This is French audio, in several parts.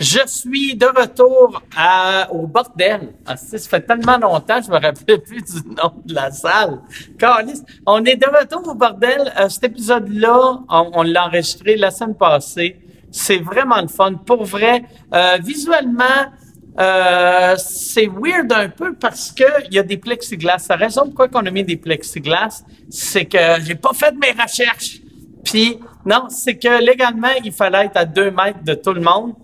Je suis de retour à, au bordel. Ah, ça fait tellement longtemps, je me rappelais plus du nom de la salle. Carlis, on est de retour au bordel. Euh, cet épisode-là, on, on l'a enregistré la semaine passée. C'est vraiment le fun. Pour vrai, euh, visuellement, euh, c'est weird un peu parce que il y a des plexiglas. La raison pourquoi on a mis des plexiglas, c'est que j'ai pas fait mes recherches. Puis non, c'est que légalement, il fallait être à deux mètres de tout le monde.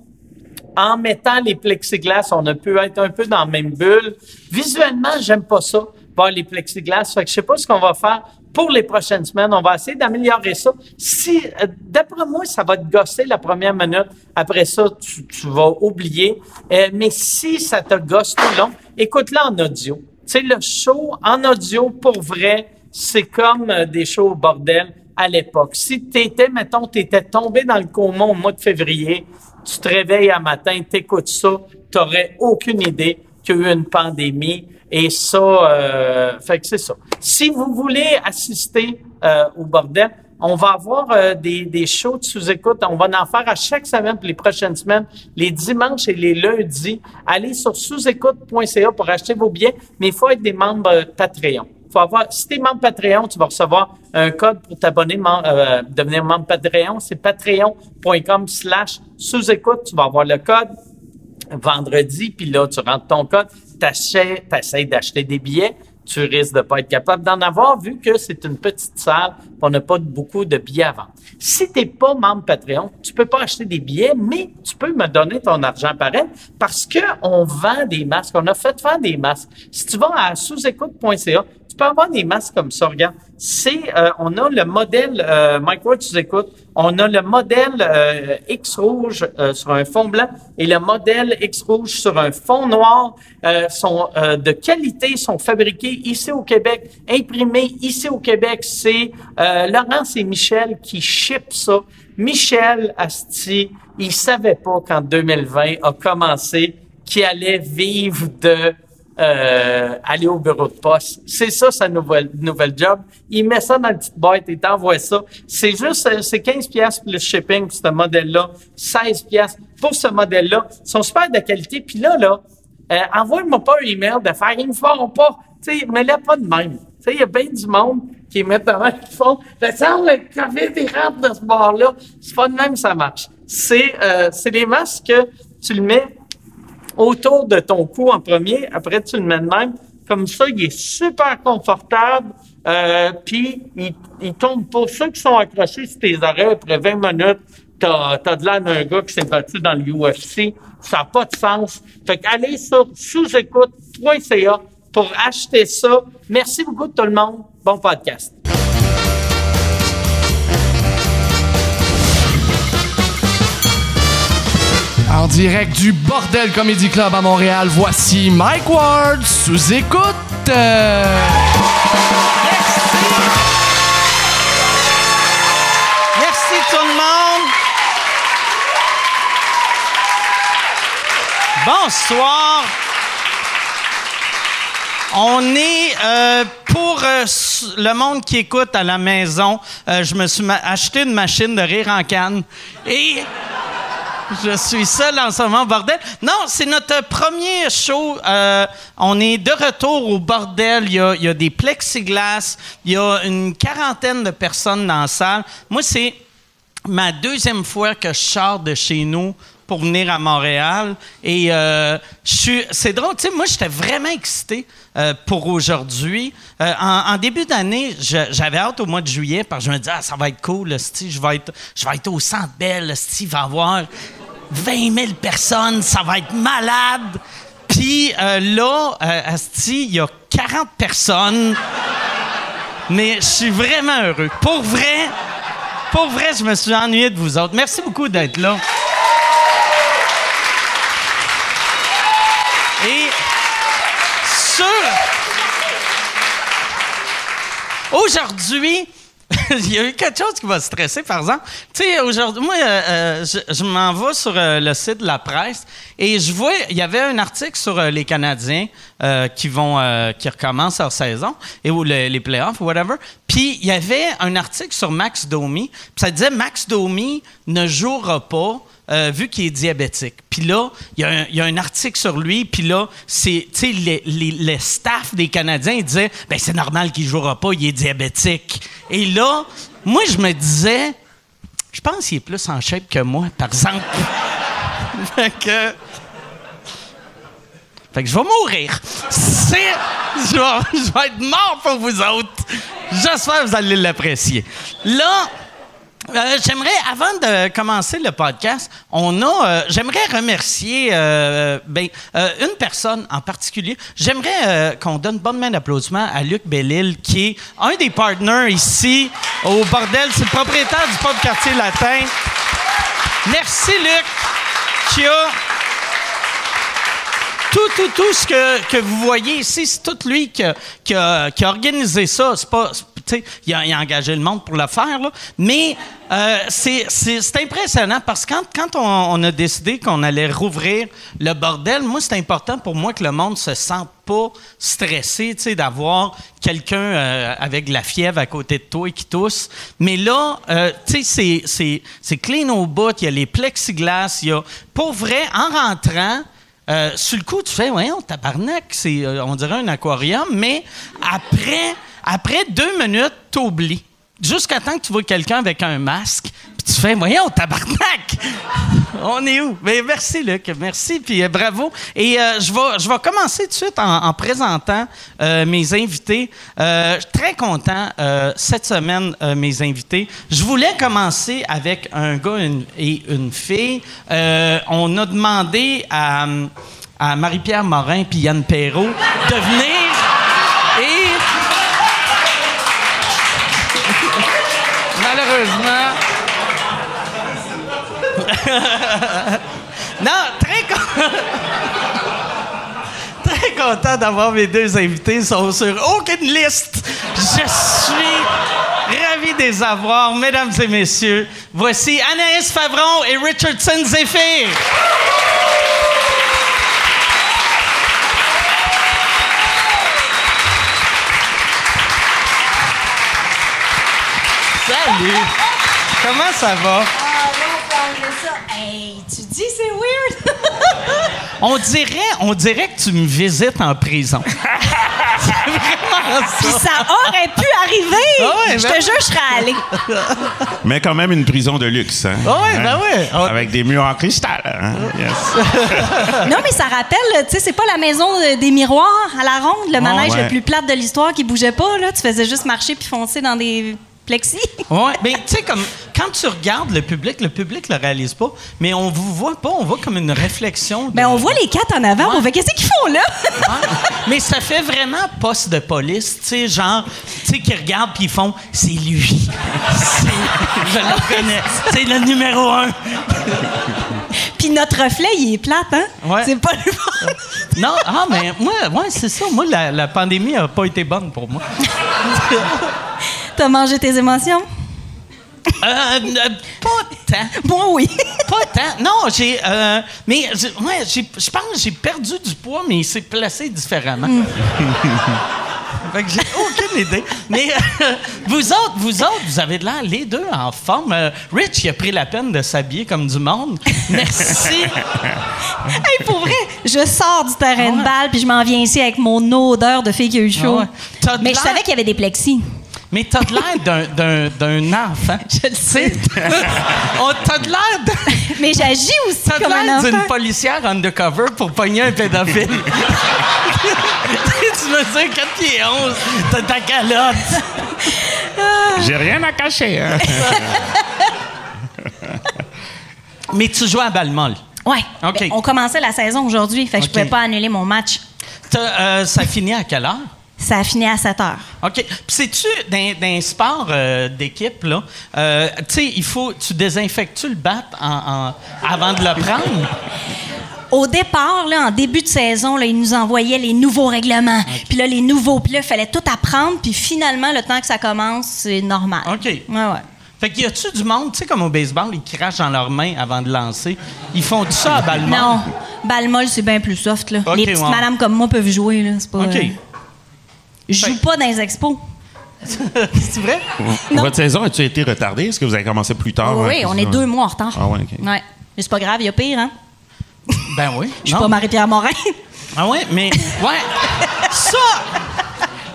En mettant les plexiglas, on a pu être un peu dans la même bulle. Visuellement, j'aime pas ça, voir les plexiglas. Fait que je sais pas ce qu'on va faire pour les prochaines semaines. On va essayer d'améliorer ça. Si, euh, d'après moi, ça va te gosser la première minute. Après ça, tu, tu vas oublier. Euh, mais si ça te gosse tout long, écoute-le en audio. Tu sais, le show en audio, pour vrai, c'est comme euh, des shows au bordel à l'époque. Si t'étais, mettons, t'étais tombé dans le coma au mois de février, tu te réveilles un matin, t'écoutes ça, t'aurais aucune idée qu'il y a eu une pandémie. Et ça, euh, fait que c'est ça. Si vous voulez assister euh, au bordel, on va avoir euh, des, des shows de sous-écoute. On va en faire à chaque semaine pour les prochaines semaines, les dimanches et les lundis. Allez sur sous-écoute.ca pour acheter vos billets, mais il faut être des membres euh, Patreon. Faut avoir, si t'es membre Patreon, tu vas recevoir un code pour t'abonner, euh, devenir membre Patreon. C'est patreon.com slash sous-écoute. Tu vas avoir le code vendredi, puis là, tu rentres ton code, t'essayes d'acheter des billets, tu risques de pas être capable d'en avoir vu que c'est une petite salle, on n'a pas beaucoup de billets à vendre. Si t'es pas membre Patreon, tu peux pas acheter des billets, mais tu peux me donner ton argent pareil parce que on vend des masques, on a fait faire des masques. Si tu vas à sous-écoute.ca, tu peux avoir des masques comme ça, regarde. C'est, euh, on a le modèle euh, Mike Ward sous-écoute, on a le modèle euh, X rouge euh, sur un fond blanc et le modèle X rouge sur un fond noir euh, sont euh, de qualité, sont fabriqués ici au Québec, imprimés ici au Québec. C'est Laurence et Michel qui ship ça. Michel Asti, il savait pas qu'en 2020 a commencé qu'il allait vivre de euh, aller au bureau de poste. C'est ça sa nouvelle nouvelle job. Il met ça dans la petite boîte et t'envoie ça. C'est juste euh, c'est 15 pièces plus le shipping pour ce modèle-là, 16 pièces pour ce modèle-là. Ils sont super de qualité. Puis là là, euh, envoie-moi pas un email de faire ils me feront pas. Tu sais, mais là pas de même. Tu il y a bien du monde qui met devant qui font le sang le café des rentre de ce bord-là. C'est pas de même ça marche. C'est euh, c'est les masques que tu le mets autour de ton cou en premier. Après, tu le mets de même. Comme ça, il est super confortable. Euh, puis, il, il tombe pas. Ceux qui sont accrochés sur tes oreilles après 20 minutes, t'as, t'as de l'air d'un gars qui s'est battu dans le UFC. Ça n'a pas de sens. Fait qu'allez sur sous-écoute.ca pour acheter ça. Merci beaucoup tout le monde. Bon podcast. En direct du Bordel Comedy Club à Montréal, voici Mike Ward sous écoute. Merci tout le monde. Bonsoir. On est euh, pour euh, le monde qui écoute à la maison. euh, je me suis acheté une machine de rire en canne et je suis seul en ce moment bordel. Non, c'est notre premier show. Euh, on est de retour au bordel. Il y a, il y a des plexiglas. Il y a une quarantaine de personnes dans la salle. Moi, c'est ma deuxième fois que je sors de chez nous pour venir à Montréal. Et euh, c'est drôle, tu sais, moi, j'étais vraiment excité euh, pour aujourd'hui. Euh, en, début d'année, j'avais hâte au mois de juillet parce que je me disais, ah, ça va être cool, je vais être, je vais être au Centre Bell, style va avoir 20 000 personnes, ça va être malade. Puis là, asti, il y a 40 personnes. Mais je suis vraiment heureux. Pour vrai, pour vrai, je me suis ennuyé de vous autres. Merci beaucoup d'être là. Et sur. Aujourd'hui, il y a eu quelque chose qui va stresser, par exemple. Tu sais, aujourd'hui, moi, euh, euh, je, m'en vais sur euh, le site de la presse et je vois, il y avait un article sur euh, les Canadiens qui vont, qui recommencent leur saison et ou le- les playoffs ou whatever. Puis il y avait un article sur Max Domi. Puis ça disait Max Domi ne jouera pas euh, vu qu'il est diabétique. Puis là, il y, a un- article sur lui. Puis là, c'est, tu sais, les, les, les staff des Canadiens ils disaient, ben c'est normal qu'il jouera pas, il est diabétique. Et là, moi, je me disais, je pense qu'il est plus en shape que moi, par exemple. fait que. Fait que je vais mourir. C'est. Je vais, je vais être mort pour vous autres. J'espère que vous allez l'apprécier. Là. Euh, j'aimerais, avant de commencer le podcast, on a, euh, j'aimerais remercier euh, ben, une personne en particulier. J'aimerais qu'on donne bonne main d'applaudissement à Luc Bellil, qui est un des partners ici au bordel. C'est le propriétaire du pub quartier latin. Merci Luc, qui a tout, tout, tout ce que, que vous voyez ici, c'est tout lui qui a, qui a- qui a organisé ça. C'est pas, il a, engagé le monde pour le faire, là. mais euh, c'est, impressionnant parce que quand, quand on, a décidé qu'on allait rouvrir le bordel, moi, c'est important pour moi que le monde se sente pas stressé, tu sais, d'avoir quelqu'un euh, avec de la fièvre à côté de toi et qui tousse. Mais là, euh, tu sais, c'est, clean au bout, il y a les plexiglas, il y a... Pour vrai, en rentrant, sur le coup, tu fais, voyons, tabarnak, c'est, on dirait un aquarium, mais après, après deux minutes, t'oublies. Jusqu'à temps que tu vois quelqu'un avec un masque, puis tu fais, voyons, tabarnak! On est où? Mais merci, Luc. Merci, puis euh, bravo. Et euh, je, vais, commencer tout de suite en, en présentant euh, mes invités. Très content cette semaine, mes invités. Je voulais commencer avec un gars et une fille. On a demandé à, à Marie-Pierre Morin puis Yann Perrault de venir non, très content. très content d'avoir mes deux invités. Ils sont sur aucune liste. Je suis ravi de les avoir, mesdames et messieurs. Voici Anaïs Favron et Richardson Zephyr. Salut! Comment ça va? Ah, là, on parle de ça. Hey, tu dis c'est weird? On dirait, on dirait que tu me visites en prison. Puis ça. aurait pu arriver. Ah ouais, je ben- te jure, je serais allée. Mais quand même une prison de luxe. Hein? Ah ouais, ben ouais. Ah. Avec des murs en cristal. hein? Yes. Non, mais ça rappelle, tu sais, c'est pas la maison euh, des miroirs à la ronde, le manège ouais. le plus plate de l'histoire qui bougeait pas. Là. Tu faisais juste marcher puis foncer dans des plexis. Ouais, mais tu sais, comme quand tu regardes le public, le public le réalise pas, mais on vous voit pas, on voit comme une réflexion. de- Ben, on voit les quatre en avant. Ouais. On fait qu'est-ce qu'ils font là? Ouais. Mais ça fait vraiment poste de police, tu sais, genre, tu sais, qui regardent puis ils font, c'est lui. C'est- Je le reconnais. C'est le numéro un. puis notre reflet, il est plate, hein? Ouais. C'est pas le fun. Non, ah, mais moi, ouais, c'est ça. Moi, la, la pandémie a pas été bonne pour moi. T'as mangé tes émotions? Euh, euh, pas tant. Moi, oui. Pas tant. Non, j'ai. euh, mais ouais, je pense que j'ai perdu du poids, mais il s'est placé différemment. fait que j'ai aucune idée. Mais euh, vous autres, vous autres, vous avez de l'air les deux en forme. Rich, il a pris la peine de s'habiller comme du monde. Merci. Hey, pour vrai, je sors du terrain ouais. de balle puis je m'en viens ici avec mon odeur de fille qui a eu chaud. Ah ouais. Mais je savais qu'il y avait des plexis. Mais t'as de l'air d'un- d'un- d'un enfant. Je le sais. On t'as de l'air d'un- Mais j'agis aussi T'as de comme un l'air enfant. d'une policière undercover pour pogner un pédophile. tu mesures 4 pieds 11, t'as ta calotte. J'ai rien à cacher. Hein? Mais tu joues à balle molle. Ouais. OK. Ben, on commençait la saison aujourd'hui, fait que je pouvais pas annuler mon match. Euh, ça finit à quelle heure? Ça a fini à 7 heures. OK. Puis sais-tu, dans, dans sport euh, d'équipe, là, euh, tu sais, il faut, tu désinfectes-tu le bat en- en- avant de le prendre? Au départ, là, en début de saison, là, ils nous envoyaient les nouveaux règlements. Puis là, les nouveaux. Puis là, il fallait tout apprendre. Puis finalement, le temps que ça commence, c'est normal. OK. Ouais, ouais. Fait qu'il y a-tu du monde, tu sais, comme au baseball, ils crachent dans leurs mains avant de lancer. Ils font tout ça à balle? Non. Balle molle, c'est bien plus soft. Là. Les petites ouais. madames comme moi peuvent jouer. Là. C'est pas, OK. euh, je joue pas dans les expos. C'est vrai? Non. Votre saison a-tu été retardée? Est-ce que vous avez commencé plus tard? oui, hein, on est deux mois en retard. Ah ouais, OK. Ouais. Mais c'est pas grave, il y a pire, hein? Ben oui. Je suis pas Marie-Pierre Morin. Ah ouais, mais ouais. Ça.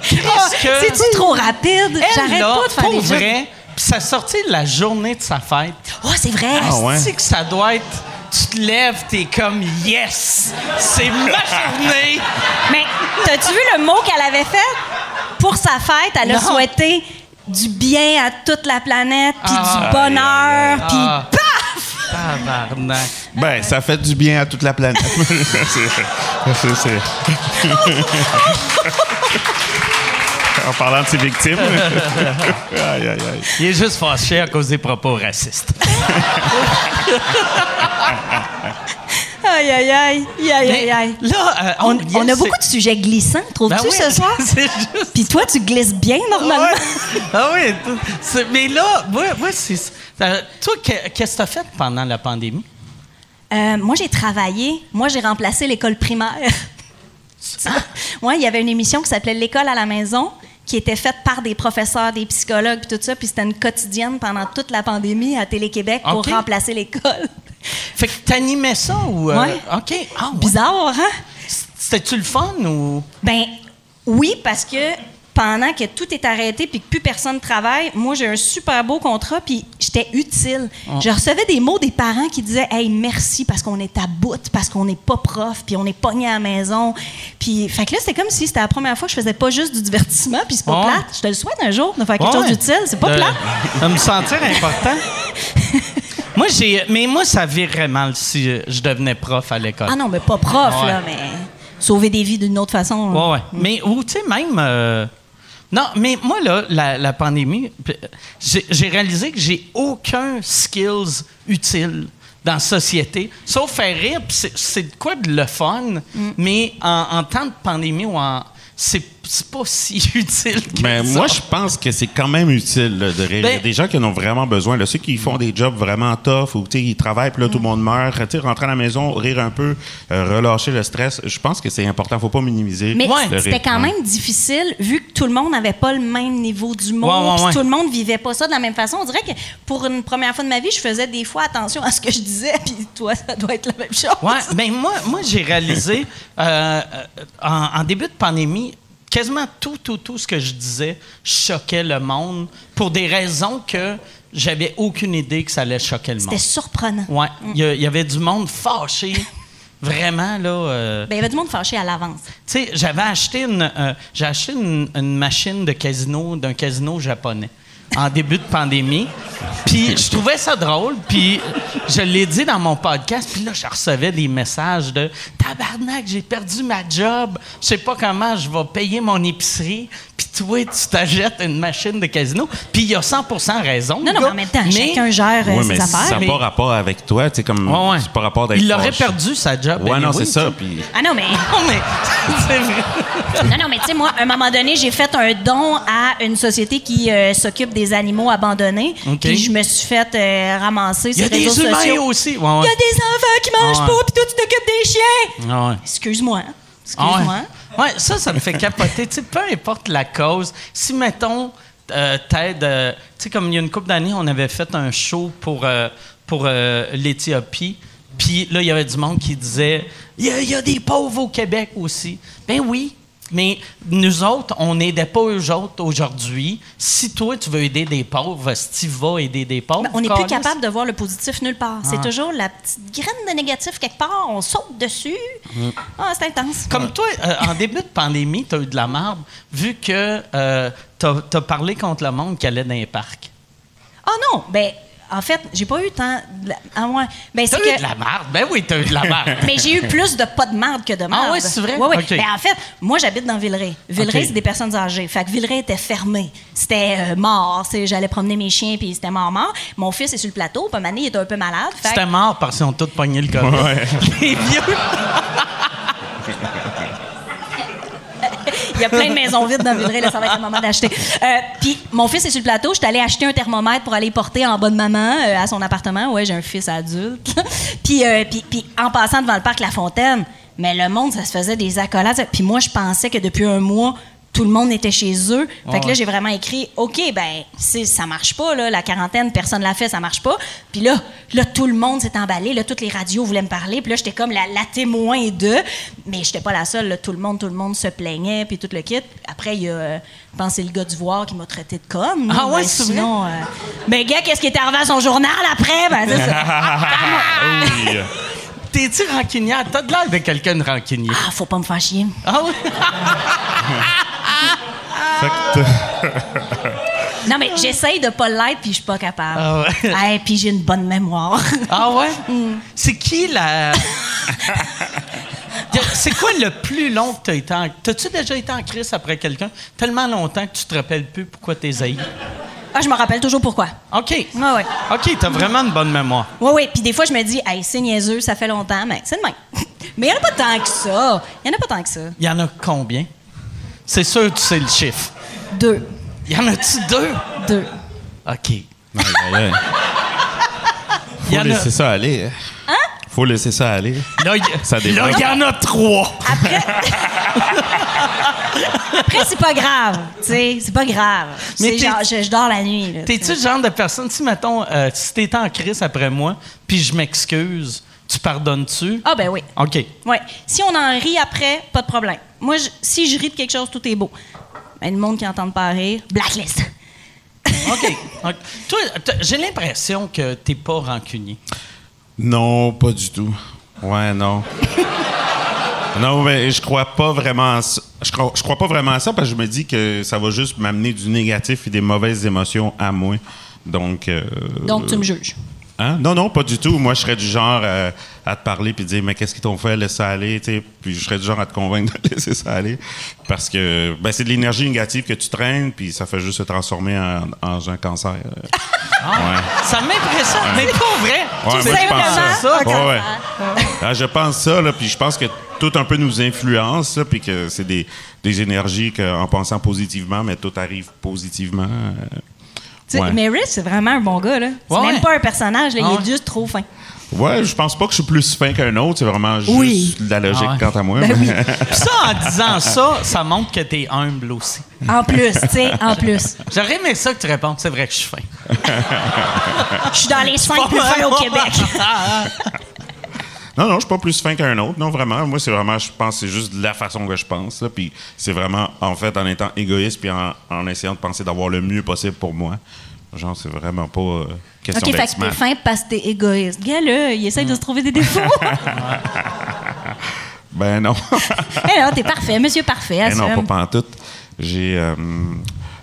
Qu'est-ce que Ah, C'est-tu trop rapide? J'arrête pas de faire pour des vrai. Puis ça sortit la journée de sa fête. Oh, c'est vrai. Ah ouais. Que ça doit être. Tu te lèves, t'es comme yes, c'est ma journée. Mais t'as-tu vu le mot qu'elle avait fait? Pour sa fête, elle a Non. souhaité du bien à toute la planète, puis Ah. du bonheur, puis Ah. paf! Tabarnak. Ben, ça fait du bien à toute la planète. C'est- c'est- c'est- en parlant de ses victimes. aïe, aïe, aïe. Il est juste fâché à cause des propos racistes. Aïe, aïe, aïe, aïe, aïe, aïe. là, euh, On, a beaucoup de sujets glissants, trouves-tu, Ben oui, ce soir? c'est juste. Puis toi, tu glisses bien, normalement. Ouais. Ah oui. Mais là, moi, moi, c'est. Toi, que- qu'est-ce que tu as fait pendant la pandémie? Euh, moi, j'ai travaillé. Moi, j'ai remplacé l'école primaire. Moi, il y avait une émission qui s'appelait L'école à la maison, qui était faite par des professeurs, des psychologues, puis tout ça. Puis c'était une quotidienne pendant toute la pandémie à Télé-Québec pour remplacer l'école. Fait que t'animais ça ou. euh, Ouais. OK. Ah, ouais. Bizarre, hein? C'était-tu le fun ou? Ben oui, parce que pendant que tout est arrêté puis que plus personne travaille, moi j'ai un super beau contrat puis j'étais utile. Je recevais des mots des parents qui disaient "Hey, merci parce qu'on est à bout, parce qu'on n'est pas prof, puis on est pogné à la maison." Puis fait que là c'était comme si c'était la première fois que je faisais pas juste du divertissement, puis c'est pas Ouais. plate. Je te le souhaite un jour de faire quelque chose d'utile, c'est pas De- plate. De me sentir important. moi, j'ai. Mais moi, ça virait mal si je devenais prof à l'école. Ah non, mais pas prof Ouais. là, mais sauver des vies d'une autre façon. Ouais, ouais. Mais, ou, tu sais, même. euh, non, mais moi, là, la, la pandémie, j'ai réalisé que j'ai aucun skills utile dans la société, sauf faire rire. c'est- de quoi de le fun, mais en, en temps de pandémie ou en. C'est c'est pas si utile que Mais ça. moi, je pense que c'est quand même utile là, de rire. Il y a Ben- des gens qui en ont vraiment besoin. Là, ceux qui font des jobs vraiment tough ou tu sais, ils travaillent, puis là, tout le monde meurt. Tu sais, rentrer à la maison, rire un peu, euh, relâcher le stress. Je pense que c'est important. faut pas minimiser Mais Ouais. c'était quand même difficile vu que tout le monde n'avait pas le même niveau d'humour, Ouais, ouais, puis ouais. tout le monde vivait pas ça de la même façon. On dirait que pour une première fois de ma vie, je faisais des fois attention à ce que je disais, puis toi, ça doit être la même chose. Ouais, ben moi, moi j'ai réalisé euh, euh, en, en début de pandémie, quasiment tout, tout, tout ce que je disais choquait le monde pour des raisons que j'avais aucune idée que ça allait choquer le monde. C'était surprenant. Il y, a- il y avait du monde fâché, vraiment là. euh, Ben, il y avait du monde fâché à l'avance. tu sais, j'avais acheté une, euh, j'ai acheté une, une machine de casino d'un casino japonais en début de pandémie. Puis je trouvais ça drôle. Puis je l'ai dit dans mon podcast. Puis là, je recevais des messages de tabarnak, j'ai perdu ma job. Je sais pas comment je vais payer mon épicerie. Puis toi, tu t'achètes une machine de casino. Puis il a 100% raison. Non, non, mais en même temps, Mais- chacun gère euh, Ouais, ses mais ça affaires. n'a mais- pas rapport avec toi. Tu sais, comme. Ouais, ouais. C'est pas rapport Il aurait perdu sa job. Ouais, non, c'est ça. Puis. Ah non, mais. Non, mais c'est vrai. Non, non, mais tu sais, moi, à un moment donné, j'ai fait un don à une société qui euh, s'occupe des animaux abandonnés. Puis je me suis fait euh, ramasser Il y a des humains aussi. Ouais, Il y a des enfants qui mangent pas, puis toi, tu t'occupes des chiens. Excuse-moi. Ah Excuse-moi. ouais. Ça, ça me fait capoter. tu sais, peu importe la cause, si, mettons, euh, t'aides... euh, tu sais, comme il y a une couple d'années, on avait fait un show pour, euh, pour l'Éthiopie. Puis là, il y avait du monde qui disait il y, a- il y a des pauvres au Québec aussi. Ben oui. Mais nous autres, on n'aidait pas eux autres aujourd'hui. Si toi, tu veux aider des pauvres, si tu vas aider des pauvres. Ben, on n'est plus capable de voir le positif nulle part. C'est toujours la petite graine de négatif quelque part, on saute dessus. Ah, c'est intense. Comme toi, euh, en début de pandémie, tu as eu de la marde, vu que euh, tu as, parlé contre le monde qui allait dans les parcs. Ah non, ben en fait, j'ai pas eu tant. de Ah ouais. Ben Tu c'est as eu que. de la marde? Ben oui, tu as eu de la marde. Mais j'ai eu plus de pas de marde que de marde. Ah ouais, c'est vrai? Oui, oui. OK. Ben, en fait, moi, j'habite dans Villeray. Villeray, c'est des personnes âgées. Fait que Villeray était fermé. C'était euh, mort. C'est- J'allais promener mes chiens, puis c'était mort-mort. Mon fils est sur le plateau. Puis Mané, il était un peu malade. Fait C'était mort parce qu'ils ont tous pogné le COVID. Ouais. Les vieux. Il y a plein de maisons vides dans Villeray, là, ça va être le moment d'acheter. Euh, Puis mon fils est sur le plateau, je suis allée acheter un thermomètre pour aller le porter en de maman euh, à son appartement. Ouais, j'ai un fils adulte. euh, puis, puis en passant devant le parc La Fontaine, mais le monde, ça se faisait des accolades. Puis moi, je pensais que depuis un mois, tout le monde était chez eux. Fait que là, j'ai vraiment écrit, OK, ben, ça marche pas, là, la quarantaine, personne l'a fait, ça marche pas. Puis là, là, tout le monde s'est emballé, là, toutes les radios voulaient me parler. Puis là, j'étais comme la, la témoin d'eux. Mais j'étais pas la seule, là, tout le monde, tout le monde se plaignait, puis tout le kit. Après, il y a, euh, je pense, que c'est le gars du voir qui m'a traité de conne. Ah ouais, c'est sinon, euh, mais gars, qu'est-ce qui est arrivé à son journal après? Ben, c'est ça. T'es-tu rancunière? T'as de l'air de quelqu'un de rancunier. Ah, faut pas me faire chier. Ah oui? Fait que t'as- Non, mais j'essaye de pas l'être, puis je suis pas capable. Ah ouais. Hey, puis j'ai une bonne mémoire. Ah ouais? C'est qui la. C'est quoi le plus long que t'as été en. T'as-tu déjà été en crise après quelqu'un? Tellement longtemps que tu te rappelles plus pourquoi t'es haï? Ah, je me rappelle toujours pourquoi. OK. Ouais, ouais. OK, t'as vraiment une bonne mémoire. Oui, oui. Puis des fois, je me dis, hey, c'est niaiseux, ça fait longtemps, mais c'est de même. mais il n'y en a pas tant que ça. Il n'y en a pas tant que ça. Il y en a combien? C'est sûr que tu sais le chiffre. Deux. Y en a-tu deux? Deux. OK. Y Faut en a- laisser ça aller. Hein? Faut laisser ça aller. Là, y- il y en a trois. Après, c'est pas grave. Tu sais, c'est pas grave. Mais genre, je, je dors la nuit. T'es-tu tu le genre de personne, si, mettons, euh, si t'étais en crise après moi, puis je m'excuse, tu pardonnes-tu? Ah, ben oui. OK. Ouais. Si on en rit après, pas de problème. Moi, je- si je ris de quelque chose, tout est beau. Mais le monde qui n'entend pas rire, blacklist. OK. OK. Toi, j'ai l'impression que t'es pas rancunier. Non, pas du tout. Ouais, non. non, mais je crois pas vraiment à ça. Je crois, je crois pas vraiment à ça parce que je me dis que ça va juste m'amener du négatif et des mauvaises émotions à moi. Donc. euh, Donc, tu me juges. Hein? Non, non, pas du tout. Moi, je serais du genre euh, à te parler puis dire, mais qu'est-ce qu'ils t'ont fait, laisse ça aller, tu sais. Puis je serais du genre à te convaincre de laisser ça aller. Parce que ben, c'est de l'énergie négative que tu traînes, puis ça fait juste se transformer en, en un cancer. euh. Ouais. Ça m'impressionne, mais pas vrai. Ouais, Tu moi, sais je pense ça. ça? Ouais, ouais. Ah, je pense ça, là, puis je pense que tout un peu nous influence, là, puis que c'est des, des énergies qu'en pensant positivement, mais tout arrive positivement. euh, ouais. Mais Rich, c'est vraiment un bon gars, là. C'est Ouais, même pas un personnage, là. Ah il ouais. est juste trop fin. Ouais, je pense pas que je suis plus fin qu'un autre, c'est vraiment juste Oui. de la logique Ah ouais. quant à moi. Ben oui. Puis ça, en disant ça, ça montre que t'es humble aussi. En plus, tu sais, en plus. J'aurais aimé ça que tu répondes, c'est vrai que je suis fin. Je suis dans les cinq plus fins au Québec. Non, non, je suis pas plus fin qu'un autre. Non, vraiment. Moi, c'est vraiment, je pense, c'est juste de la façon que je pense. là. Puis c'est vraiment, en fait, en étant égoïste puis en, en essayant de penser d'avoir le mieux possible pour moi. Genre, c'est vraiment pas euh, question OK, fait que t'es fin parce que t'es égoïste. Gars, là, il essaie de se trouver des défauts. Ben non. Eh non, t'es parfait, monsieur parfait. Ben non, pas pantoute. J'ai euh,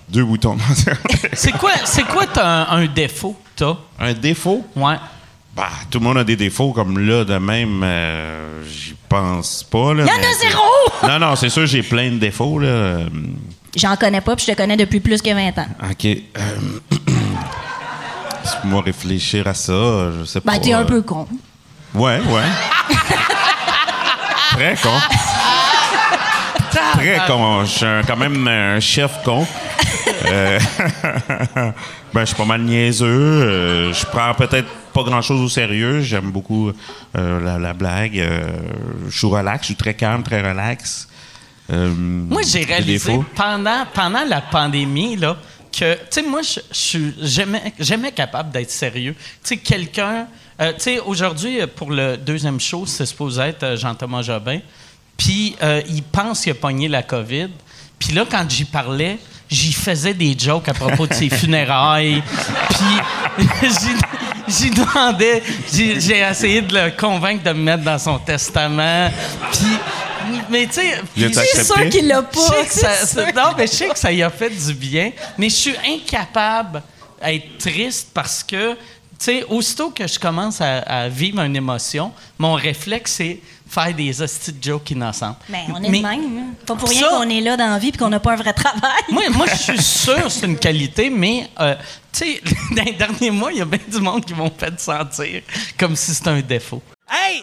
deux boutons. C'est quoi, c'est quoi t'as un, un défaut t'as? un défaut? Ouais. Bah, tout le monde a des défauts comme là, de même. euh, J'y pense pas. Là, Il y en mais a zéro! Non, non, c'est sûr, j'ai plein de défauts. Là. Euh, J'en connais pas, puis je te connais depuis plus que 20 ans. OK. Euh, Laisse-moi réfléchir à ça. Je sais pas. Ben, t'es un peu con. Ouais, ouais. Très con. Très con. Je suis un- quand même un chef con. Euh, ben, je suis pas mal niaiseux. Euh, je prends peut-être pas grand-chose au sérieux. J'aime beaucoup euh, la, la blague. Euh, je suis relax. Je suis très calme, très relax. Moi, j'ai réalisé pendant, pendant la pandémie là, que, tu sais, moi, je suis jamais, jamais capable d'être sérieux. Tu sais, quelqu'un. tu sais, aujourd'hui, pour le deuxième show, c'est supposé être Jean-Thomas Jobin. Puis, il pense qu'il a pogné la COVID. Puis là, quand j'y parlais, j'y faisais des jokes à propos de ses funérailles. Puis, j'y- demandais, j'ai essayé de le convaincre de me mettre dans son testament. Puis, mais tu sais? C'est sûr qu'il l'a je pas. sais que ça, non, mais je sais que ça y a fait du bien, mais je suis incapable d'être triste parce que, sais, aussitôt que je commence à, à vivre une émotion, mon réflexe, c'est faire des hosties de jokes innocentes. Ben, on est Mais- de même. hein. Pas pour rien qu'on est là dans la vie et qu'on n'a pas un vrai travail. Moi, moi je suis sûr que c'est une qualité, mais, euh, tu sais, dans les derniers mois, il y a bien du monde qui m'ont fait sentir comme si c'était un défaut. Hey!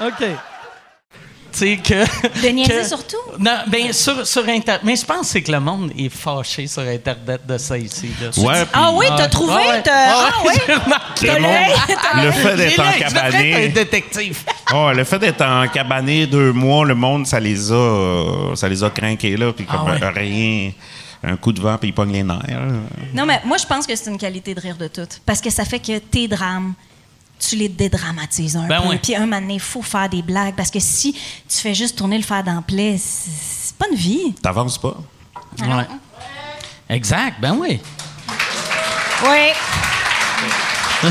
OK. Tu sais que. De niaiser que- surtout? Non, bien, sur, sur Internet. Mais je pense que c'est que le monde est fâché sur Internet de ça ici. là. Ouais, Ah oui, t'as trouvé? ouais. Ah Ah oui? Le monde- le fait d'être encabané. détective. Oh, le fait d'être en cabané deux mois, le monde, ça les a, euh, ça les a craqués là, puis comme Ah ouais. euh, rien, un coup de vent, puis ils pognent les nerfs. Non, mais moi, je pense que c'est une qualité de rire de tout. Parce que ça fait que tes drames, tu les dédramatises un Ben peu. oui. Puis un moment donné, il faut faire des blagues. Parce que si tu fais juste tourner le fer dans plaie, c'est pas une vie. T'avances pas. Ouais. Exact, ben oui. Oui.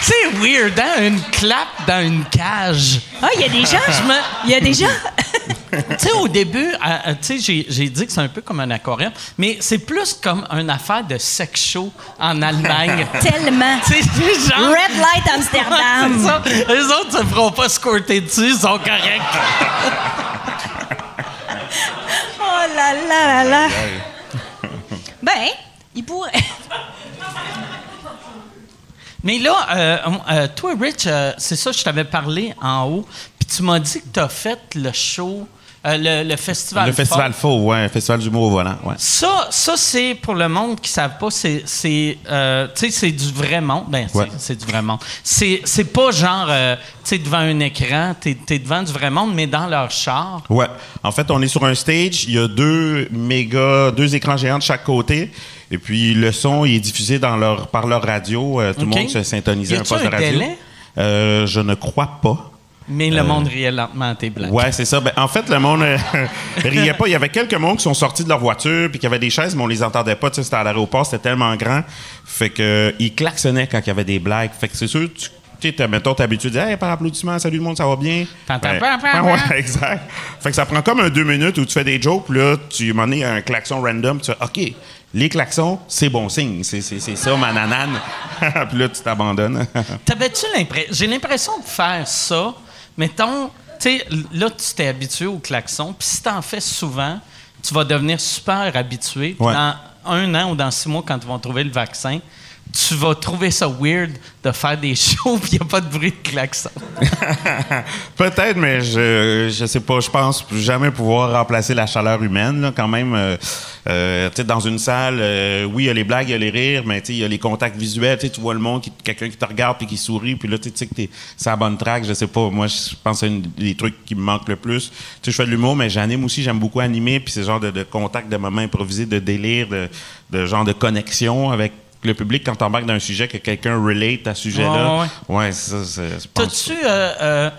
C'est weird, hein? Une clap dans une cage. Ah, il y a des gens. Je me- Il y a des gens. tu sais, au début, euh, tu sais, j'ai- dit que c'est un peu comme un aquarium, mais c'est plus comme une affaire de sex show en Allemagne. Tellement. Tu sais, genre... Red Light Amsterdam. ça. Les autres se feront pas squirter dessus, ils sont corrects. Oh là là là là. Ben, il pourrait. Mais là, euh, euh, toi, Rich, euh, c'est ça, je t'avais parlé en haut, puis tu m'as dit que tu as fait le show, le, le festival. le festival Fort. faux, ouais, festival d'humour au volant, ouais. Ça, ça c'est pour le monde qui ne savent pas, c'est, du vrai monde. Ben, c'est, Ouais. c'est du vrai monde. C'est, c'est pas genre, tu sais, devant un écran, tu es, devant du vrai monde, mais dans leur char. Ouais. En fait, on est sur un stage. Il y a deux méga, deux écrans géants de chaque côté. Et puis le son il est diffusé dans leur, par leur radio. Euh, tout le monde se à un poste de radio. délai? Euh, je ne crois pas. Mais le monde riait lentement à tes blagues. Ouais, c'est ça. Ben, en fait, le monde euh, riait pas. Il y avait quelques mondes qui sont sortis de leur voiture puis qui avaient des chaises, mais on les entendait pas. Tu sais, c'était à l'aéroport, c'était tellement grand. Fait que euh, ils klaxonnaient quand il y avait des blagues. Fait que c'est sûr, tu tu mettons, t'es habitué de dire, hey, par applaudissement, salut le monde, ça va bien? T'entends Ben, pas, pas, ouais, exact. Fait que ça prend comme un deux minutes où tu fais des jokes, puis là, tu m'en es un klaxon random, tu fais, OK, les klaxons, c'est bon signe. C'est, c'est, c'est ça, ma nanane. puis là, tu t'abandonnes. T'avais-tu l'impression. J'ai l'impression de faire ça. Mettons, tu sais, là, tu t'es habitué au klaxon, puis si t'en fais souvent, tu vas devenir super habitué. Puis Ouais. Dans un an ou dans six mois, quand ils vont trouver le vaccin, tu vas trouver ça weird de faire des shows, puis il n'y a pas de bruit de klaxon. Peut-être, mais je, je sais pas. Je pense jamais pouvoir remplacer la chaleur humaine. Là, quand même, euh, euh, dans une salle, euh, oui, il y a les blagues, il y a les rires, mais il y a les contacts visuels. Tu vois le monde, quelqu'un qui te regarde puis qui sourit, puis là, tu sais que t'es c'est la bonne track. Je sais pas. Moi, je pense que c'est des trucs qui me manquent le plus. Tu je fais de l'humour, mais j'anime aussi. J'aime beaucoup animer, puis c'est genre de, de contact, de moments improvisés, de délire, de, de genre de connexion avec le public quand t'embarques dans un sujet que quelqu'un relate à ce sujet-là. Ouais, Ouais, ça, c'est. T'as-tu euh, euh,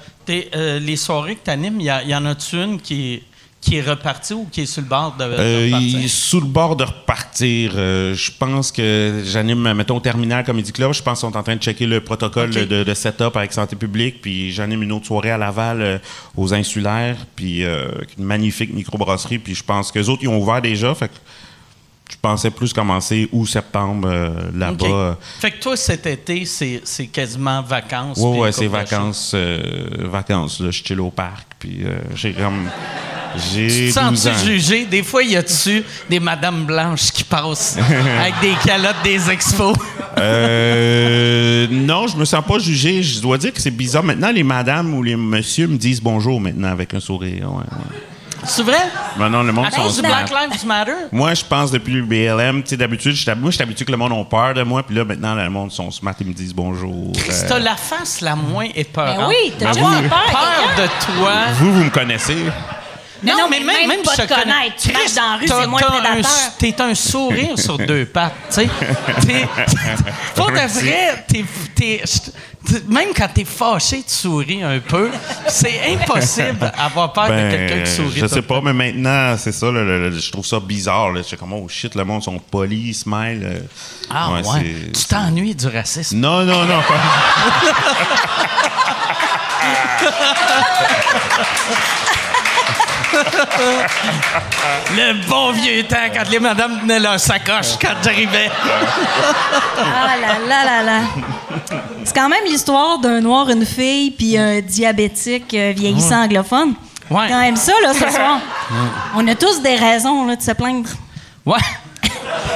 euh, les soirées que t'animes, y, a- y en a-tu une qui est, qui est repartie ou qui est sur le bord de, de Euh, repartir? il est sous le bord de repartir. Euh, je pense que j'anime, mettons, au Terminal Comedy Club. Je pense qu'ils sont en train de checker le protocole de, de setup avec Santé publique. Puis j'anime une autre soirée à Laval euh, aux Insulaires. Puis une magnifique microbrasserie. Puis je pense que les autres, ils ont ouvert déjà. Fait que je pensais plus commencer août, septembre euh, là-bas. Fait que toi, cet été, c'est quasiment vacances. Ouais, puis ouais, c'est vacances, euh, vacances. Là, je chill au parc. Puis euh, j'ai comme. J'ai Tu te 12 ans. sens-tu jugé? Des fois, y a-tu des madames blanches qui passent avec des calottes des expos? Euh, non, je me sens pas jugé. Je dois dire que c'est bizarre. Maintenant, les madames ou les messieurs me disent bonjour maintenant avec un sourire. Ouais, ouais. C'est vrai? Maintenant, le monde sont du. Black Lives Matter? Moi, je pense depuis le BLM, tu sais, d'habitude, moi, je suis habitué que le monde ait peur de moi, puis là, maintenant, le monde sont smart, ils me disent bonjour. Chris, Euh, t'as la face la moins épeurante. Ben oui, t'as déjà peur peur de toi. vous, vous me connaissez. Mais non, mais même pas je te connais- connaître. Tu marches dans la rue, c'est moins prédateur. un- T'es un sourire sur deux pattes, tu sais. Pour de vrai, t'es, même quand t'es fâché, tu souris un peu. C'est impossible d'avoir peur de quelqu'un qui sourit. Ben, je sais pas, mais maintenant, c'est ça, le- le- le- je trouve ça bizarre. là. Je suis comme, oh shit, le monde sont polis, smile. euh. Ah ouais, c'est- tu t'ennuies du racisme. Non, non, non. Le bon vieux temps quand les madames tenaient leur sacoche quand j'arrivais. Ah là là là là. C'est quand même l'histoire d'un noir, une fille, puis un diabétique euh, vieillissant anglophone. Ouais. Quand même ça, là, ce soir. On a tous des raisons là, de se plaindre. Ouais.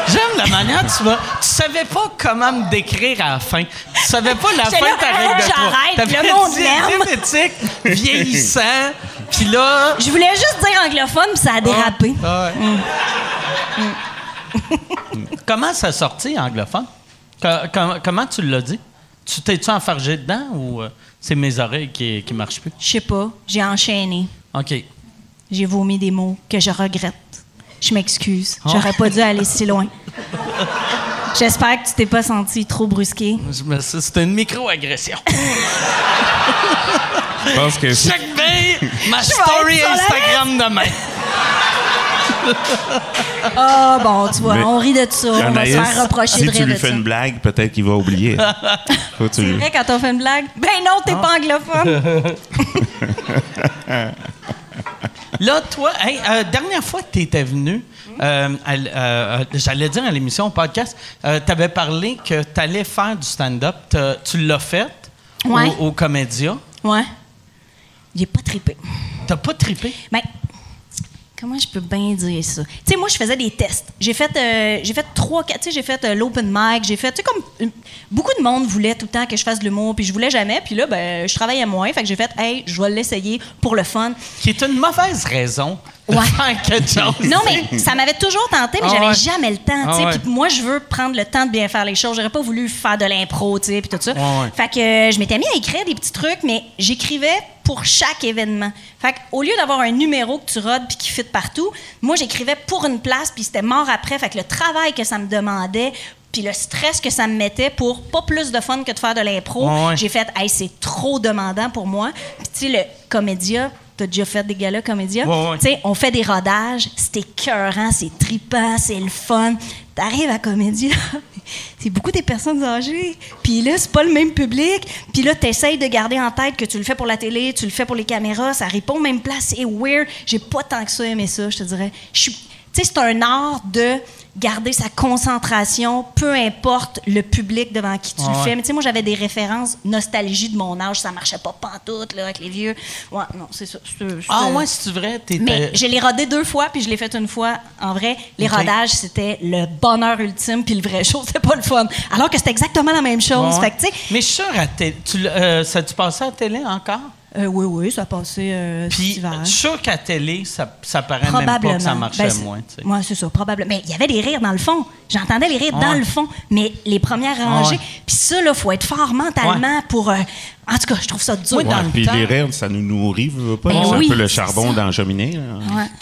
J'aime la manière tu vas. Tu savais pas comment me décrire à la fin. Tu savais pas la fin là, de trois. j'arrête, le monde diabétique, vieillissant, puis là. Je voulais juste dire anglophone, puis ça a dérapé. Ah ouais. comment ça a sorti anglophone? Co- com- comment tu l'as dit? Tu t'es-tu enfargé dedans ou euh, c'est mes oreilles qui, qui marchent plus? Je sais pas, j'ai enchaîné. OK. J'ai vomi des mots que je regrette. Je m'excuse. Oh. J'aurais pas dû aller si loin. J'espère que tu t'es pas senti trop brusqué. C'était une micro-agression. Je pense que si- Chaque bien ma story Instagram demain. Ah bon, tu vois, Mais- on rit de ça. On va se faire reprocher si de tu rire lui de fais ça. une blague, peut-être qu'il va oublier. Faut que tu C'est lui- vrai quand on fait une blague? Ben non, t'es pas anglophone. Là, toi, hey, euh, dernière fois que tu étais venu, euh, euh, j'allais dire à l'émission, au podcast, tu avais parlé que tu allais faire du stand-up. Tu l'as fait Ouais. au, au Comédia? Ouais. J'ai pas trippé. T'as pas trippé? Ben, comment je peux bien dire ça? Tu sais, moi, je faisais des tests. J'ai fait, euh, fait trois, quatre, tu sais, j'ai fait euh, l'open mic, j'ai fait, tu sais, comme beaucoup de monde voulait tout le temps que je fasse de l'humour, puis je voulais jamais, puis là, ben, je travaillais moins, fait que j'ai fait, hey, je vais l'essayer pour le fun. Qui est une mauvaise raison Ouais. faire quelque chose. Non, mais ça m'avait toujours tenté, mais Ah j'avais ouais. jamais le temps. Ah ouais. Moi, je veux prendre le temps de bien faire les choses. J'aurais pas voulu faire de l'impro, puis tout ça. Ouais. Fait que euh, je m'étais mis à écrire des petits trucs, mais j'écrivais pour chaque événement. Fait au lieu d'avoir un numéro que tu rodes puis qui fit partout, moi, j'écrivais pour une place, puis c'était mort après. Fait que le travail que ça me demandait, puis le stress que ça me mettait pour pas plus de fun que de faire de l'impro, Ouais, ouais. j'ai fait, hey, c'est trop demandant pour moi. Puis tu sais, le comédia, t'as déjà fait des galas comédia? Ouais, ouais. On fait des rodages, c'est écœurant, c'est trippant, c'est le fun. T'arrives à Comédie, là, c'est beaucoup des personnes âgées. Puis là, c'est pas le même public. Puis là, t'essayes de garder en tête que tu le fais pour la télé, tu le fais pour les caméras, ça répond aux mêmes places, c'est weird. J'ai pas tant que ça aimé ça, je te dirais. Tu sais, c'est un art de garder sa concentration, peu importe le public devant qui tu Ah le fais. Mais tu sais, moi, j'avais des références nostalgie de mon âge, ça marchait pas pantoute, là, avec les vieux. Ouais, non, c'est ça. c'est- c'est- Ah, ouais, c'est vrai? T'étais- mais je l'ai rodé deux fois, puis je l'ai fait une fois. En vrai, les rodages, c'était le bonheur ultime, puis le vrai show, c'était pas le fun. Alors que c'était exactement la même chose. Ouais. Fait que, tu sais, Mais je suis sûr, à té- tu, euh, ça tu passé à la télé encore? Euh, oui, oui, ça a passé euh, Puis, je suis sûr qu'à télé, ça, ça paraît même pas que ça marchait Ben, moins. tu sais. Ouais, c'est ça, probablement. Mais il y avait des rires dans le fond. J'entendais les rires dans le fond. Mais les premières rangées. Puis ça, là, faut être fort mentalement pour. euh, en tout cas, je trouve ça dur. Moi, dans le puis les rires, ça nous nourrit, veux pas? Ben c'est oui, un peu le charbon ça. dans la cheminée.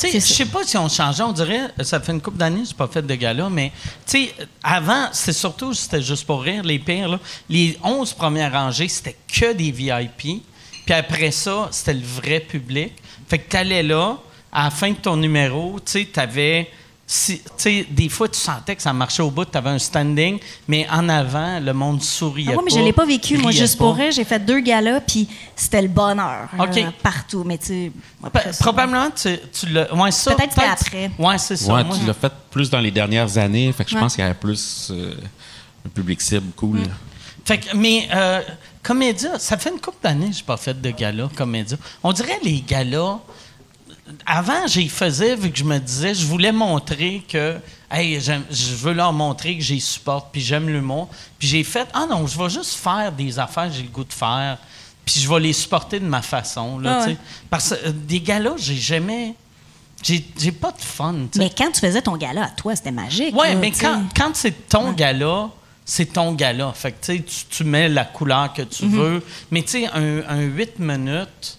je sais pas si on changeait, on dirait, ça fait une couple d'années, j'ai pas fait de gala, mais tu sais, avant, c'est surtout, c'était juste pour rire, les pires, là. Les 11 premières rangées, c'était que des VIP. Puis après ça, c'était le vrai public. Fait que t'allais là, à la fin de ton numéro, tu sais, t'avais. Si, tu sais, des fois, tu sentais que ça marchait au bout, tu avais un standing, mais en avant, le monde souriait Ah ouais, mais je l'ai pas vécu, moi, juste pour pas. rire. J'ai fait deux galas, puis c'était le bonheur. OK. euh, partout. Mais tu Probablement, tu, tu l'as. Ouais, Peut-être c'était après. Ouais, c'est ça. Ouais, Moi, tu l'as fait plus dans les dernières années. Fait que je Ouais. pense qu'il y avait plus euh, un public cible cool. Fait que, mais euh, comédia, ça fait une couple d'années que j'ai pas fait de gala comédia. On dirait les galas. Avant, j'y faisais vu que je me disais, je voulais montrer que, hey, je veux leur montrer que j'y supporte, puis j'aime l'humour. Puis j'ai fait, ah non, je vais juste faire des affaires que j'ai le goût de faire, puis je vais les supporter de ma façon. Là, Ah ouais. Parce que euh, des galas, j'ai jamais. J'ai pas de fun. Mais quand tu faisais ton gala à toi, c'était magique. Ouais, là, mais quand, quand c'est ton gala, c'est ton gala. Fait que, tu tu- mets la couleur que Mhm. tu veux. Mais, tu sais, un, un 8 minutes,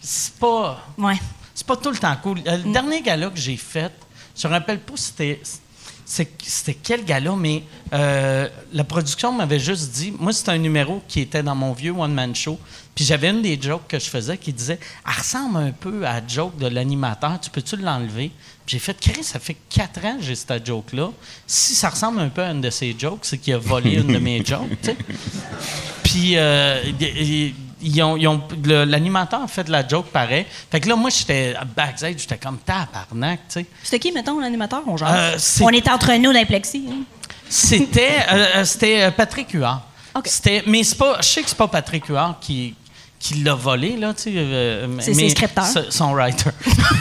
c'est pas, Ouais. c'est pas tout le temps cool. Euh, Le Mm. dernier gala que j'ai fait, je me rappelle pas c'était c'est- c'était quel gala, mais euh, la production m'avait juste dit, moi c'était un numéro qui était dans mon vieux one-man show, puis j'avais une des jokes que je faisais qui disait, elle ressemble un peu à la joke de l'animateur, tu peux-tu l'enlever? J'ai fait, Chris, ça fait quatre ans que j'ai cette joke-là. Si ça ressemble un peu à une de ces jokes, c'est qu'il a volé une de mes jokes, tu sais. Puis euh, ils- ont- ils ont- le- l'animateur a fait de la joke pareil. Fait que là, moi, j'étais backstage, j'étais comme tabarnak, tu sais. C'était qui, mettons, l'animateur? On, Euh, on est entre nous dans les plexis. hein? C'était euh, c'était Patrick Huard. OK. C'était mais c'est pas je sais que c'est pas Patrick Huard qui qui l'a volé, là, tu sais. euh, C'est mais ses scripteurs. ce- Son writer.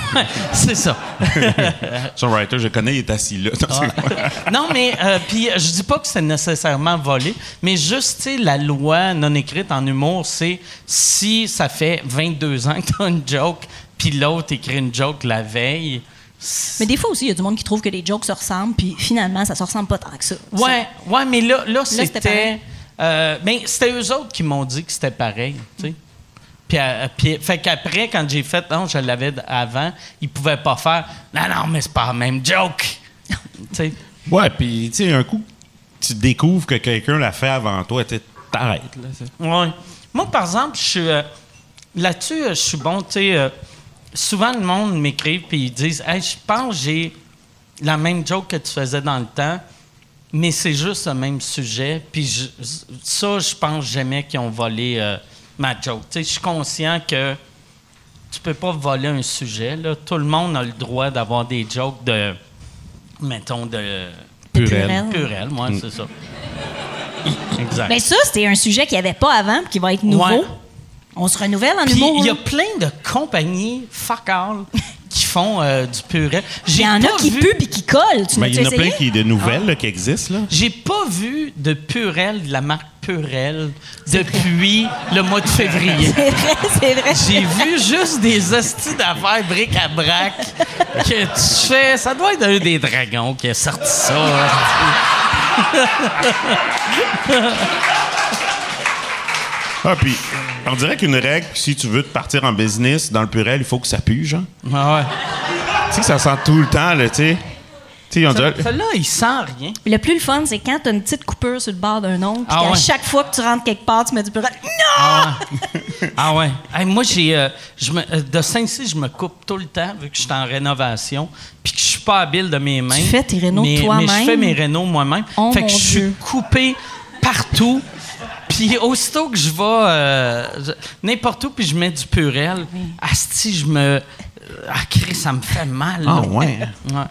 C'est ça. Son writer, je connais, il est assis là. Non, c'est mais euh, puis euh, je dis pas que c'est nécessairement volé, mais juste, tu sais, la loi non écrite en humour, c'est si ça fait 22 ans que t'as une joke, puis l'autre écrit une joke la veille. Mais des fois aussi, il y a du monde qui trouve que les jokes se ressemblent, puis finalement, ça se ressemble pas tant que ça. Ouais, ouais, mais là, là c'était euh, mais c'était eux autres qui m'ont dit que c'était pareil, tu sais. Puis, puis- fait qu'après, quand j'ai fait, non, je l'avais avant, ils pouvaient pas faire, non, non, mais c'est pas la même joke. tu sais. Ouais, puis tu sais, un coup, tu découvres que quelqu'un l'a fait avant toi, tu t'arrêtes. Ouais. Moi, par exemple, je suis. euh, Là-dessus, euh, je suis bon, tu sais. euh, souvent, le monde m'écrit puis ils disent Hey, je pense que j'ai la même joke que tu faisais dans le temps, mais c'est juste le même sujet. Puis je- ça, je pense jamais qu'ils ont volé euh, ma joke. Tu sais, je suis conscient que tu peux pas voler un sujet. Là. Tout le monde a le droit d'avoir des jokes de. Mettons, de. Purel. Purel. Purel, moi, c'est ça. Exact. Mais ça, c'était un sujet qu'il n'y avait pas avant, puis qui va être nouveau. Ouais. On se renouvelle en Puis humour. il y a hein. plein de compagnies fuck all qui font euh, du purée. Il J'ai y en a qui vu- puent puis qui collent. Tu Ben, il y en a plein qui, de nouvelles là, qui existent. Là. J'ai pas vu de purel de la marque Purel depuis le mois de février. C'est vrai, c'est vrai. J'ai vu juste des hosties d'affaires bric-à-brac que tu fais. Ça doit être un des dragons qui a sorti ça. Ah, puis on dirait qu'une règle, si tu veux te partir en business dans le purel, il faut que ça pue, genre. Ah ouais. Tu sais que ça sent tout le temps, là, tu sais. Celui-là, il sent rien. Le plus le fun, c'est quand tu as une petite coupure sur le bord d'un ongle, puis Ah qu'à ouais. chaque fois que tu rentres quelque part, tu mets du purel. Non! Ah, ah ouais. Hey, moi, j'ai, euh, je me- euh, de Saint-Cy, je me coupe tout le temps, vu que je suis en rénovation, puis que je suis pas habile de mes mains. Tu fais tes rénaux mais, toi-même? Mais je fais mes rénaux moi-même. Oh fait que je suis coupé partout. Puis aussitôt que je vais euh, n'importe où, puis je mets du purel, asti, je me... Ah, Christ, ça me fait mal. Ah, ouais. Ouais.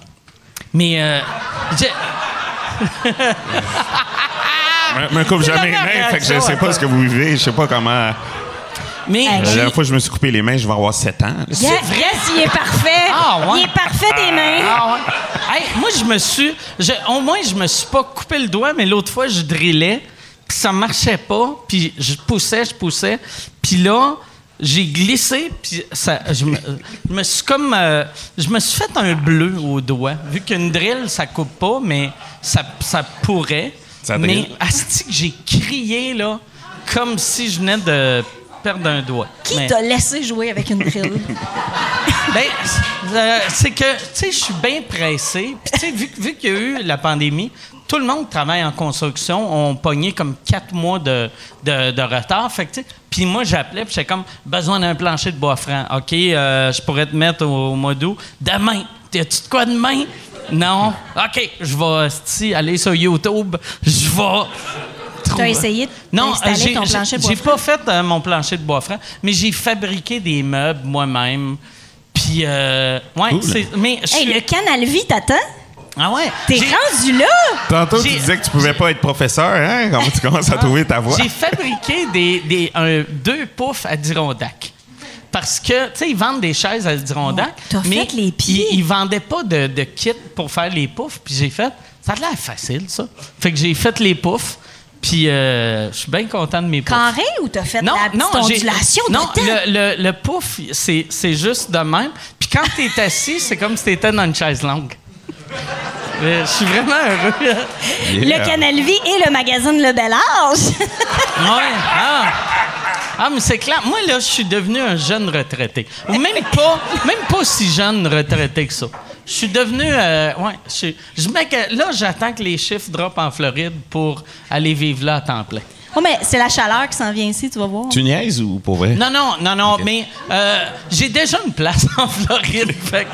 Mais... euh, Je me coupe jamais les la mains, fait que je sais pas ce que vous vivez, je sais pas comment. mais La dernière fois que je me suis coupé les mains, je vais avoir 7 ans. là. Yes, yes, il est parfait! Ah, ouais. Il est parfait des mains! Ah ouais. Hey, moi, je me suis. je- au moins, je me suis pas coupé le doigt, mais l'autre fois, je drillais, puis ça marchait pas, puis je poussais, je poussais. Puis là, j'ai glissé, puis ça, je, me, je me suis comme. euh, je me suis fait un bleu au doigt. Vu qu'une drill, ça coupe pas, mais ça, ça pourrait. Ça mais asti que j'ai crié, là, comme si je venais de perdre un doigt. Qui Mais- t'a laissé jouer avec une drill? ben, euh, c'est que, tu sais, je suis bien pressé. Puis, tu sais, vu, vu qu'il y a eu la pandémie, tout le monde travaille en construction. On pogné comme quatre mois de, de, de retard. Fait que, tu puis moi, j'appelais, puis j'étais comme, besoin d'un plancher de bois franc. OK, euh, je pourrais te mettre au, au mois d'août. Demain. As-tu de quoi demain? Non. OK, je vais aller sur YouTube. Je vais. T'as trouver- essayé non, d'installer euh, j'ai- ton j'ai- plancher de bois J'ai franc? pas fait euh, mon plancher de bois franc, mais j'ai fabriqué des meubles moi-même. Puis, euh, ouais, Cool. c'est. Mais je Hey, le Canal Vie t'attend? Ah ouais? T'es rendu là? Tantôt, tu disais que tu pouvais pas être professeur, hein? Comment tu commences à trouver ta voix? J'ai fabriqué des, des- un- deux poufs à Dirondac. Parce que, tu sais, ils vendent des chaises à Dirondac. Oh, t'as mais fait les pieds. Ils, ils vendaient pas de, de kit pour faire les poufs. Puis j'ai fait, ça a l'air facile, ça. Fait que j'ai fait les poufs. Puis euh, je suis bien content de mes poufs. Carré ou t'as fait la petite j'ai- ondulation de non, le, le, le pouf, c'est, c'est juste de même. Puis quand t'es assis, c'est comme si t'étais dans une chaise longue. Je suis vraiment heureux. Le Canal Vie et le magazine Le Bel Âge. Ouais. Ah. Ah, mais c'est clair. Moi, là, je suis devenu un jeune retraité. Ou même pas, même pas si jeune retraité que ça. Je suis devenu. euh, ouais, je, maga- là, j'attends que les chiffres drop en Floride pour aller vivre là à temps plein. Oh, mais c'est la chaleur qui s'en vient ici, tu vas voir. Tu niaises ou pour vrai? Non, non, non, non, mais euh, j'ai déjà une place en Floride. fait que-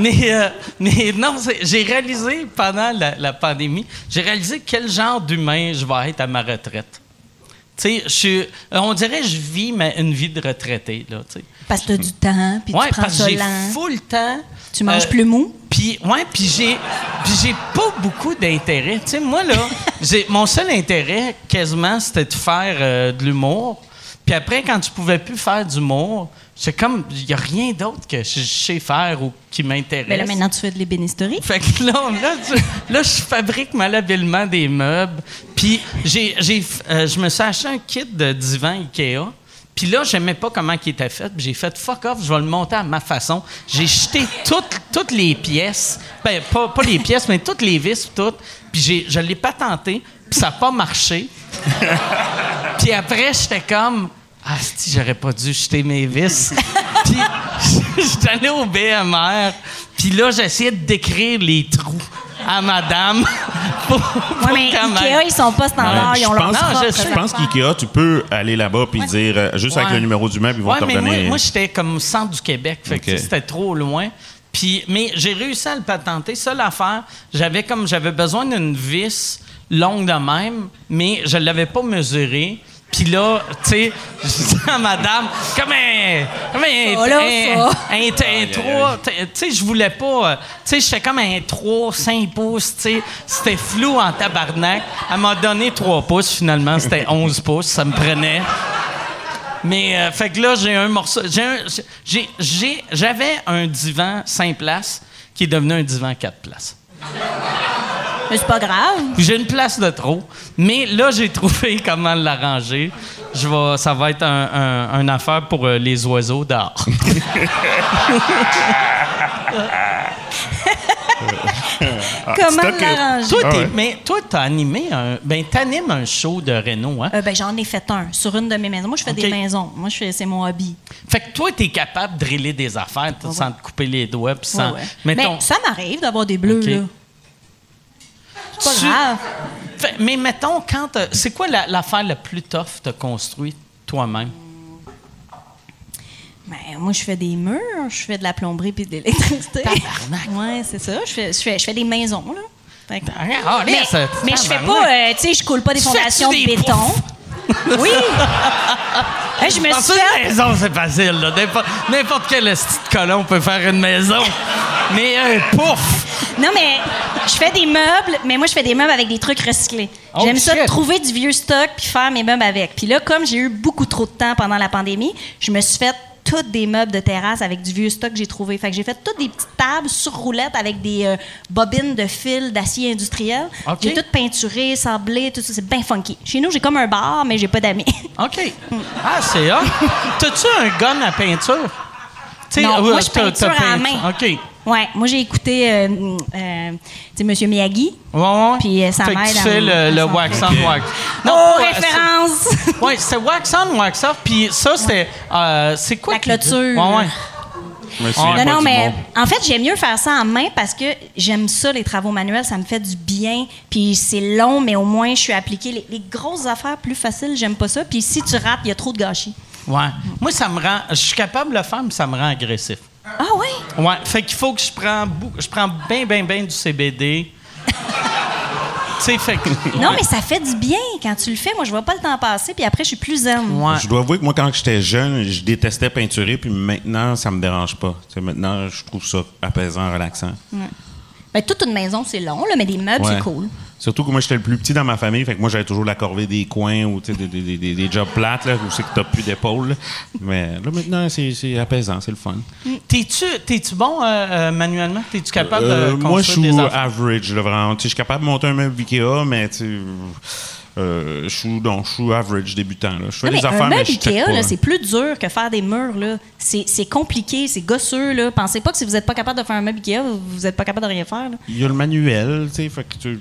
mais, euh, mais non, c'est- j'ai réalisé pendant la, la pandémie, j'ai réalisé quel genre d'humain je vais être à ma retraite. Tu je suis- on dirait que je vis ma- une vie de retraité, là, tu. Parce que t'as du temps, puis Ouais, tu prends parce que ça j'ai full temps. Tu manges Euh, plus mou? Puis, ouais, puis j'ai, puis j'ai pas beaucoup d'intérêt. Tu sais, moi, là, j'ai, mon seul intérêt, quasiment, c'était de faire euh, de l'humour. Puis après, quand tu pouvais plus faire d'humour, c'est comme, il n'y a rien d'autre que je sais faire ou qui m'intéresse. Mais là, maintenant, tu fais de l'ébénisterie. Fait que là, là, tu- là, je fabrique malhabilement des meubles. Puis j'ai, j'ai, euh, je me suis acheté un kit de divan Ikea. Puis là, j'aimais pas comment il était fait. Puis j'ai fait fuck off, je vais le monter à ma façon. J'ai jeté toutes, toutes les pièces. Ben, pas, pas les pièces, mais toutes les vis, toutes. Puis j'ai, je l'ai patenté. Puis ça n'a pas marché. Puis après, j'étais comme, ah, si, j'aurais pas dû jeter mes vis. puis j'étais allé au BMR. Puis là, j'essayais de décrire les trous à madame. pour, pour Ouais, mais. Ikea, ils sont pas standards. je ils ont leur pense, Non, je propre je pense qu'IKEA, tu peux aller là-bas puis dire, euh, juste avec Ouais. le numéro du meuble, ils vont Ouais, te mais moi, redonner. moi, j'étais comme au centre du Québec. Fait que, Ok. tu sais, c'était trop loin. Puis, mais j'ai réussi à le patenter. Ça, l'affaire, j'avais comme j'avais besoin d'une vis longue de même, mais je l'avais pas mesurée. Puis là, tu sais, je dis à madame, comme un. Comme un. Là, un, un- un trois- Tu sais, je voulais pas. euh, Tu sais, j'étais comme un 3, 5 pouces, tu sais. C'était flou en tabarnak. Elle m'a donné 3 pouces, finalement. C'était 11 pouces. Ça me prenait. Mais, euh, fait que là, j'ai un morceau. j'ai un- j'ai- j'ai- J'avais un divan 5 places qui est devenu un divan 4 places. Mais c'est pas grave. J'ai une place de trop. Mais là, j'ai trouvé comment l'arranger. Je vais, ça va être un, affaire pour euh, les oiseaux dehors. Comment c'est ok. l'arranger? toi, Ah t'es- ouais. mais toi, t'as animé un. Ben, t'animes un show de Renault, hein? Euh, ben, j'en ai fait un sur une de mes maisons. Moi, je fais Ok. des maisons. Moi, je fais, c'est mon hobby. Fait que toi, t'es capable de driller des affaires t- sans te couper les doigts. Sans, Ouais, ouais. Mettons- Mais ça m'arrive d'avoir des bleus, Ok. là. C'est pas Tu- grave. Fait- mais mettons, quand. C'est quoi la- l'affaire la plus tough que t'as construite toi-même? Ben, moi, je fais des murs, je fais de la plomberie puis de l'électricité. Tabarnak. Ouais, c'est ça. Je fais, je, fais, je fais des maisons, là. Fait que- Ah, mais, mais je fais pas, euh, tu sais, je coule pas des fondations de béton. Oui! Hey, je me suis fait. maison, c'est facile. là. N'importe, quel de colon peut faire une maison. Mais un pouf! Non, mais je fais des meubles, mais moi, je fais des meubles avec des trucs recyclés. Oh, J'aime ça trouver du vieux stock puis faire mes meubles avec. Puis là, comme j'ai eu beaucoup trop de temps pendant la pandémie, je me suis fait toutes des meubles de terrasse avec du vieux stock que j'ai trouvé. Fait que j'ai fait toutes des petites tables sur roulettes avec des euh, bobines de fil d'acier industriel. J'ai tout peinturé, sablé, tout ça. C'est bien funky. Chez nous, j'ai comme un bar, mais j'ai pas d'amis. OK. Ah, c'est hot. T'as-tu un gun à peinture? Tu sais, Non, euh, moi, je peinture à la main. OK. ouais, moi, j'ai écouté, euh, euh, tu Monsieur Miyagi. Ouais, ouais. Puis, euh, ça fait que m'aide tu à fais me- le, wax on, wax. oh, pas- référence! c'est- Ouais, c'est wax on, wax off. Puis ça, c'était. euh, c'est quoi? La clôture. Ouais, ouais. Non, non, mais en fait, j'aime mieux faire ça en main parce que j'aime ça, les travaux manuels, ça me fait du bien. Puis c'est long, mais au moins, je suis appliquée. Les, les grosses affaires plus faciles, j'aime pas ça. Puis si tu rates, il y a trop de gâchis. Ouais. Moi, ça me rend. Je suis capable de le faire, mais ça me rend agressif. Ah ouais? Ouais. Fait qu'il faut que je prends, bou- je prends bien, bien, bien du CBD. tu sais, fait que. Non, ouais. mais ça fait du bien quand tu le fais. Moi, je vois pas le temps passer, puis après, je suis plus zen. Ouais. Je dois avouer que moi, quand j'étais jeune, je détestais peinturer, puis maintenant, ça me dérange pas. Tu sais, maintenant, je trouve ça apaisant, relaxant. Ben, toute une maison, c'est long, là, mais des meubles, Ouais. c'est cool. Surtout que moi, j'étais le plus petit dans ma famille, fait que moi, j'avais toujours la corvée des coins ou des, des, des- des jobs plates, là, où c'est que t'as plus d'épaules. là. Mais là, maintenant, c'est c'est apaisant, c'est le fun. T'es-tu, t'es-tu bon euh, euh, manuellement? T'es-tu capable Euh, de moi, je construire suis des affaires? average, là, vraiment. Tu sais, Je suis capable de monter un meuble Ikea, mais tu euh, je suis non, je suis average débutant. Là. Je fais Non, des mais affaires, un meuble je Ikea, c'est plus dur que faire des murs. Là. C'est, c'est compliqué, c'est gosseux. Là. Pensez pas que si vous n'êtes pas capable de faire un meuble Ikea, vous n'êtes pas capable de rien faire. là. Il y a le manuel, tu sais, fait que tu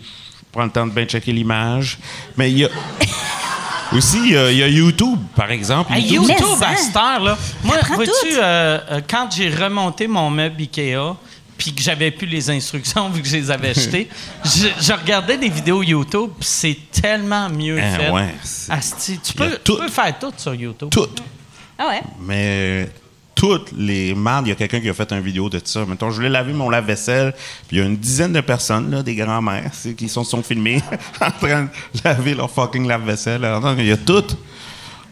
prends le temps de bien checker l'image. Mais il y a. Aussi, il y a, il y a YouTube, par exemple. Hey, YouTube, à cette heure, là. Moi, vois-tu, euh, euh, quand j'ai remonté mon meuble Ikea, puis que j'avais plus les instructions vu que je les avais achetées, je, je regardais des vidéos YouTube, puis c'est tellement mieux Ah, fait. ouais, c'est- Asti, tu peux, tu peux faire tout sur YouTube. tout. Ah ouais? Mais toutes les mardes, il y a quelqu'un qui a fait une vidéo de ça. Mettons, je voulais laver mon lave-vaisselle, puis il y a une dizaine de personnes, là, des grands-mères, qui sont, sont filmées en train de laver leur fucking lave-vaisselle. Il y a tout.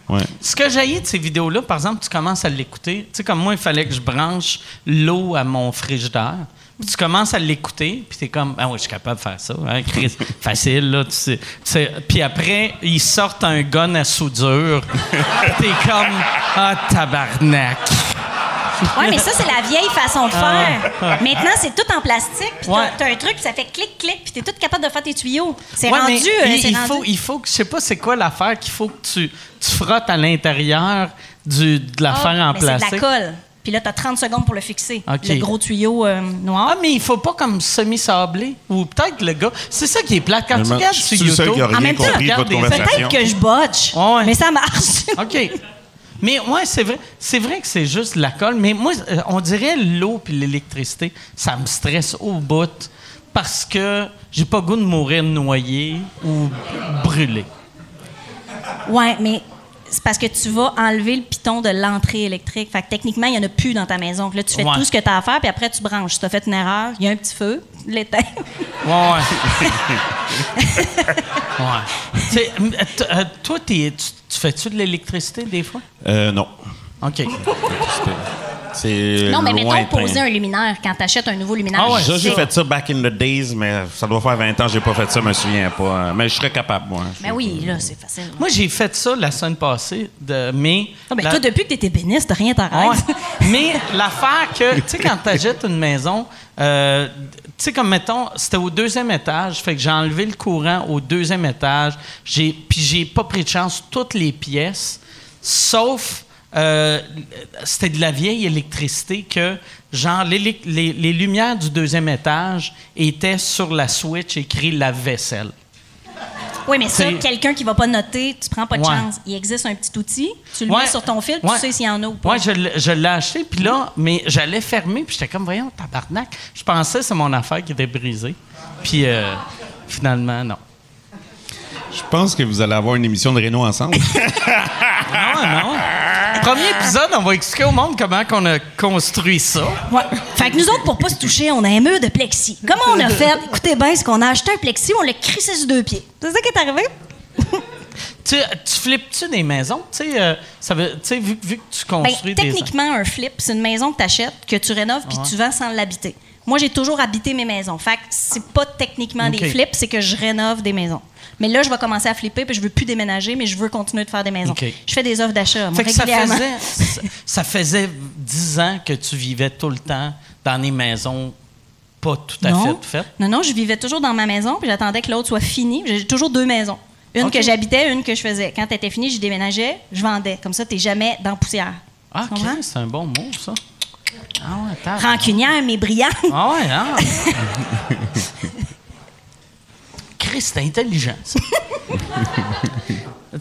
Ouais. Ce que j'ai de ces vidéos-là, par exemple, tu commences à l'écouter. Tu sais, comme moi, il fallait que je branche l'eau à mon frigidaire. Puis tu commences à l'écouter, puis t'es comme, ah oui, je suis capable de faire ça. Hein, Chris, facile, là. Tu sais, tu sais. Puis après, ils sortent un gun à soudure. puis t'es comme, ah, tabarnak. Oui, mais ça, c'est la vieille façon de faire. Maintenant, c'est tout en plastique. Puis Ouais. t'as- un truc, puis ça fait clic-clic, puis t'es tout capable de faire tes tuyaux. C'est Ouais, rendu. mais euh, il, il rendu- faut, il faut que, je sais pas c'est quoi l'affaire qu'il faut que tu, tu frottes à l'intérieur du, de Ah, l'affaire en mais C'est de plastique. la colle. Puis là, t'as 30 secondes pour le fixer. Le gros tuyau euh, noir. Ah, mais il faut pas comme semi-sablé. Ou peut-être le gars. C'est ça qui est plate. Quand tu regardes sur YouTube. qui a rien En même temps. Peut-être que je botche, Ouais, ouais. mais ça marche. OK. Mais ouais, c'est vrai. C'est vrai que c'est juste la colle. Mais moi, euh, on dirait l'eau puis l'électricité, ça me stresse au bout parce que j'ai pas goût de mourir noyé ou brûlé. ouais, mais c'est parce que tu vas enlever le piton de l'entrée électrique. Fait que techniquement, il n'y en a plus dans ta maison. Là, tu fais Ouais. tout ce que tu as à faire, puis après, tu branches. Si tu as fait une erreur, il y a un petit feu, l'éteins. Ouais, ouais. ouais. Euh, toi, tu fais-tu de l'électricité des fois? Euh, non. OK. C'est non, mais mettons, poser un luminaire quand tu achètes un nouveau luminaire. Ah ouais, Ça, j'ai fait ça back in the days, mais ça doit faire 20 ans que j'ai pas fait ça, je me souviens pas. Mais je serais capable, moi. Ben oui, là, c'est facile. Moi, j'ai fait ça la semaine passée, de, mais... Ah, ben, la- toi, depuis que tu étais béniste, rien Ouais. t'arrête. Mais l'affaire que, tu sais, quand tu achètes une maison, euh, tu sais, comme mettons, c'était au deuxième étage, fait que j'ai enlevé le courant au deuxième étage, j'ai, puis j'ai pas pris de chance toutes les pièces, sauf. Euh, c'était de la vieille électricité que, genre, les, les lumières du deuxième étage étaient sur la switch écrit lave-vaisselle. Oui, mais ça, quelqu'un qui va pas noter, tu prends pas de Ouais. chance. Il existe un petit outil, tu le Ouais. mets sur ton fil, puis Ouais. tu sais s'il y en a ou pas. Je, l'ai- je l'ai acheté, puis là, mais j'allais fermer, puis j'étais comme, voyons, tabarnak. Je pensais que c'est mon affaire qui était brisée. Puis euh, finalement, non. Je pense que vous allez avoir une émission de Renault ensemble. Non, non. Premier épisode, on va expliquer au monde comment on a construit ça. Ouais. Fait que nous autres, pour pas se toucher, on a un mur de plexi. Comment on a fait? Écoutez bien, c'est qu'on a acheté un plexi, on l'a crissé sur deux pieds. C'est ça qui est arrivé? Tu, tu flippes-tu des maisons? Tu sais, euh, ça veut- vu, vu que tu Ben, construis des... techniquement, un flip, c'est une maison que tu achètes, que tu rénoves, puis tu vends sans l'habiter. Moi, j'ai toujours habité mes maisons. Fait que c'est pas techniquement des flips, c'est que je rénove des maisons. Mais là, je vais commencer à flipper, puis je veux plus déménager, mais je veux continuer de faire des maisons. Je fais des offres d'achat, Fait ça faisait, ça, faisait 10 ans que tu vivais tout le temps dans des maisons pas tout à fait non. faites? non, non, je vivais toujours dans ma maison, puis j'attendais que l'autre soit finie. J'ai toujours deux maisons. Une que j'habitais, une que je faisais. Quand elle était finie, je déménageais, je vendais. Comme ça, t'es jamais dans poussière. Ah, Tu OK, comprends? c'est un bon mot, ça. Ah ouais. Rancunière, mais brillante. Ah ouais, ah. Chris, c'est intelligent, ça.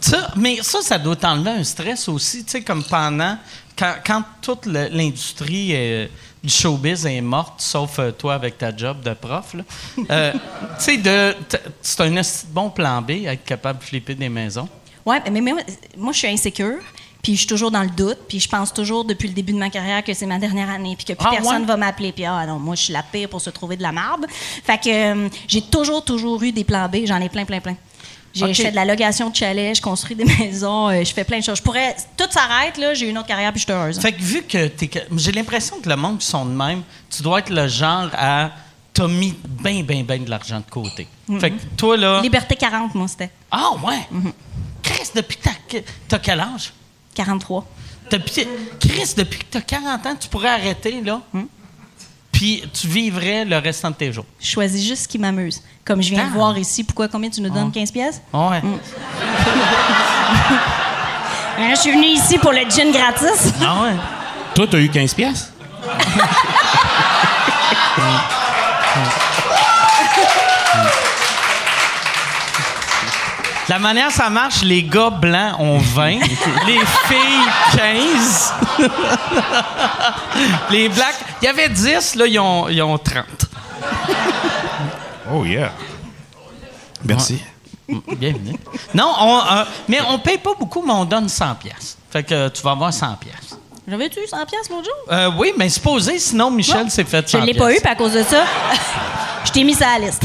Ça, mais ça, ça doit t'enlever un stress aussi, tu sais, comme pendant, quand, quand toute le- l'industrie euh, du showbiz est morte, sauf euh, toi avec ta job de prof, là. Euh, tu sais, de- t- c'est un esti de bon plan B, être capable de flipper des maisons. Ouais, mais, mais moi, moi, je suis insécure. Puis je suis toujours dans le doute, puis je pense toujours depuis le début de ma carrière que c'est ma dernière année, puis que plus Ah, personne ouais? va m'appeler, puis ah non, moi je suis la pire pour se trouver de la marde. Fait que euh, j'ai toujours, toujours eu des plans B, j'en ai plein, plein, plein. J'ai fais de la location de chalet, je construis des maisons, euh, je fais plein de choses. Je pourrais, tout s'arrête, là, j'ai une autre carrière, puis je suis heureuse. Fait que vu que t'es. J'ai l'impression que le monde qui sont de même, tu dois être le genre à. T'as mis bien, bien, bien de l'argent de côté. Fait que toi, là. Liberté 40, moi, c'était Ah, ouais! Chris, depuis que t'as quel âge? 43. Depuis, Chris, depuis que t'as 40 ans, tu pourrais arrêter, là. Puis tu vivrais le restant de tes jours. Je choisis juste ce qui m'amuse. Comme je viens Ah. de voir ici, pourquoi, combien tu nous donnes? 15 pièces? Ouais. je suis venue ici pour le gin gratis. Ah, ouais. Toi, t'as eu 15 pièces? La manière ça marche, les gars blancs ont 20, les filles 15. les blacks, il y avait 10, là, ils ont, ils ont 30. Oh, yeah. Merci. Bienvenue. Non, on, euh, mais on paye pas beaucoup, mais on donne 100 pièces. Fait que euh, tu vas avoir 100 pièces. J'avais-tu 100 pièces l'autre jour? Euh, oui, mais supposé, sinon Michel s'est fait Je 100 l'ai pas eu, puis à cause de ça, je t'ai mis ça à la liste.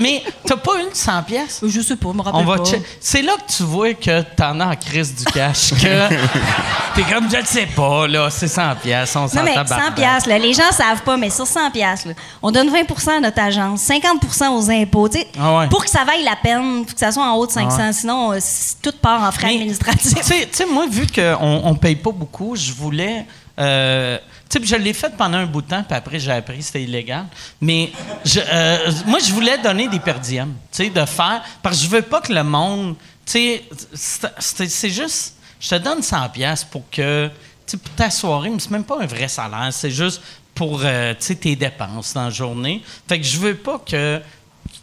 Mais t'as pas eu de 100 pièces? Je sais pas, je me rappelle On va pas. C'est là que tu vois que t'en as en crise du cash. Que t'es comme, je le sais pas, là, c'est 100 pièces, on s'en Non, mais tabarnak. 100 piastres, là, les gens savent pas, mais sur 100 piastres, là, on donne 20% à notre agence, 50% aux impôts. tu sais, Ah ouais. Pour que ça vaille la peine, faut que ça soit en haut de 500. Sinon, euh, tout part en frais Mais, administratifs. Tu sais- tu sais, moi, vu qu'on on paye pas beaucoup, je voulais. euh, tu sais, je l'ai fait pendant un bout de temps, puis après, j'ai appris que c'était illégal. Mais je, euh, moi, je voulais donner des per diem, tu sais, de faire. Parce que je veux pas que le monde. Tu sais, c'est- juste. Je te donne 100$ piastres pour que. Tu sais, pour ta soirée, mais c'est même pas un vrai salaire, c'est juste pour euh, tu sais, tes dépenses dans la journée. Fait que je veux pas que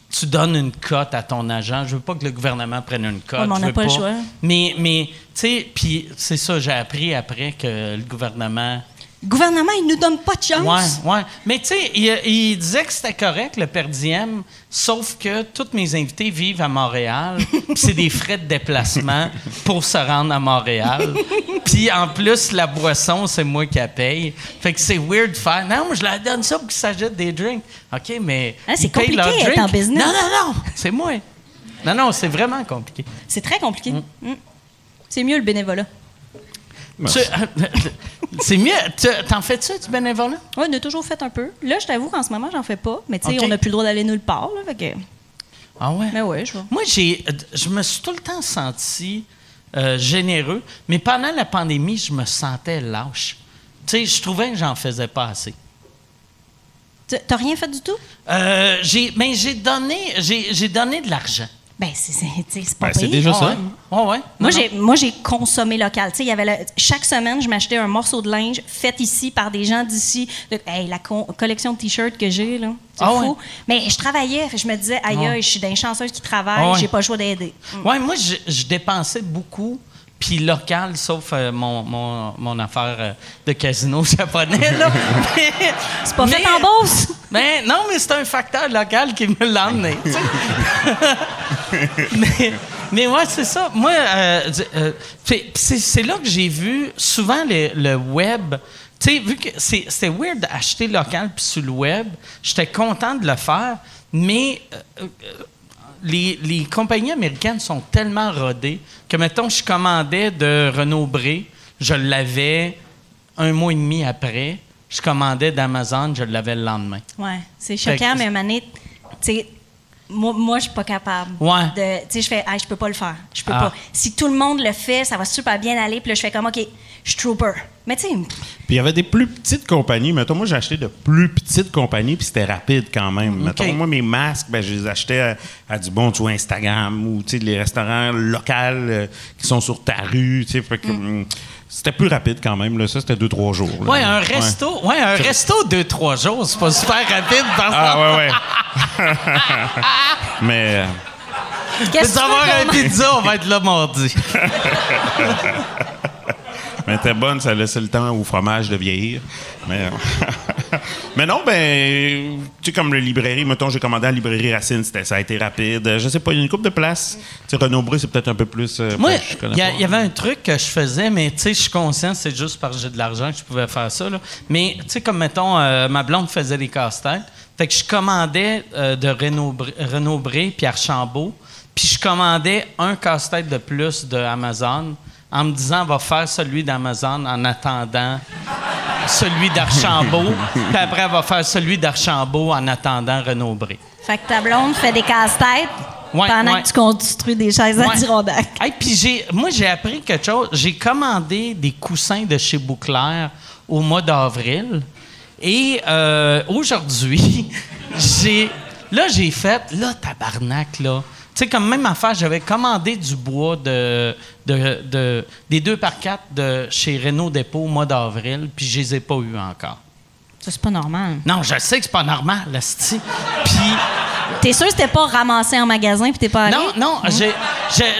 tu donnes une cote à ton agent. Je veux pas que le gouvernement prenne une cote. Ouais, mais on n'a veux pas le choix. Mais, mais tu sais, puis c'est ça, j'ai appris après que le gouvernement. Le gouvernement, il nous donne pas de chance. Ouais, ouais. Mais tu sais, il, il disait que c'était correct, le per diem, sauf que tous mes invités vivent à Montréal, puis c'est des frais de déplacement pour se rendre à Montréal. Puis en plus, la boisson, c'est moi qui la paye. Fait que c'est weird de faire. Non, moi, je leur donne ça pour qu'ils s'achètent des drinks. OK, mais. Hein, c'est compliqué leurs être drinks. en business. Non, non, non, c'est moi. Non, non, c'est vraiment compliqué. C'est très compliqué. Mm. C'est mieux le bénévolat. Tu- c'est mieux. Tu- T'en fais-tu du bénévolat? Oui, on a toujours fait un peu. Là, je t'avoue qu'en ce moment, j'en fais pas. Mais tu sais, on n'a plus le droit d'aller nulle part. Là, fait que... Ah ouais? Mais ouais, je vois. Moi, j'ai, euh, je me suis tout le temps senti euh, généreux, mais pendant la pandémie, je me sentais lâche. Tu sais, je trouvais que j'en faisais pas assez. T'as rien fait du tout? Euh, j'ai, mais j'ai donné, j'ai, j'ai donné de l'argent. Ben, c'est pas Ben, c'est déjà ça. ouais? Ouais? Moi, Non, j'ai, moi, j'ai consommé local. Tu sais, il y avait le- chaque semaine, je m'achetais un morceau de linge fait ici par des gens d'ici. Hey, la collection de t-shirts que j'ai, là, c'est Ah fou. ouais? Mais je travaillais, je me disais, aïe, je suis d'une chanceuse qui travaille, Ah ouais. j'ai pas le choix d'aider. non. Ouais, moi, je, je dépensais beaucoup, puis local, sauf euh, mon, mon, mon affaire euh, de casino japonais, là. C'est pas fait mais- en Beauce? Mais non, mais c'est un facteur local qui me l'a emmené. mais, mais ouais, c'est ça. Moi, euh, euh, c'est c'est là que j'ai vu souvent le, le web. Tu sais, vu que c'est- c'était weird d'acheter local puis sur le web, j'étais content de le faire, mais euh, les, les compagnies américaines sont tellement rodées que, mettons, je commandais de Renault Bré, je l'avais un mois et demi après. Je commandais d'Amazon, je l'avais le lendemain. Ouais, c'est choquant, que- mais à un moment donné, tu sais, moi, moi je suis pas capable. Ouais. de- Tu sais, je fais, ah, je peux pas le faire. Je peux Ah. pas. Si tout le monde le fait, ça va super bien aller. Puis là, je fais comme, OK, je suis trooper. Mais tu sais, Puis il y avait des plus petites compagnies. Mettons, moi, j'ai acheté de plus petites compagnies, puis c'était rapide quand même. Mettons, moi, mes masques, ben, je les achetais à, à du bon, tu vois, Instagram ou, tu sais, les restaurants locaux euh, qui sont sur ta rue, tu sais. fait que, hum, C'était plus rapide quand même, là. Ça, c'était deux, trois jours. là. Ouais, un resto, ouais. un resto deux, trois jours, c'est pas super rapide par Ah, ouais, ouais. Mais. euh, qu'est-ce que avoir un pizza, on va être là mardi. Mais était bonne, ça laissait le temps au fromage de vieillir. Mais, mais non, ben, tu sais, comme le librairie, mettons, j'ai commandé à la librairie Racine, ça a été rapide. Je sais pas, il y a une coupe de place. Tu sais, Renaud Bré, c'est peut-être un peu plus. euh, Moi, il y, avait un truc que je faisais, mais tu sais, je suis conscient, c'est juste parce que j'ai de l'argent que je pouvais faire ça. là. Mais tu sais, comme mettons, euh, ma blonde faisait des casse-têtes. Fait que je commandais euh, de Renaud Bré, Renaud Bré puis Archambault. Puis je commandais un casse-tête de plus de Amazon en me disant, va faire celui d'Amazon en attendant celui d'Archambault. puis après, elle va faire celui d'Archambault en attendant Renaud Bré. Fait que ta blonde fait des casse-têtes Ouais, pendant ouais. que tu construis des chaises Ouais. Adirondack. Hey, puis j'ai, moi, j'ai appris quelque chose. J'ai commandé des coussins de chez Bouclair au mois d'avril. Et euh, aujourd'hui, j'ai. Là, j'ai fait. Là, tabarnak, là. Tu sais, comme même affaire, j'avais commandé du bois de, de, de- des 2 par 4 de chez Renault Dépôt au mois d'avril, puis je les ai pas eu encore. Ça, c'est pas normal. Non, je sais que c'est pas normal, là. Puis. T'es sûr que c'était pas ramassé en magasin puis t'es pas allé? Non, non,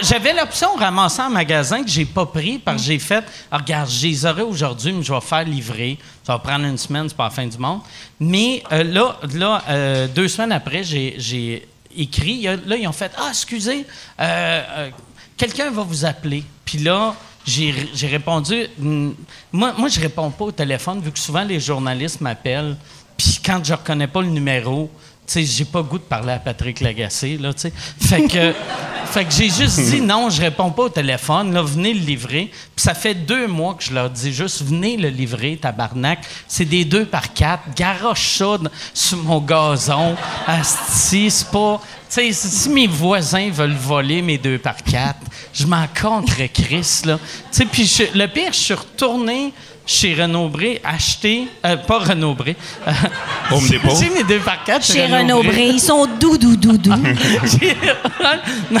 j'avais l'option ramasser en magasin que j'ai pas pris parce que j'ai fait, Ah, regarde, je les aurai aujourd'hui, mais je vais faire livrer. Ça va prendre une semaine, c'est pas la fin du monde. Mais euh, là, là euh, deux semaines après, j'ai- j'ai écrit. Là, ils ont fait, ah, excusez, euh, euh, quelqu'un va vous appeler. Puis là, j'ai répondu, Hmm, moi, moi, je réponds pas au téléphone vu que souvent les journalistes m'appellent. Puis quand je reconnais pas le numéro, sais, j'ai pas goût de parler à Patrick Lagacé, là, tu sais. Fait que, fait que j'ai juste dit non, je réponds pas au téléphone, là, venez le livrer. Puis ça fait deux mois que je leur dis juste, venez le livrer, tabarnak. C'est des deux par quatre, garoche ça sur mon gazon. Asti, c'est pas. Tu sais, si mes voisins veulent voler mes deux par quatre, je m'en contre Chris, là. Tu sais, puis le pire, je suis retourné chez Renaud Bré acheter, euh, pas Renaud Bré, euh, Home Depot. j'ai mes deux par quatre Chez Renaud Bré, ils sont doux, doux, doux, doux. Non,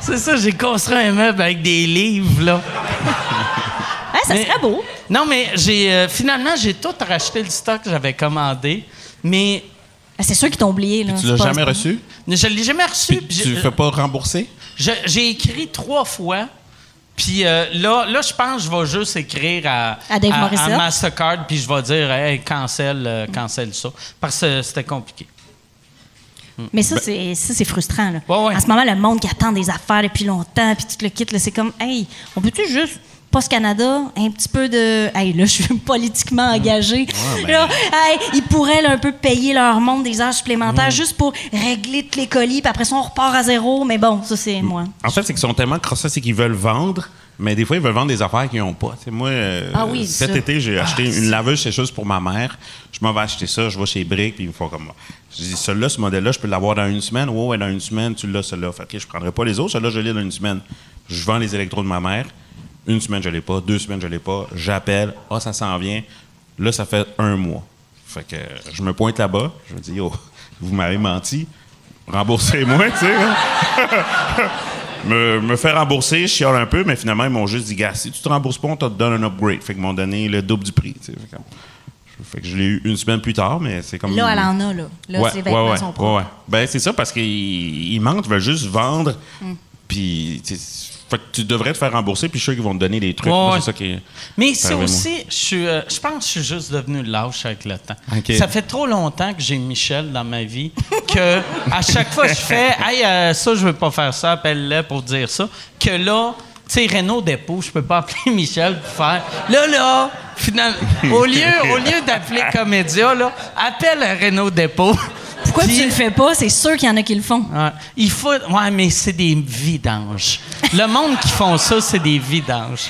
C'est ça, j'ai construit un meuble avec des livres, là. Ah, ça Mais- serait beau. Non, mais j'ai euh, finalement, j'ai tout racheté le stock que j'avais commandé, mais Ah, C'est sûr qu'ils t'ont oublié. Là. Tu l'as jamais reçu? je l'ai jamais reçu. Puis puis tu j'ai- fais pas rembourser? J'ai écrit trois fois. Puis euh, là, là, je pense que je vais juste écrire à, À Dave. Mastercard, puis je vais dire, hey, cancel, euh, cancel ça. Parce que c'était compliqué. Mais ça, c'est ça, c'est frustrant. Là. Ouais, ouais. En ce moment, le monde qui attend des affaires depuis longtemps, puis tu te le quittes, c'est comme, hey, on peut-tu juste, Post Canada, un petit peu de. Hey, là, je suis politiquement engagé. ben- Là, hey, ils pourraient là, un peu payer leur monde des heures supplémentaires juste pour régler tous les colis, puis après ça, on repart à zéro. Mais bon, ça, c'est moi. En fait, c'est qu'ils sont tellement crossés, c'est qu'ils veulent vendre, mais des fois, ils veulent vendre des affaires qu'ils n'ont pas. Moi, euh, Ah oui, cet ça. été, j'ai acheté une laveuse sécheuse pour ma mère. Je m'en vais acheter ça, je vais chez Brick, puis ils me font comme. Je dis, celui-là, ce modèle-là, je peux l'avoir dans une semaine. Ouais, ouais, dans une semaine, tu l'as, celui-là. Fait que je prendrai pas les autres, celui-là, je l'ai dans une semaine. Je vends les électros de ma mère. Une semaine, je l'ai pas. Deux semaines, je l'ai pas. J'appelle. Ah, ça s'en vient. Là, ça fait un mois. Fait que je me pointe là-bas. Je me dis, oh, vous m'avez menti. Remboursez-moi, tu sais. hein. me, me faire rembourser, je chiale un peu, mais finalement, ils m'ont juste dit, gars, si tu te rembourses pas, on te donne un upgrade. Fait qu'ils m'ont donné le double du prix. Fait, que je l'ai eu une semaine plus tard, mais c'est comme. Là, elle en a, là. Là, Ouais, ses vêtements ouais, ouais, sont propres. Ben, c'est ça, parce qu'ils ils mentent, ils veulent juste vendre. Mm. Puis, fait que tu devrais te faire rembourser, puis je suis sûr qu'ils vont te donner des trucs. Ouais, Moi, ouais. c'est ça qui est- Mais c'est aussi, je, suis, euh, je pense que je suis juste devenu lâche avec le temps. Ça fait trop longtemps que j'ai Michel dans ma vie que à chaque fois je fais, hey, euh, ça je veux pas faire ça, appelle-le pour dire ça. Que là, tu sais, Renaud Dépôt, je peux pas appeler Michel pour faire. Là, là, finalement, au lieu, au lieu d'appeler Comédia, là, appelle Renaud Dépôt. Pourquoi Puis- tu le fais pas? C'est sûr qu'il y en a qui le font. Ouais. Il faut. Ouais, mais c'est des vidanges. Le monde qui font ça, c'est des vidanges.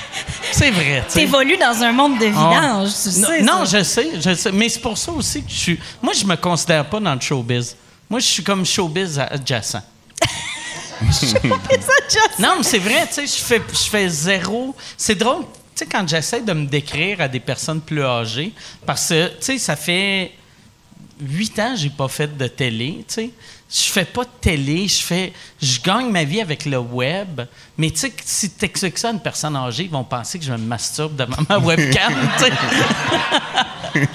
C'est vrai, tu sais. T'évolues dans un monde de Ah. vidange, tu non, sais. non, je sais, je sais. Mais c'est pour ça aussi que je suis. Moi, je me considère pas dans le showbiz. Moi, je suis comme showbiz adjacent. Non, mais c'est vrai, tu sais, je fais, je fais zéro. C'est drôle, tu sais, quand j'essaie de me décrire à des personnes plus âgées, parce que, tu sais, ça fait huit ans que j'ai pas fait de télé, tu sais. Je fais pas de télé, je fais, je gagne ma vie avec le web. Mais tu sais, si tu expliques ça à une personne âgée, ils vont penser que je me masturbe devant ma webcam.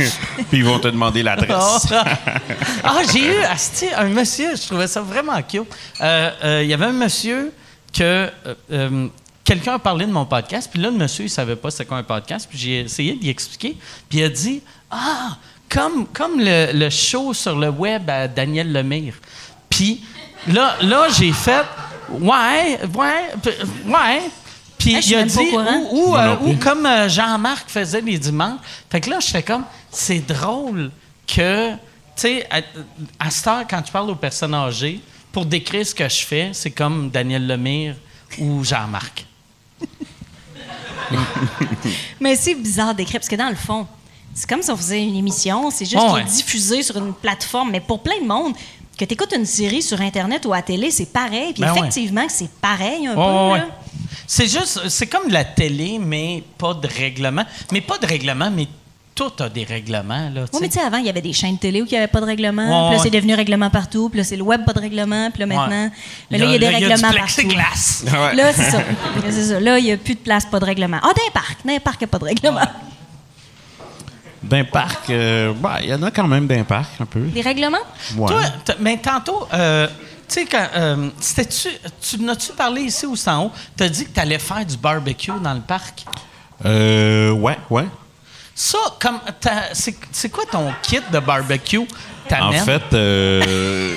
Puis ils vont te demander l'adresse. ah, j'ai eu asti, un monsieur, je trouvais ça vraiment cute. Euh, euh, Il y avait un monsieur que euh, quelqu'un a parlé de mon podcast, puis là, le monsieur, il savait pas c'était quoi un podcast, puis j'ai essayé d'y expliquer, puis il a dit Ah, comme, comme le, le show sur le web à Daniel Lemire. Puis là, là j'ai fait Ouais, ouais, ouais. Puis Ah, il a dit, ou, ou, euh, ou comme euh, Jean-Marc faisait les dimanches. Fait que là, je fais comme, c'est drôle que, tu sais, à, à cette heure, quand tu parles aux personnes âgées, pour décrire ce que je fais, c'est comme Daniel Lemire ou Jean-Marc. Mais c'est bizarre d'écrire, parce que dans le fond, c'est comme si on faisait une émission, c'est juste ouais. diffusé sur une plateforme. Mais pour plein de monde, que tu écoutes une série sur Internet ou à la télé, c'est pareil. Puis Ben effectivement, c'est pareil un Ouais, peu. ouais. C'est juste, c'est comme de la télé, mais pas de règlement. Mais pas de règlement, mais tout a des règlements, là, Oui, mais tu sais, avant, il y avait des chaînes de télé où il n'y avait pas de règlement. Ouais, puis là, ouais. c'est devenu règlement partout. Puis là, c'est le web, pas de règlement. Puis là, maintenant, Ouais. mais là, il y a des là, règlements du partout. Là, c'est ça. c'est ça. Là, il n'y a plus de place, pas de règlement. Ah, d'un parc. D'un parc, il n'y a pas de règlement. D'un parc, euh, bah, il y en a quand même d'un parc, un peu. Des règlements? Ouais. Toi, mais tantôt, euh, tu sais, quand. euh, c'était-tu. Tu n'as-tu parlé ici ou en haut? Tu as dit que tu allais faire du barbecue dans le parc? Euh, ouais, ouais. Ça, comme. C'est c'est quoi ton kit de barbecue? En fait, euh,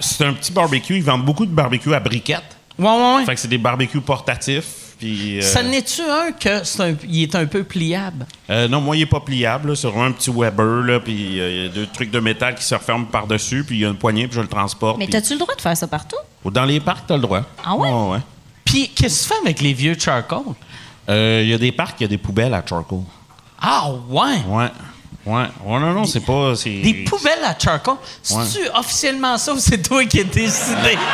c'est un petit barbecue. Ils vendent beaucoup de barbecue à briquettes. Ouais, ouais, ouais. Fait que c'est des barbecues portatifs. Puis, euh, Ça n'est-tu un que c'est un- il est un peu pliable? euh, non, moi, il n'est pas pliable. C'est vraiment un petit Weber. Là, puis euh, il y a deux trucs de métal qui se referment par-dessus. Puis il y a une poignée, puis je le transporte. Mais puis- t'as-tu le droit de faire ça partout? Dans les parcs, tu as le droit. Ah ouais? ouais. Puis, qu'est-ce que tu fais avec les vieux charcoal? Euh, Il y a des parcs, il y a des poubelles à charcoal. Ah, ouais! Ouais. Ouais. Ouais, non, non, c'est pas. c'est- Des poubelles à charcoal. C'est-tu officiellement ça ou c'est toi qui as décidé?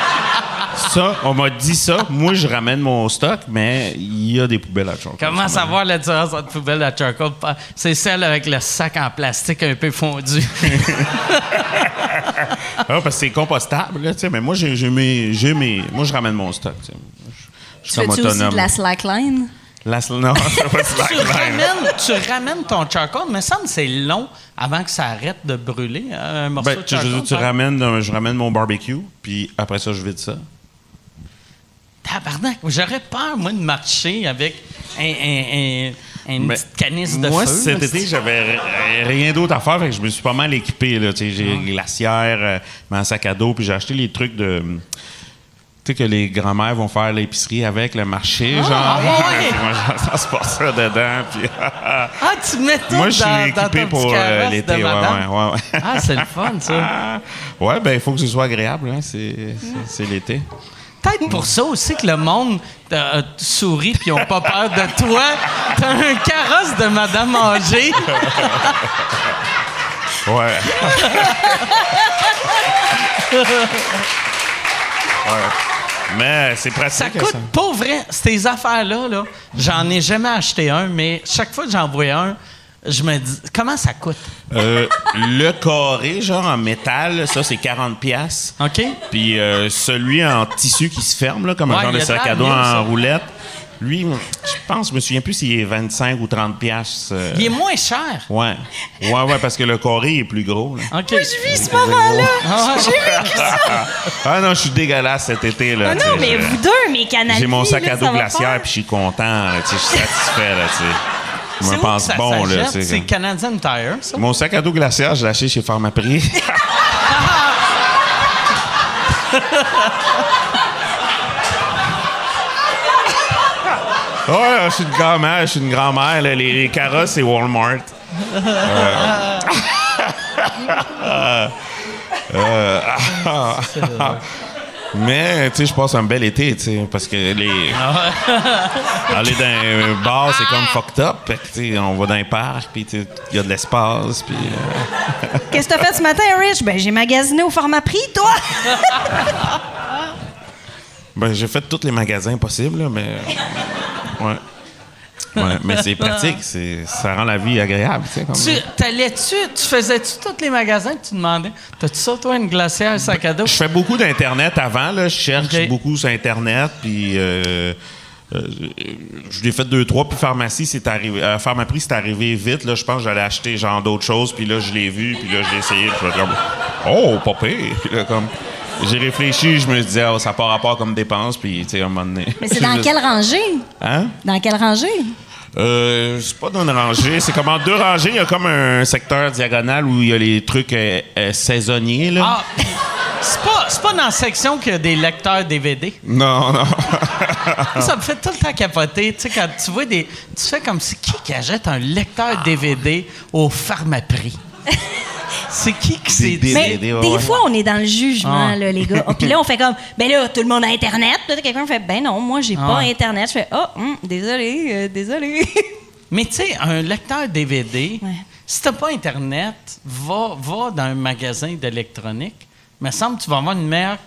Ça, on m'a dit ça. Moi, je ramène mon stock, mais il y a des poubelles à charcoal. Comment savoir la différence entre poubelle à charcoal? C'est celle avec le sac en plastique un peu fondu. Ah, parce que c'est compostable, là, tu sais. Mais moi, j'ai j'ai mes, j'ai mes. Moi, je ramène mon stock, tu sais. Je suis Tu comme fais-tu aussi de la slackline? La- non, c'est pas tu, ramènes, tu ramènes ton charcoal, mais ça me c'est long avant que ça arrête de brûler, hein, un morceau Ben, de je, tu ramènes, je ramène mon barbecue, puis après ça, je vide ça. Tabarnak, j'aurais peur, moi, de marcher avec un, un- un- une petite canisse de moi, feu. cet là, été, j'avais rien d'autre à faire, fait que je me suis pas mal équipé. Ah. j'ai une glacière, euh, mon sac à dos, puis j'ai acheté les trucs de. Sais, que les grands-mères vont faire l'épicerie avec le marché, genre. ah ouais! Moi, ça se passe ça dedans, puis. Ah, tu mets tout Moi, je suis équipé pour euh, l'été. Ouais, ouais, ouais. Ah, c'est le fun, ça. ouais, ben, il faut que ce soit agréable, hein, c'est, l'été. Peut-être pour ça aussi que le monde euh, sourit puis ont pas peur de toi. T'as un carrosse de madame âgée. Ouais. Ouais. Mais c'est pratique. Ça coûte pas vrai. Ces affaires-là, là, j'en ai jamais acheté un, mais chaque fois que j'en vois un, je me dis, comment ça coûte? Euh, le carré, genre en métal, ça, c'est 40 pièces. OK? Puis euh, celui en tissu qui se ferme, là, comme Ouais, un genre de sac à dos ça. en roulette, lui, je pense, je me souviens plus s'il est 25 ou 30 pièces. euh, Il est moins cher. Ouais. Ouais, ouais, parce que le carré est plus gros. Là. OK. Vis ce moment-là! Ah, Ah non, je suis dégueulasse cet été. Là, Ah non, mais je- vous deux, mes canadiens. J'ai mon sac là, à ça dos glaciaire, puis je suis content. là, je suis satisfait. Là. Je c'est me où pense ça bon. Là, C'est comme- Canadian Tire, ça? Mon sac à dos glaciaire, je l'ai acheté chez Pharmaprix. Ouais, je suis une grand-mère, je suis une grand-mère. Les, les carrosses, c'est Walmart. Euh. Euh, Mais, tu sais, je passe un bel été, tu sais, parce que les... Aller dans un bar, c'est comme fucked up. Fait que, tu sais, on va dans un parc, puis tu sais, il y a de l'espace, puis... euh, Qu'est-ce que t'as fait ce matin, Rich? Ben, j'ai magasiné au format prix, toi! Ben, j'ai fait tous les magasins possibles, là, mais. Ouais. Ouais, mais c'est pratique, c'est, ça rend la vie agréable, tu sais. Comme... Tu t'allais-tu, tu faisais-tu tous les magasins que tu demandais? T'as-tu ça, toi, une glacière, un sac à dos? Je fais beaucoup d'Internet avant, là. Je cherche beaucoup sur Internet, puis. euh, euh, je l'ai fait deux, trois, puis pharmacie, c'est arrivé. Euh, pharmaprix, c'est arrivé vite. Là, je pense que j'allais acheter genre d'autres choses, puis là, je l'ai vu, puis là, je l'ai essayé, puis je comme Oh, pas pire! Puis là, comme. J'ai réfléchi, je me disais, oh, ça n'a pas rapport comme dépense, puis, tu sais, à un moment donné. Mais c'est dans quelle rangée? Hein? Dans quelle rangée? Euh, c'est pas dans une rangée. C'est comme en deux rangées. Il y a comme un secteur diagonal où il y a les trucs euh, euh, saisonniers. Là. Ah, c'est pas, c'est pas dans la section qu'il y a des lecteurs DVD. Non, non. Ça me fait tout le temps capoter. Tu sais, quand tu vois des. Tu fais comme si qui qui achète un lecteur DVD au pharmaprix? C'est qui qui s'est Des- dit? Mais DVD, ouais, des ouais. fois, on est dans le jugement, Ah. là, les gars. Oh, Puis là, on fait comme, ben là, tout le monde a Internet. Puis quelqu'un fait, ben non, moi, j'ai pas. Internet. Je fais, oh, hum, désolé, euh, désolé. Mais tu sais, un lecteur DVD, Ouais. si t'as pas Internet, va, va dans un magasin d'électronique. Me semble que tu vas avoir une meilleure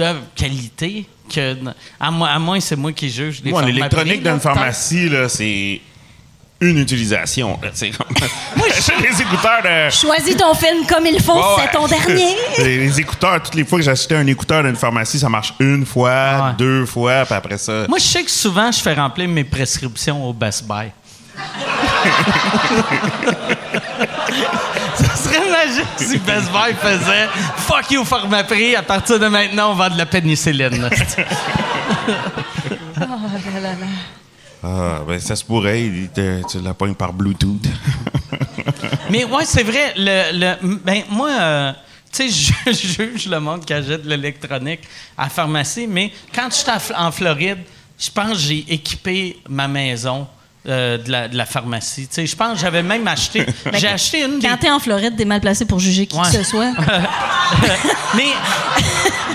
euh, qualité que. À, moi, à moins, c'est moi qui juge les Pharmaprix, l'électronique d'une pharmacie, là, c'est une utilisation. là, comme... J'ai les écouteurs de. Choisis ton film comme il faut, Ouais, c'est ouais. ton dernier. les, les écouteurs, toutes les fois que j'achetais un écouteur d'une pharmacie, ça marche une fois, Ouais. deux fois, puis après ça. Moi, je sais que souvent, je fais remplir mes prescriptions au Best Buy. Ça serait magique si Best Buy faisait Fuck you, Pharmaprix, à partir de maintenant, on vend de la pénicilline. Ah, ben ça se pourrait, il te- tu la pognes par Bluetooth. Mais ouais, c'est vrai. Le, le- ben, moi, euh, tu sais, je, je juge le monde qui achète de l'électronique à la pharmacie, mais quand j'étais à F- en Floride, je pense que j'ai équipé ma maison euh, de, la, de la pharmacie. Tu sais, je pense que j'avais même acheté. J'ai acheté une des Quand t'es en Floride, t'es mal placé pour juger qui Ouais. que ce soit. Mais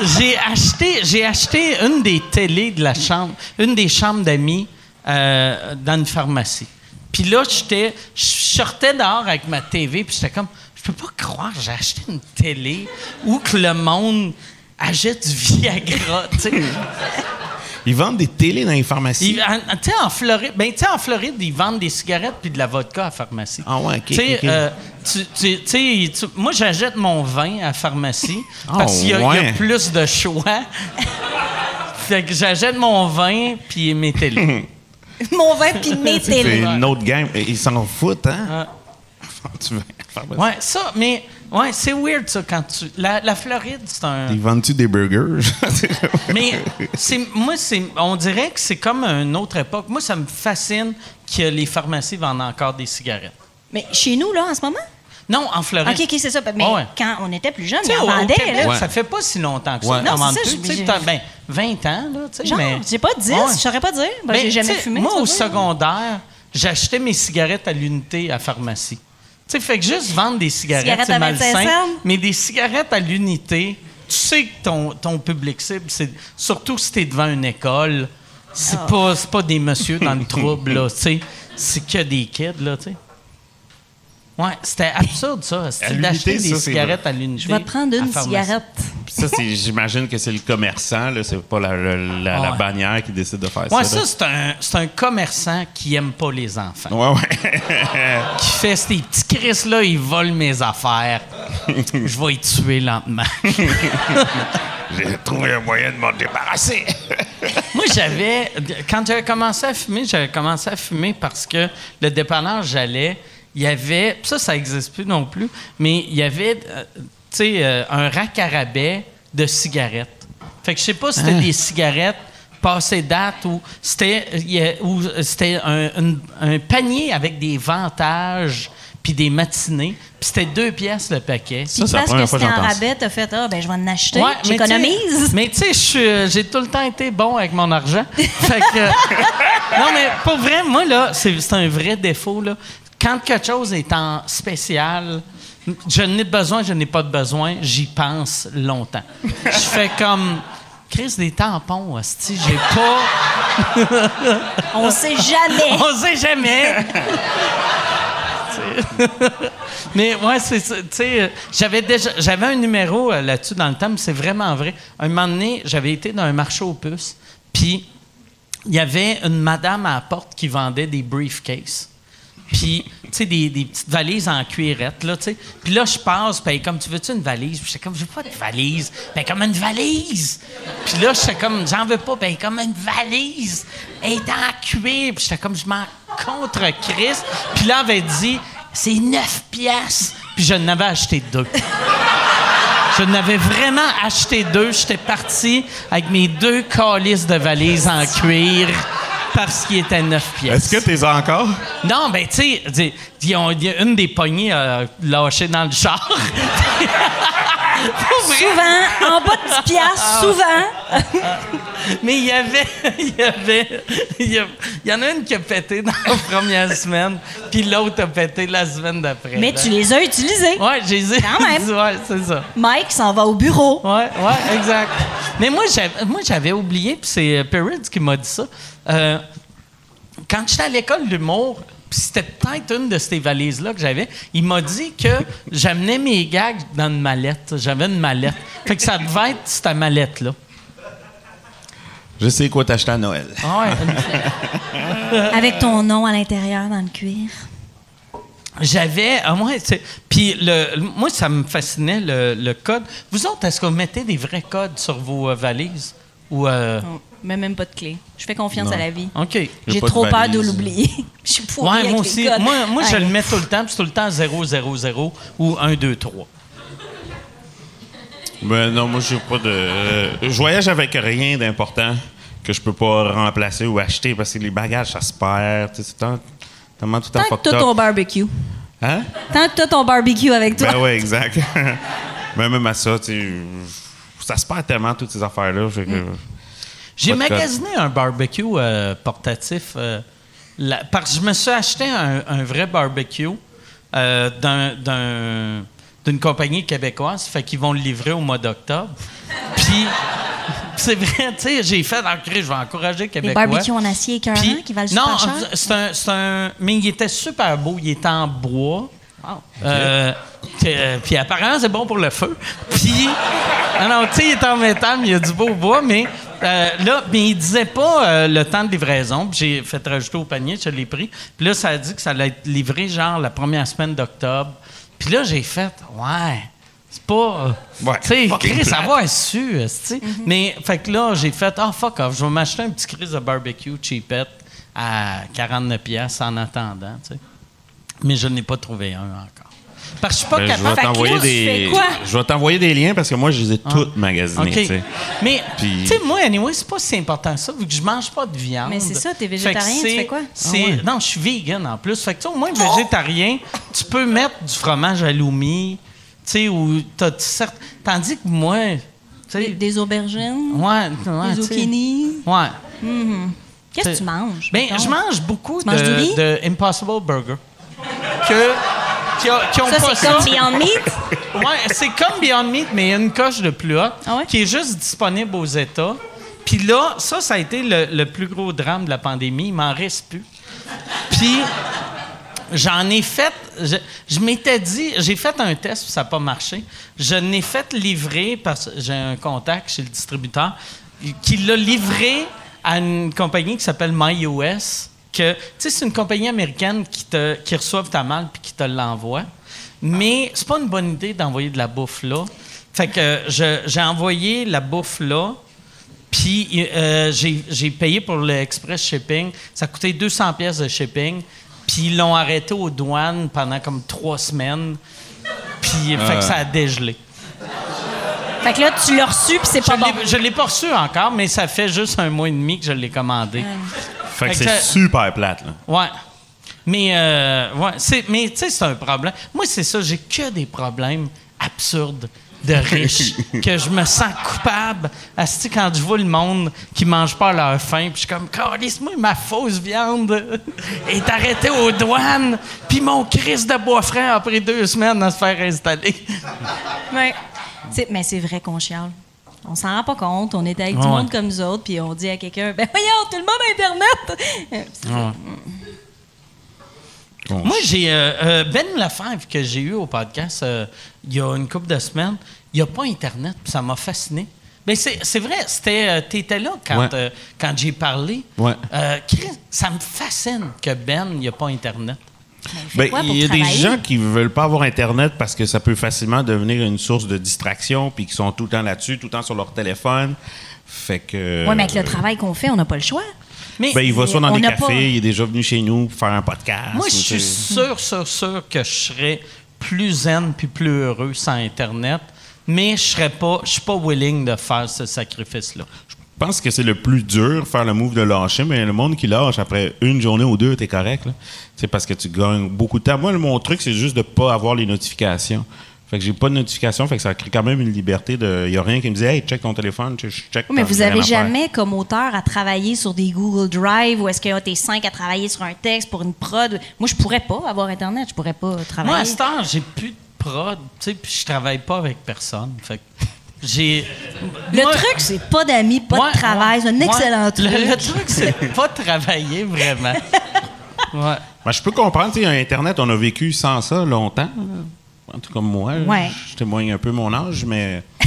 j'ai acheté, j'ai acheté une des télés de la chambre, une des chambres d'amis euh, dans une pharmacie. Puis là, j'étais, je sortais dehors avec ma TV, puis j'étais comme, je peux pas croire, j'ai acheté une télé où que le monde achète du Viagra, tu sais. Ils vendent des télés dans les pharmacies. Tu sais, en Floride, ben, en Floride, ils vendent des cigarettes puis de la vodka à la pharmacie. Ah ouais, ok, euh, tu- tu- tu sais, tu- moi, j'achète mon vin à la pharmacie Ah parce qu'il y, a- y plus de choix. fait que j'achète mon vin puis mes télés. Mon vin puis mes C'est télés. une autre game. Ils s'en foutent, hein? Ah. Tu ouais, ça, mais ouais, c'est weird, ça, quand tu... La, la Floride, c'est un... Ils vendent-tu des burgers? Mais c'est, moi, c'est, on dirait que c'est comme une autre époque. Moi, ça me fascine que les pharmacies vendent encore des cigarettes. Mais chez nous, là, en ce moment? Non, en Floride. OK, OK, c'est ça. Mais ouais. quand on était plus Tu en au vendaient, Québec, là. ça fait pas si longtemps que ça. Non, On c'est ça, tu ben, 20 ans, là, tu sais, Genre, mais... j'ai pas 10, Ouais. je saurais pas dire. Ben, Ben, j'ai jamais tu fumé. Moi, tu au secondaire, j'achetais mes cigarettes à l'unité à pharmacie. Tu sais, fait que juste vendre des cigarettes, Cigarettes c'est à 25 malsain. Mais des cigarettes à l'unité, tu sais que ton, ton public cible, c'est surtout si t'es devant une école, c'est Ah. pas, c'est pas des messieurs dans le trouble, là, tu sais. C'est que des kids, là, tu sais. Ouais, c'était absurde, ça. D'acheter des ça, c'est cigarettes à l'unité. Je vais te prendre une cigarette. Puis ça, j'imagine que c'est le commerçant, là, c'est pas la, la- la- bannière qui décide de faire Ouais, ça. ça, c'est un, c'est un commerçant qui aime pas les enfants. là. Ouais, ouais. Qui fait ces petits Chris-là, ils volent mes affaires. Je vais y tuer lentement. J'ai trouvé un moyen de m'en débarrasser. Moi, j'avais. Quand j'avais commencé à fumer, j'avais commencé à fumer parce que le dépanneur, j'allais. Il y avait. Ça, ça n'existe plus non plus, mais il y avait, euh, tu sais, euh, un rack à rabais de cigarettes. Fait que je sais pas si c'était des cigarettes passées date ou c'était il y a- ou c'était un, panier avec des vantages puis des matinées. Puis c'était deux pièces le paquet. Ça, c'est la première que fois que c'était en j'entends ça. rabais, t'as fait, ah, ben, je vais en acheter. Ouais, J'économise. Mais tu sais, euh, j'ai tout le temps été bon avec mon argent. fait que, non, mais pour vrai, moi, là, c'est un vrai défaut. Là. Quand quelque chose est en spécial, je n'ai besoin, je n'ai pas de besoin, j'y pense longtemps. Je fais comme. Chris, des tampons, hostie, j'ai pas. On sait jamais. On sait jamais. mais ouais, c'est ça. Tu sais, j'avais déjà, j'avais un numéro euh, là-dessus dans le temps, mais c'est vraiment vrai. Un moment donné, j'avais été dans un marché aux puces, puis il y avait une madame à la porte qui vendait des briefcases. Puis, tu sais, des, petites valises en cuirette, là, tu sais. Puis là, je passe, puis est comme, tu veux-tu une valise? Puis j'étais comme, je veux pas de valise. Ben, comme une valise. Puis là, j'étais comme, j'en veux pas. Ben, comme une valise. Elle est en cuir. Puis j'étais comme, je m'en contre Chris. Puis là, elle avait dit, c'est 9 piastres. Puis je n'avais acheté deux. Je n'avais vraiment acheté deux. J'étais parti avec mes deux calices de valises en cuir parce qu'ils étaient 9 pièces. Est-ce que t'es encore? Non, ben, tu sais, a une des poignées euh, lâchées dans le char. Souvent, en bas de 10 piastres, souvent. Mais il y avait. Il y avait. Il y, a- il y en a une qui a pété dans la première semaine, puis l'autre a pété la semaine d'après. Mais là. tu les as utilisés. Ouais, j'ai dit. Quand même. Ouais, c'est ça. Mike s'en va au bureau. Ouais, ouais, exact. Mais moi, j'avais, moi, j'avais oublié, puis c'est euh, Perrids qui m'a dit ça. Euh, quand j'étais à l'école d'humour, c'était peut-être une de ces valises-là que j'avais, il m'a dit que j'amenais mes gags dans une mallette. J'avais une mallette. Fait que ça devait être cette mallette-là. Je sais quoi t'acheter à Noël. Ah ouais, une- Avec ton nom à l'intérieur dans le cuir. J'avais. ah, moi, c'est- puis le, moi, ça me fascinait le, le code. Vous autres, est-ce que vous mettez des vrais codes sur vos euh, valises? Ou. euh, Non, Mais même pas de clé. Je fais confiance à la vie. OK. J'ai pas de trop peur de l'oublier. Je suis pourrie Ouais, avec moi les aussi. codes. Moi, moi je le mets tout le temps, puis c'est tout le temps 0, 0, 0 ou 1, 2, 3. Ben non, moi, j'ai pas de. euh, je voyage avec rien d'important que je peux pas remplacer ou acheter parce que les bagages, ça se perd. tu sais, C'est tant- tellement tout le temps Tant que up. ton barbecue. Hein? Tant que ton barbecue avec toi. Ben ouais, exact. Ben même à ça, tu sais, ça se perd tellement, toutes ces affaires-là. J'ai magasiné un barbecue euh, portatif euh, la- parce que je me suis acheté un, un vrai barbecue euh, d'un- d'un- d'une compagnie québécoise. Fait qu'ils vont le livrer au mois d'octobre. Puis, c'est vrai, tu sais, j'ai fait, en je vais encourager les Les Québécois. barbecues en acier écœurant qui valent non, super cher? c'est un, c'est un- Mais il était super beau. Il était en bois. Euh, euh, puis apparemment, c'est bon pour le feu. Puis, non, non, tu sais, il est en métal, mais il y a du beau bois, mais euh, là, mais il disait pas euh, le temps de livraison. Puis j'ai fait rajouter au panier, je l'ai pris. Puis là, ça a dit que ça allait être livré genre la première semaine d'octobre. Puis là, j'ai fait, ouais, c'est pas. euh, Ouais, tu sais, Chris, ça va su, tu sais. Mais, fait que là, j'ai fait, ah, fuck off, je vais m'acheter un petit Chris de barbecue cheapette à 49$ piastres en attendant, tu sais. Mais je n'ai pas trouvé un encore. Parce que je suis pas Ben, je capable. vais t'envoyer des. Je vais t'envoyer des liens parce que moi, je les ai toutes magasinées. Ah. Tu sais. Mais, Puis- tu sais, moi, anyway, c'est pas si important que ça, vu que je mange pas de viande. Mais c'est ça, t'es végétarien, tu c'est- fais quoi? Ah ouais. Non, je suis vegan en plus. Fait que, au moins, végétarien, tu peux mettre du fromage à l'oumi, tu sais, ou t'as certes. Tandis que moi, tu Des, sais. des aubergines, Ouais, ouais. des zucchini. Ouais. Qu'est-ce que tu manges? Ben, je mange beaucoup Tu de, de Impossible Burger. Que, qui, a- qui ont Ça, pas c'est comme Beyond Meat? Ouais, c'est comme Beyond Meat, mais il y a une coche de plus haute Ah ouais? qui est juste disponible aux États. Puis là, ça, ça a été le, le plus gros drame de la pandémie. Il m'en reste plus. Puis j'en ai fait. Je, je m'étais dit, j'ai fait un test, puis ça n'a pas marché. Je n'ai fait livrer parce que j'ai un contact chez le distributeur qui l'a livré à une compagnie qui s'appelle MyOS. Que, tu sais, c'est une compagnie américaine qui, te, qui reçoit ta malle puis qui te l'envoie. Mais c'est pas une bonne idée d'envoyer de la bouffe là. Fait que j'ai envoyé la bouffe là. Puis euh, j'ai payé pour l'express shipping. Ça a coûté 200 pièces de shipping. Puis ils l'ont arrêté aux douanes pendant comme trois semaines. Puis fait que ça a dégelé. Fait que là, tu l'as reçu, puis c'est Je pas bon. je l'ai pas reçu encore, mais ça fait juste un mois et demi que je l'ai commandé. Fait que Fait que- c'est super plate, là. Ouais. Mais, euh, ouais, c'est, mais tu sais, c'est un problème. Moi, c'est ça, j'ai que des problèmes absurdes de riches que je me sens coupable. Asti, quand je vois le monde qui mange pas à leur faim, puis je suis comme, calisse-moi, ma fausse viande est arrêtée aux douanes, puis mon crise de bois frais a pris deux semaines à se faire installer. Ouais. Mais c'est vrai qu'on chiale. On s'en rend pas compte. On est avec Ouais. du monde comme nous autres, puis on dit à quelqu'un, ben voyons, tout le monde a Internet. Moi, j'ai euh, euh, Ben Lefebvre que j'ai eu au podcast euh, il y a une couple de semaines. Il n'y a pas Internet, puis ça m'a fasciné. Mais c'est c'est vrai, c'était euh, t'étais là quand, Ouais. euh, quand j'ai parlé. Ouais. Euh, Chris, ça me fascine que Ben, il n'y a pas Internet. Ben, il y a des gens qui veulent pas avoir Internet parce que ça peut facilement devenir une source de distraction, puis qui sont tout le temps là-dessus, tout le temps sur leur téléphone. Fait que. Oui, mais avec le travail qu'on fait, on n'a pas le choix. Mais Ben, il va soit dans des cafés, pas- il est déjà venu chez nous pour faire un podcast. moi, je suis sûr, sûr, sûr que je serais plus zen puis plus heureux sans Internet. Mais je serais pas, je suis pas willing de faire ce sacrifice-là. Je pense que c'est le plus dur, faire le move de lâcher, mais le monde qui lâche après une journée ou deux, t'es correct. là. C'est parce que tu gagnes beaucoup de temps. Moi, mon truc, c'est juste de pas avoir les notifications. Fait que j'ai pas de notification, fait que ça crée quand même une liberté de. Y a rien qui me dit, hey, check ton téléphone, check. Oui, mais vous rien avez à faire. jamais, comme auteur, à travailler sur des Google Drive ou est-ce que t'es cinq à travailler sur un texte pour une prod? Moi, je pourrais pas avoir Internet, je pourrais pas travailler. Moi, à cette heure, j'ai plus de prod, tu sais, puis je travaille pas avec personne. Fait que j'ai. le Moi- truc, c'est pas d'amis, pas de travail. C'est un excellent Le- truc. Le, truc, c'est pas travailler vraiment. Ouais. Ben, je peux comprendre, tu Internet, on a vécu sans ça longtemps. En tout cas, moi, Ouais. je témoigne un peu mon âge, mais.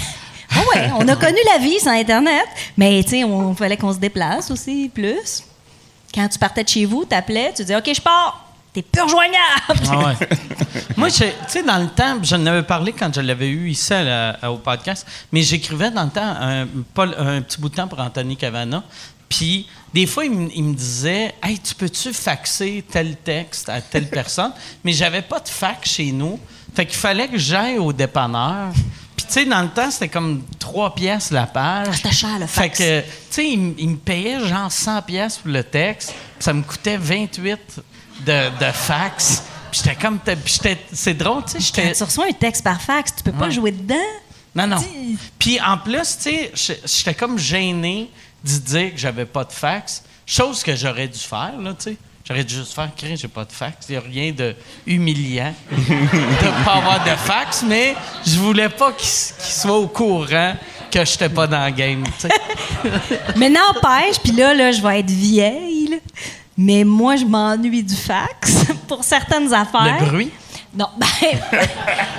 Ah ouais, on a connu la vie sans Internet, mais tu sais, on fallait qu'on se déplace aussi plus. Quand tu partais de chez vous, t'appelais, tu disais OK, je pars. T'es plus rejoignable. Ah ouais. Moi, tu sais, dans le temps, j'en avais parlé quand je l'avais eu ici à la- à- au podcast, mais j'écrivais dans le temps un petit bout de temps pour Anthony Cavana. Puis, des fois, il, me- il me disait Hey, tu peux-tu faxer tel texte à telle personne Mais j'avais pas de fax chez nous. Fait qu'il fallait que j'aille au dépanneur. Puis, tu sais, dans le temps, c'était comme trois pièces la page. C'était cher, le Fait fax. que, tu sais, il, me payait genre 100 pièces pour le texte. Ça me coûtait 28 de, de fax. Puis j'étais comme... C'est drôle, tu sais, tu reçois un texte par fax, tu peux pas Ouais. jouer dedans? Non, non. Puis en plus, tu sais, j'étais comme gêné d'y dire que j'avais pas de fax. Chose que j'aurais dû faire, là, tu sais. J'aurais dû juste faire, Chris, j'ai pas de fax. Il n'y a rien de humiliant de pas avoir de fax, mais je voulais pas qu'il soit au courant que j'étais pas dans le game. Mais n'empêche, puis là, là, je vais être vieille, là. mais moi, je m'ennuie du fax pour certaines affaires. Le bruit? Non, ben,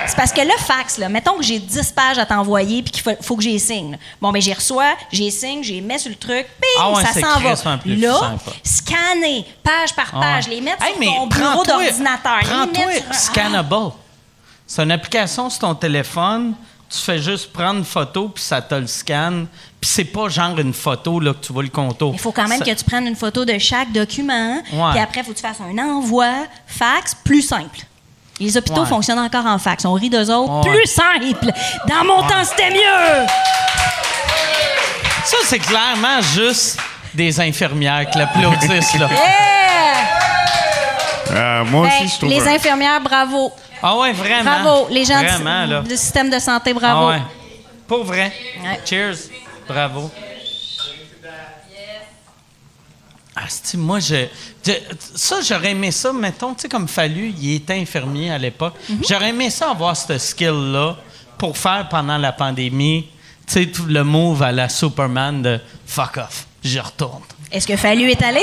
c'est parce que le fax, là, mettons que j'ai 10 pages à t'envoyer puis qu'il faut, faut que j'y signe. Bon, ben, j'y reçois, j'y signe, j'y mets sur le truc, bing, Ah ouais, ça s'en va. Là, scanner, page par page, Ouais. les mettre Hey, sur ton bureau d'ordinateur. Prends-toi sur Scannable. C'est une application sur ton téléphone. Tu fais juste prendre une photo, puis ça te le scanne. Puis c'est pas genre une photo là, que tu vois le contour. Il faut quand même Ça- que tu prennes une photo de chaque document. Puis après, il faut que tu fasses un envoi, fax, plus simple. Les hôpitaux Ouais. fonctionnent encore en fax. On rit d'eux autres. Ouais. Plus simple. Dans mon temps, c'était mieux. Ça, c'est clairement juste des infirmières qui l'applaudissent. Là. Yeah! Euh, moi aussi, je trouve. les un- infirmières, bravo. Ah ouais, vraiment. Bravo. Les gens Vraiment, du, là. du système de santé, Ah bravo. ouais. Pour vrai. Ouais. Cheers. Bravo. Ah, moi, je, je- ça, j'aurais aimé ça, mettons, tu sais, comme Fallu, il était infirmier à l'époque. Mhm. J'aurais aimé ça avoir ce skill-là pour faire pendant la pandémie, tu sais, tout le move à la Superman de fuck off, j'y retourne. Est-ce que Fallu est allé?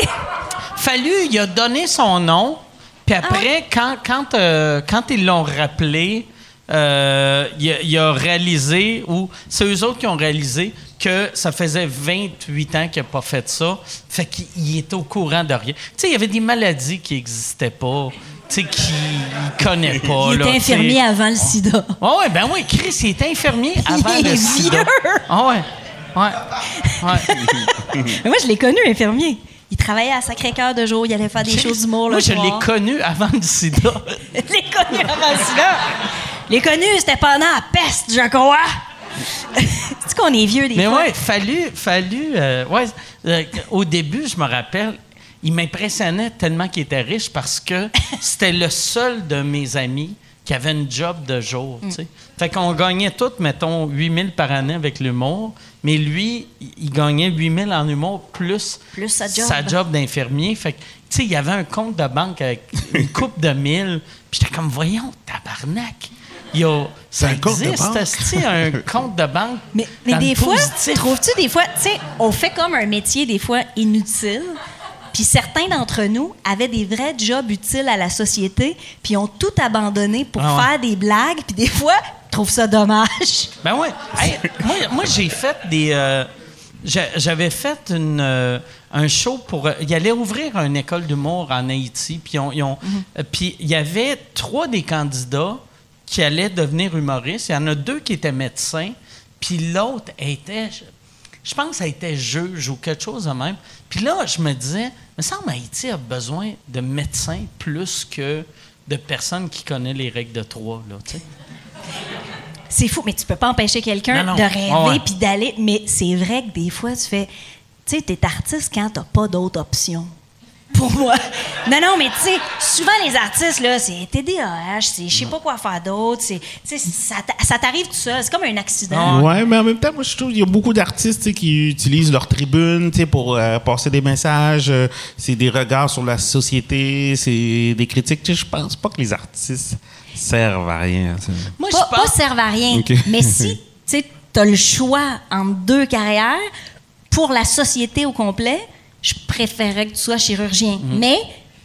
Fallu, il a donné son nom, puis Ah après, quand, quand, euh, quand ils l'ont rappelé, euh, il, a, il a réalisé, ou c'est eux autres qui ont réalisé, que ça faisait 28 ans qu'il n'a pas fait ça. Fait qu'il il était au courant de rien. Tu sais, il y avait des maladies qui n'existaient pas, tu sais, qu'il ne connaît pas. Il était infirmier avant le sida. Ah ouais, ben oui, Chris, il était infirmier avant Il le est sida. vieux. Ah ouais. Ouais. Ouais. Mais moi, je l'ai connu, infirmier. Il travaillait à Sacré-Cœur de jour. Il allait faire des choses d'humour le Moi, je l'ai connu avant le sida. Je l'ai connu avant le sida. Je l'ai connu, c'était pendant la peste, je crois. C'est qu'on est vieux des Mais fois? ouais, fallu, fallu. euh, ouais, euh, au début, je me rappelle, il m'impressionnait tellement qu'il était riche parce que c'était le seul de mes amis qui avait une job de jour. sais. Fait qu'on gagnait tous, mettons, 8000 par année avec l'humour, mais lui, il- gagnait 8000 en humour plus, Plus sa job. d'infirmier. Fait que, tu sais, il y avait un compte de banque avec une coupe de mille. Puis j'étais comme, voyons, tabarnak. Il y a, ça un compte de existe, banque. esti, un compte de banque. Mais, des fois, trouves-tu des fois, tu sais, on fait comme un métier des fois inutile. Puis certains d'entre nous avaient des vrais jobs utiles à la société, puis ont tout abandonné pour Ah ouais. faire des blagues, puis des fois, trouvent ça dommage. Ben ouais. Hey, moi, moi, j'ai fait des. euh, j'a- J'avais fait une, euh, un show pour. euh, il allait ouvrir une école d'humour en Haïti. Puis ils ont- euh, puis il y avait trois des candidats qui allaient devenir humoristes. Il y en a deux qui étaient médecins. Puis l'autre était. Je, pense ça était juge ou quelque chose de même. Puis là, je me disais, me semble Haïti a besoin de médecins plus que de personnes qui connaissent les règles de trois. Là, tu sais. C'est fou, mais tu peux pas empêcher quelqu'un de rêver ouais. puis d'aller. Mais c'est vrai que des fois, tu fais. Tu sais, t'es artiste quand t'as pas d'autres options. Pour moi. Non, non, mais tu sais, souvent les artistes, là, c'est TDAH, c'est je sais pas quoi faire d'autre, c'est. Tu sais, ça ça t'arrive tout seul, c'est comme un accident. Ouais, mais en même temps, moi, je trouve qu'il y a beaucoup d'artistes qui utilisent leur tribune tu sais, pour euh, passer des messages. euh, c'est des regards sur la société, c'est des critiques. Tu sais, Je pense pas que les artistes servent à rien. Moi, pas, je pense. pas servent à rien. Mais si tu as le choix entre deux carrières, pour la société au complet, je préférerais que tu sois chirurgien. Mm. Mais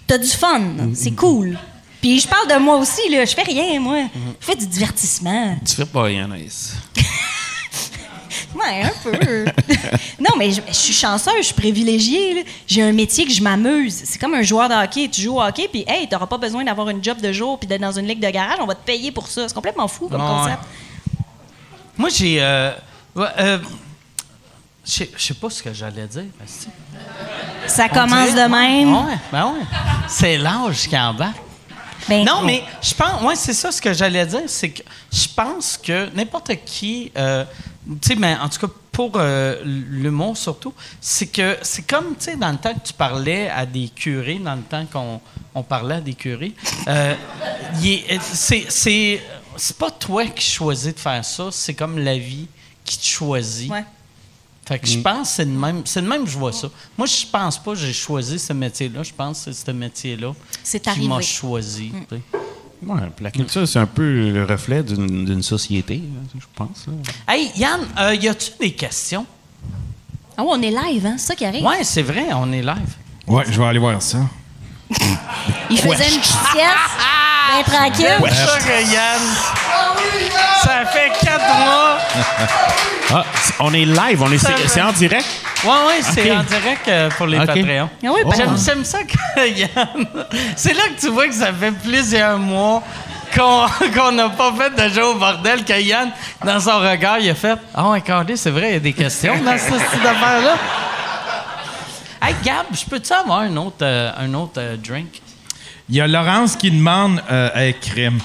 tu as du fun, là. c'est cool. Puis je parle de moi aussi, là. je fais rien, moi. Mm. Je fais du divertissement. Tu fais pas rien, nice. Ouais, un peu. non, mais je, je suis chanceuse, je suis privilégiée. J'ai un métier que je m'amuse. C'est comme un joueur de hockey. Tu joues au hockey, puis hey, t'auras pas besoin d'avoir une job de jour puis d'être dans une ligue de garage. On va te payer pour ça. C'est complètement fou comme concept. Moi, j'ai. euh, euh, je sais- pas ce que j'allais dire. esti. Ça commence dirait- de même. Ouais, ben ouais. C'est l'âge qui embarque. Ben, Non, mais je pense, ouais, c'est ça ce que j'allais dire, c'est que je pense que n'importe qui, euh, tu sais, mais en tout cas pour euh, l'humour surtout, c'est que c'est comme, tu sais, dans le temps que tu parlais à des curés, dans le temps qu'on on parlait à des curés, euh, est- c'est pas toi qui choisis de faire ça, c'est comme la vie qui te choisit. Ouais. Fait que je pense que c'est de même, c'est de même que je vois ça. Moi, je pense pas que j'ai choisi ce métier-là. Je pense que c'est ce métier-là qui m'a choisi. sais. Ouais, puis la culture, c'est un peu le reflet d'une société, je pense. là. Hey, Yann, euh, y a-tu des questions? Ah ouais, on est live, hein? C'est ça qui arrive. Ouais, c'est vrai, on est live. Ouais, je vais aller voir ça. Il faisait une petite sieste, bien tranquille. Ça fait quatre mois. Ah, on est live, on est, c'est c'est en direct? Ouais, ouais, c'est en direct euh, pour les Ok. Patreons. Ah oui, ben- J'aime, j'aime ça que Yann. C'est là que tu vois que ça fait plusieurs mois qu'on qu'on n'a pas fait de jeu au bordel, que Yann, dans son regard, il a fait Ah, ouais, Carly, c'est vrai, il y a des questions dans ce style d'affaire-là. Hey, Gab, je peux-tu avoir un autre, euh, un autre euh, drink? Il y a Laurence qui demande. Euh, hey, crème.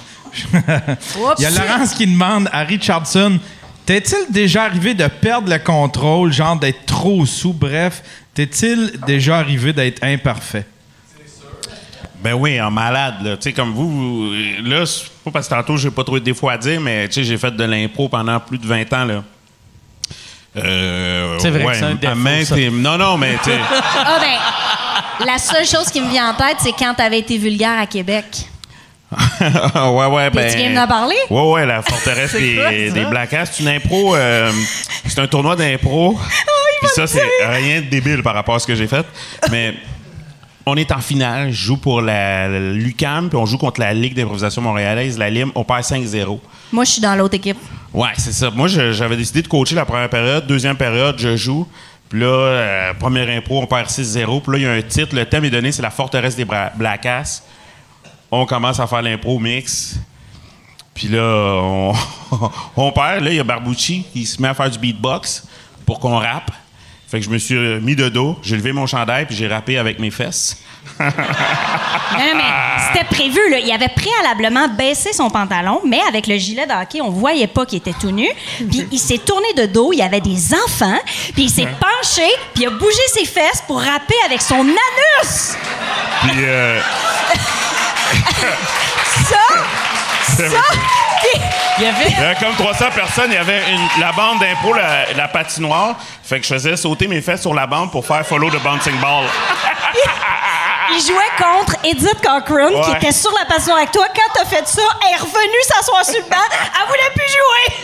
Il y a Laurence qui demande à Richardson T'es-il déjà arrivé de perdre le contrôle, genre d'être trop sous? Bref, t'es-il déjà arrivé d'être imparfait? Ben oui, en malade, là. Tu sais, comme vous, là, c'est pas parce que tantôt, j'ai pas trop de défauts à dire, mais tu sais, j'ai fait de l'impro pendant plus de 20 ans, là. Euh, C'est vrai que c'est un défaut, maintes ça. et- Non, non, mais tu sais. Ah ben, la seule chose qui me vient en tête, c'est quand t'avais été vulgaire à Québec. ouais, ouais, ben. tu viens de m'en parler? Ouais, ouais, la forteresse des, quoi, des Black Ass. C'est une impro. euh, c'est un tournoi d'impro. Puis ça, c'est rien de débile par rapport à ce que j'ai fait. Mais on est en finale. Je joue pour la, la l'UQAM, puis on joue contre la Ligue d'improvisation montréalaise, la LIM. On perd 5-0. Moi, je suis dans l'autre équipe. Ouais, c'est ça. Moi, je- j'avais décidé de coacher la première période. Deuxième période, je joue. Puis là, euh, première impro, on perd 6-0. Puis là, il y a un titre. Le thème est donné, c'est la forteresse des Bra- Black Ass. On commence à faire l'impro mix. Puis là, on, on perd. Là, il y a Barbucci qui se met à faire du beatbox pour qu'on rappe. Fait que je me suis mis de dos, j'ai levé mon chandail, puis j'ai rappé avec mes fesses. Non, mais c'était prévu. Là. Il avait préalablement baissé son pantalon, mais avec le gilet de hockey, on voyait pas qu'il était tout nu. Puis il s'est tourné de dos, il y avait des enfants, puis il s'est penché, puis il a bougé ses fesses pour rapper avec son anus. Puis, euh, Ça, ça, Il y avait. il y avait comme 300 personnes, il y avait une- la bande d'impro, la, la patinoire. Fait que je faisais sauter mes fesses sur la bande pour faire follow the bouncing ball. il jouait contre Edith Cochran, qui était sur la passion avec toi. Quand t'as fait ça, elle est revenue s'asseoir sur le banc. Elle voulait plus jouer.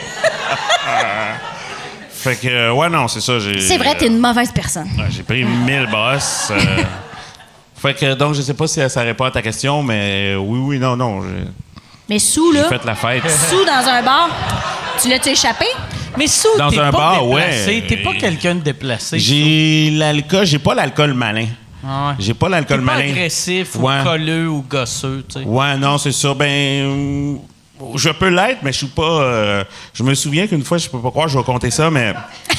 Fait que, euh, ouais, non, c'est ça. C'est vrai, t'es une mauvaise personne. Ouais, J'ai pris 1000 bosses. euh. Fait que, donc, je sais pas si ça répond à ta question, mais oui, oui, non, non. J'ai Mais sous, j'ai là, fait la fête. sous dans un bar, tu l'as-tu échappé? Mais sous, Dans t'es un pas bar, déplacé. ouais. T'es pas quelqu'un de déplacé. J'ai l'alcool, j'ai pas l'alcool malin. Ah ouais. J'ai pas l'alcool pas malin. agressif ou colleux ou gosseux, tu sais. Ouais, non, c'est ça. Ben, euh, je peux l'être, mais je suis pas. euh, je me souviens qu'une fois, je peux pas croire, je vais compter ça, mais.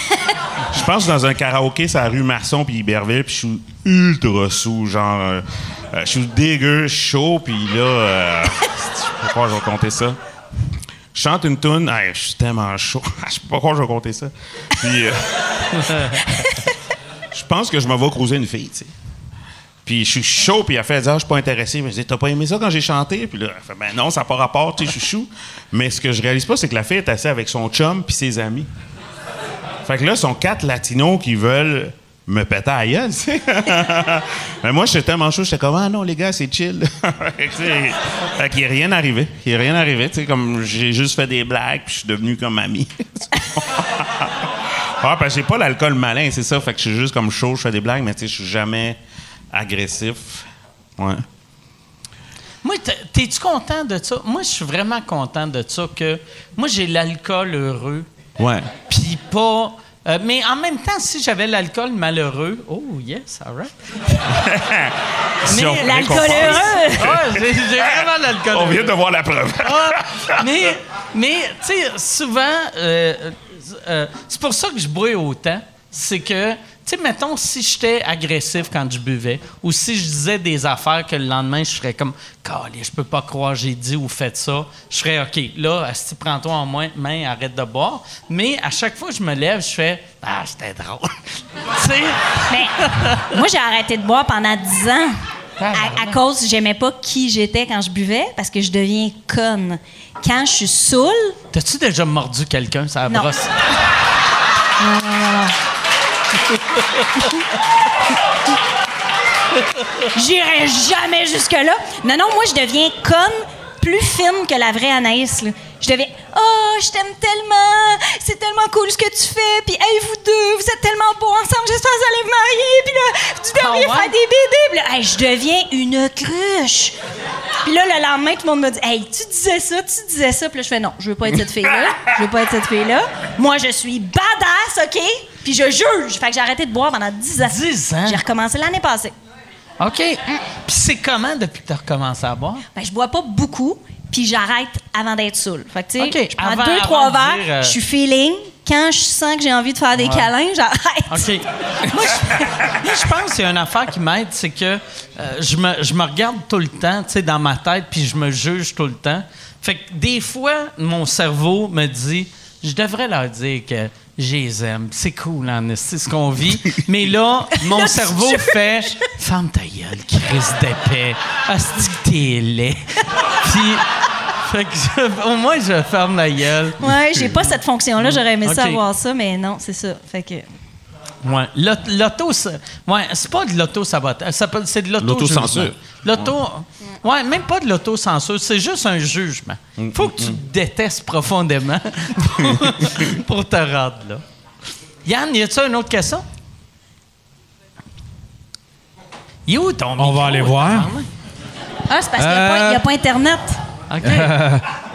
Je pense dans un karaoké, c'est à rue Marson puis Iberville, puis je suis ultra sous, genre. euh, euh, je suis dégueu, chaud, puis là. euh, je croire, je vais compter ça. Je chante une tune, hey, je suis tellement chaud. je peux pas croire, je vais compter ça. Puis. euh, je pense que je me vais croiser une fille, tu sais. Puis je suis chaud, puis elle fait dit, ah, je suis pas intéressé. Mais je dis, t'as pas aimé ça quand j'ai chanté? Puis là, elle fait, ben non, ça n'a pas rapport, tu sais, je suis chou. Mais ce que je réalise pas, c'est que la fille est assise avec son chum puis ses amis. Fait que là, sont quatre latinos qui veulent me péter à gueule. Mais moi, j'étais tellement chaud, j'étais comme, ah non, les gars, c'est chill. fait qu'il a rien arrivé. Il a rien arrivé, tu sais, comme j'ai juste fait des blagues, puis je suis devenu comme ami. Ah, parce que j'ai pas l'alcool malin, c'est ça. Fait que je suis juste comme chaud, je fais des blagues, mais tu sais, je suis jamais agressif. Ouais. Moi, t'es- t'es-tu content de ça? Moi, je suis vraiment content de ça que moi, j'ai l'alcool heureux, Ouais. puis pas... euh, mais en même temps, si j'avais l'alcool malheureux... Oh, yes, all right. Si on- L'alcool heureux! Ouais, j'ai j'ai vraiment l'alcool On heureux. vient de voir la preuve. Ah, mais, mais tu sais, souvent, euh, euh, c'est pour ça que je bois autant. C'est que, tu sais, mettons, si j'étais agressif quand je buvais, ou si je disais des affaires que le lendemain, je serais comme, Calé, je peux pas croire, j'ai dit ou fait ça, je serais, OK, là, si prends-toi en main, main, arrête de boire. Mais à chaque fois que je me lève, je fais, ah, c'était drôle. tu sais, Mais moi, j'ai arrêté de boire pendant 10 ans. À, à cause, j'aimais pas qui j'étais quand je buvais parce que je deviens conne. Quand je suis saoule, t'as-tu déjà mordu quelqu'un, ça Non. brosse? J'irai jamais jusque-là. Non, non, moi, je deviens conne plus fine que la vraie Anaïs. là. Je deviens Oh, je t'aime tellement. C'est tellement cool ce que tu fais. Puis, hey, vous deux, vous êtes tellement beaux ensemble. J'espère que vous allez vous marier. Puis là, vous devriez Ah ouais? faire des bébés. Puis là, hey, je deviens une cruche. Puis là, le lendemain, tout le monde me dit Hey, tu disais ça, tu disais ça. Puis là, je fais Non, je veux pas être cette fille-là. Je veux pas être cette fille-là. Moi, je suis badass, OK? Puis je juge. Fait que j'ai arrêté de boire pendant 10 ans. 10 ans? J'ai recommencé l'année passée. OK. Puis c'est comment depuis que tu as recommencé à boire? Ben, je bois pas beaucoup, puis j'arrête avant d'être saoule. Fait que, tu sais, OK, je prends avant- deux, trois verres, euh, je suis feeling. Quand je sens que j'ai envie de faire des câlins, j'arrête. OK. Moi, je, je pense qu'il y a une affaire qui m'aide, c'est que euh, je, me, je me regarde tout le temps, tu sais, dans ma tête, puis je me juge tout le temps. Fait que des fois, mon cerveau me dit, je devrais leur dire que je les aime. C'est cool, hein, c'est ce qu'on vit. Mais là, mon cerveau fait, ferme ta gueule, Chris d'épais. Asti que t'es laid. puis, fait que je- au moins, je ferme la gueule. Ouais, j'ai pas cette fonction-là. J'aurais aimé ça OK. avoir ça, mais non, c'est ça. Fait que. Ouais, L'aut- l'auto, c'est- ouais, c'est pas de l'auto-sabotage, c'est de l'auto L'autocensure. L'auto, ouais, même pas de l'autocensure, c'est juste un jugement. Faut que tu te détestes profondément pour, te rendre là. Yann, y a-tu une autre question? Il est où ton On va aller voir. Ah, c'est parce qu'il n'y a, Euh. a pas Internet. OK.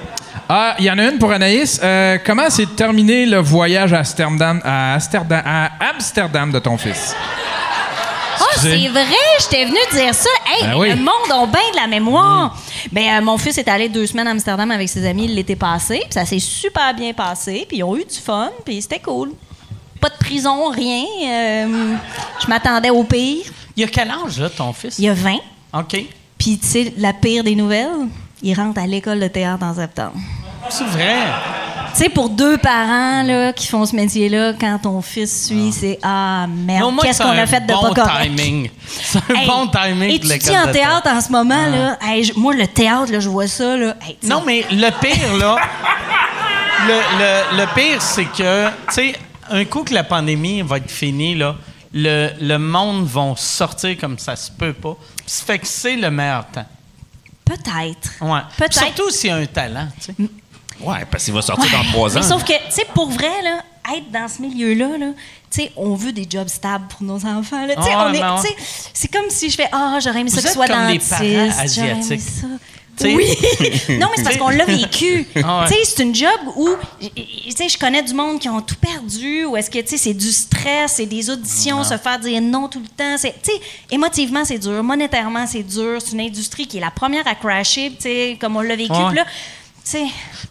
Ah, il y en a une pour Anaïs. Euh, comment s'est terminé le voyage à Amsterdam, à Amsterdam, à Amsterdam de ton fils? Ah, Excusez. c'est vrai, j'étais venue dire ça. Hey, Ben oui. le monde a bien de la mémoire. Ben, euh, mon fils est allé deux semaines à Amsterdam avec ses amis l'été passé, puis ça s'est super bien passé, puis ils ont eu du fun, puis c'était cool. Pas de prison, rien. euh, je m'attendais au pire. Il a quel âge, là, ton fils? Il y a 20, OK. puis tu sais, la pire des nouvelles, il rentre à l'école de théâtre en septembre. C'est vrai. Tu sais, pour deux parents là, qui font ce métier-là, quand ton fils suit, c'est Ah merde, qu'est-ce qu'on a fait de bon pas correct? timing. C'est un Hey, bon timing Et tu en théâtre en ce moment, là? Hey, je- moi, le théâtre, là, je vois ça, là. Hey, Non, mais le pire, là, le, le- le pire, c'est que, tu sais, un coup que la pandémie va être finie, là, le, le monde va sortir comme ça se peut pas. Ça fait que c'est le meilleur temps. Peut-être. Ouais. Peut-être. Surtout s'il y a un talent, tu sais. Ouais, parce qu'il va sortir dans trois ans. Mais sauf que, tu sais, pour vrai, là, être dans ce milieu-là, là, tu sais, on veut des jobs stables pour nos enfants. Là. Tu sais, Ouais, on est- C'est comme si je fais Ah, j'aurais aimé ça que sois comme les parents asiatiques. ça. T'sais- Oui. non, mais c'est parce qu'on l'a vécu. Ah ouais. Tu sais, c'est une job où, tu sais, je connais du monde qui ont tout perdu, ou est-ce que, tu sais, c'est du stress, c'est des auditions, se faire dire non tout le temps. C'est, tu sais, émotivement, c'est dur, monétairement, c'est dur. C'est une industrie qui est la première à crasher, tu sais, comme on l'a vécu. Ouais. Là,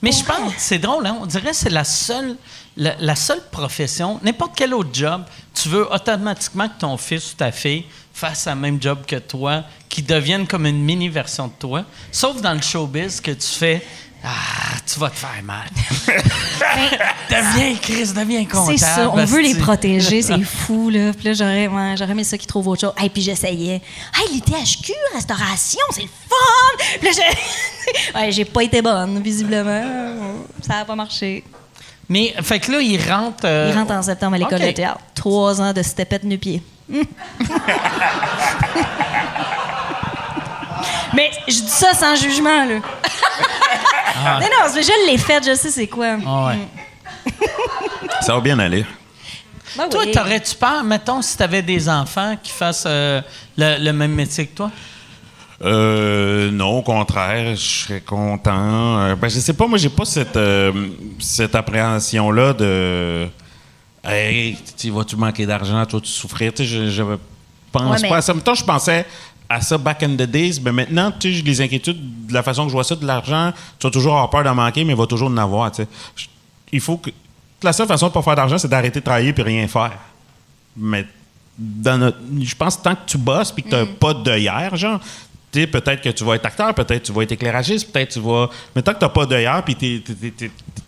Mais je pense, c'est drôle, hein? on dirait que c'est la seule, la, la seule profession, n'importe quel autre job, tu veux automatiquement que ton fils ou ta fille fasse le même job que toi, qui devienne comme une mini-version de toi. Sauf dans le showbiz que tu fais Ah, tu vas te faire mal. deviens Chris, deviens comptable. C'est ça, on veut les protéger, c'est fou, là. Puis là, j'aurais, ouais, j'aurais aimé ça qu'ils trouvent autre chose. Hey, puis j'essayais. Hey, l'ITHQ, restauration, c'est le fun! Puis là, j'ai... ouais, j'ai pas été bonne, visiblement. Ça a pas marché. Mais, fait que là, il rentre. euh, Il rentre en septembre à l'école de théâtre. Trois ans de stepette nu-pied. Mais je dis ça sans jugement, là. Ah. non, je l'ai fait, je sais c'est quoi. Ah ouais. Ça va bien aller. Ben Toi, oui. t'aurais-tu peur, mettons, si t'avais des enfants qui fassent euh, le, le même métier que toi? Euh, non, au contraire, je serais content. Euh, ben, je sais pas, moi, j'ai pas cette, euh, cette appréhension-là de. Hey, tu vas-tu manquer d'argent, toi, tu souffrir. Tu sais, je, je pense Ouais, mais- pas à ça. Mettons, je pensais à ça back in the days, mais maintenant, tu sais, des inquiétudes de la façon que je vois ça, de l'argent. Tu vas toujours avoir peur d'en manquer, mais il va toujours en avoir, tu sais. Il faut que. La seule façon de pas faire d'argent, c'est d'arrêter de travailler puis rien faire. Mais dans notre- je pense que tant que tu bosses puis que tu n'as pas d'œillère, genre, tu sais, peut-être que tu vas être acteur, peut-être que tu vas être éclairagiste, peut-être tu vas. Mais tant que tu n'as pas d'œillère puis tu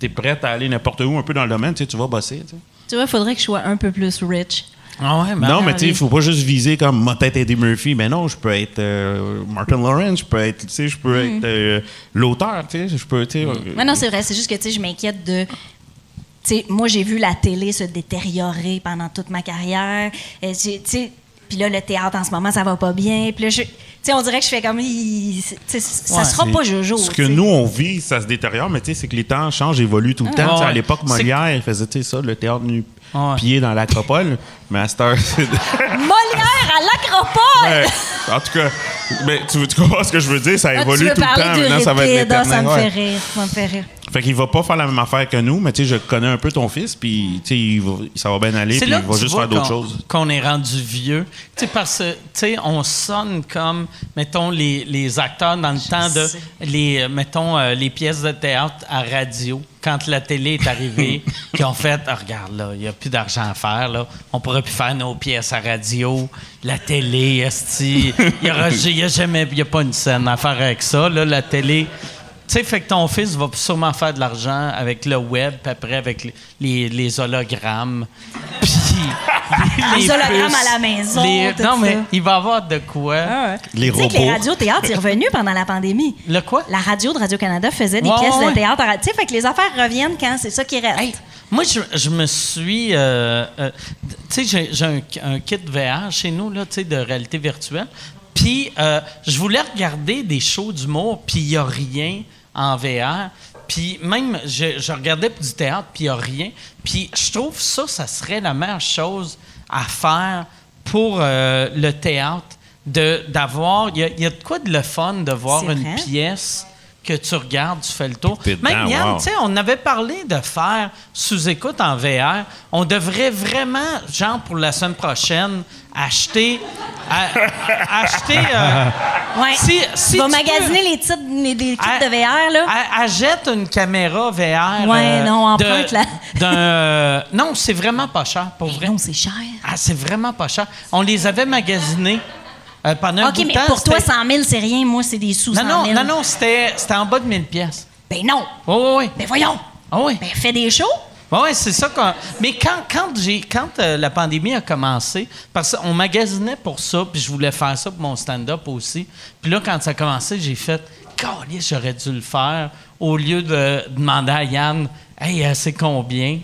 es, prête à aller n'importe où un peu dans le domaine, tu vas bosser. Tu vois, il faudrait que je sois un peu plus rich. Ah ouais, mais non, mais tu sais, il faut pas juste viser comme ma tête Eddie Murphy. Mais non, je peux être euh, Martin Lawrence, je peux être, tu sais, je peux être euh, l'auteur, tu sais, je peux, tu sais. euh, Mais non, c'est vrai. C'est juste que, tu sais, je m'inquiète de tu sais, moi, j'ai vu la télé se détériorer pendant toute ma carrière. Tu sais, Puis là, le théâtre, en ce moment, ça va pas bien. Puis là, je- tu sais, on dirait que je fais comme... il- tu sais, ça Ouais, sera pas Jojo. Ce que nous, on vit, ça se détériore, mais tu sais, c'est que les temps changent, évoluent tout le temps. Ouais. À l'époque, Molière, il faisait tu sais, ça, le théâtre nu Ouais. pied dans l'acropole. Mais à cette heure, c'est- Molière à l'acropole! En tout cas, mais tu, tu comprends ce que je veux dire? Ça Ah, tu évolue veux tout le temps. du Maintenant, ça va être ah, ça me fait rire, ça me fait rire. Fait qu'il va pas faire la même affaire que nous, mais tu sais, je connais un peu ton fils, puis tu sais, il va- ça va bien aller, puis il va juste faire d'autres choses. Qu'on est rendu vieux. Tu sais, parce que, tu sais, on sonne comme, mettons, les, les acteurs dans le temps de, les, mettons, euh, les pièces de théâtre à radio. Quand la télé est arrivée, qui ont fait, Ah, regarde là, il n'y a plus d'argent à faire, là. On pourrait plus faire nos pièces à radio, la télé, esti. Il y aura, il y a jamais, il y a pas une scène à faire avec ça, là, la télé. Tu sais, fait que ton fils va sûrement faire de l'argent avec le web, puis après avec les, les, hologrammes. Puis les, Les hologrammes puces, à la maison, les- tout non, mais ça. il va avoir de quoi. Les Tu sais que les robots. radios-théâtres est revenu pendant la pandémie. Le quoi? La radio de Radio-Canada faisait des Ouais, pièces ouais. de théâtre. à- Tu sais, fait que les affaires reviennent quand? C'est ça qui reste. Hey, moi, je, je me suis. euh, euh, tu sais, j'ai, j'ai un, un kit VR chez nous, là, tu sais, de réalité virtuelle. Puis, euh, je voulais regarder des shows d'humour, puis il n'y a rien en VR. Puis, même, je, je regardais du théâtre, puis il n'y a rien. Puis, je trouve ça, ça serait la meilleure chose à faire pour euh, le théâtre. De, d'avoir. Il y, y a de quoi de le fun de voir une pièce que tu regardes, tu fais le tour. Même Yann, wow. tu sais, on avait parlé de faire sous-écoute en VR. On devrait vraiment, genre pour la semaine prochaine, acheter. acheter. euh, Ouais. si, si tu vas tu magasiner les titres, les, les kits à- de VR, là. à- Achète une caméra VR. Ouais, non, de- emprunte euh, non, c'est vraiment pas cher, pour vrai. Non, c'est cher. Ah, c'est vraiment pas cher. On les avait magasinés euh, pendant un OK, de mais temps. pour toi, c'était- 100 000, c'est rien. Moi, c'est des sous Non, 100 non, 000. non, non, c'était c'était en bas de 1000 pièces. Ben non. Oui, oui, oui. Ben voyons. Ah oui. Ben fais des shows. Oui, c'est ça. qu'on- Mais quand, quand, j'ai, quand euh, la pandémie a commencé, parce qu'on magasinait pour ça, puis je voulais faire ça pour mon stand-up aussi. Puis là, quand ça a commencé, j'ai fait Calisse, j'aurais dû le faire au lieu de demander à Yann Hey, euh, c'est combien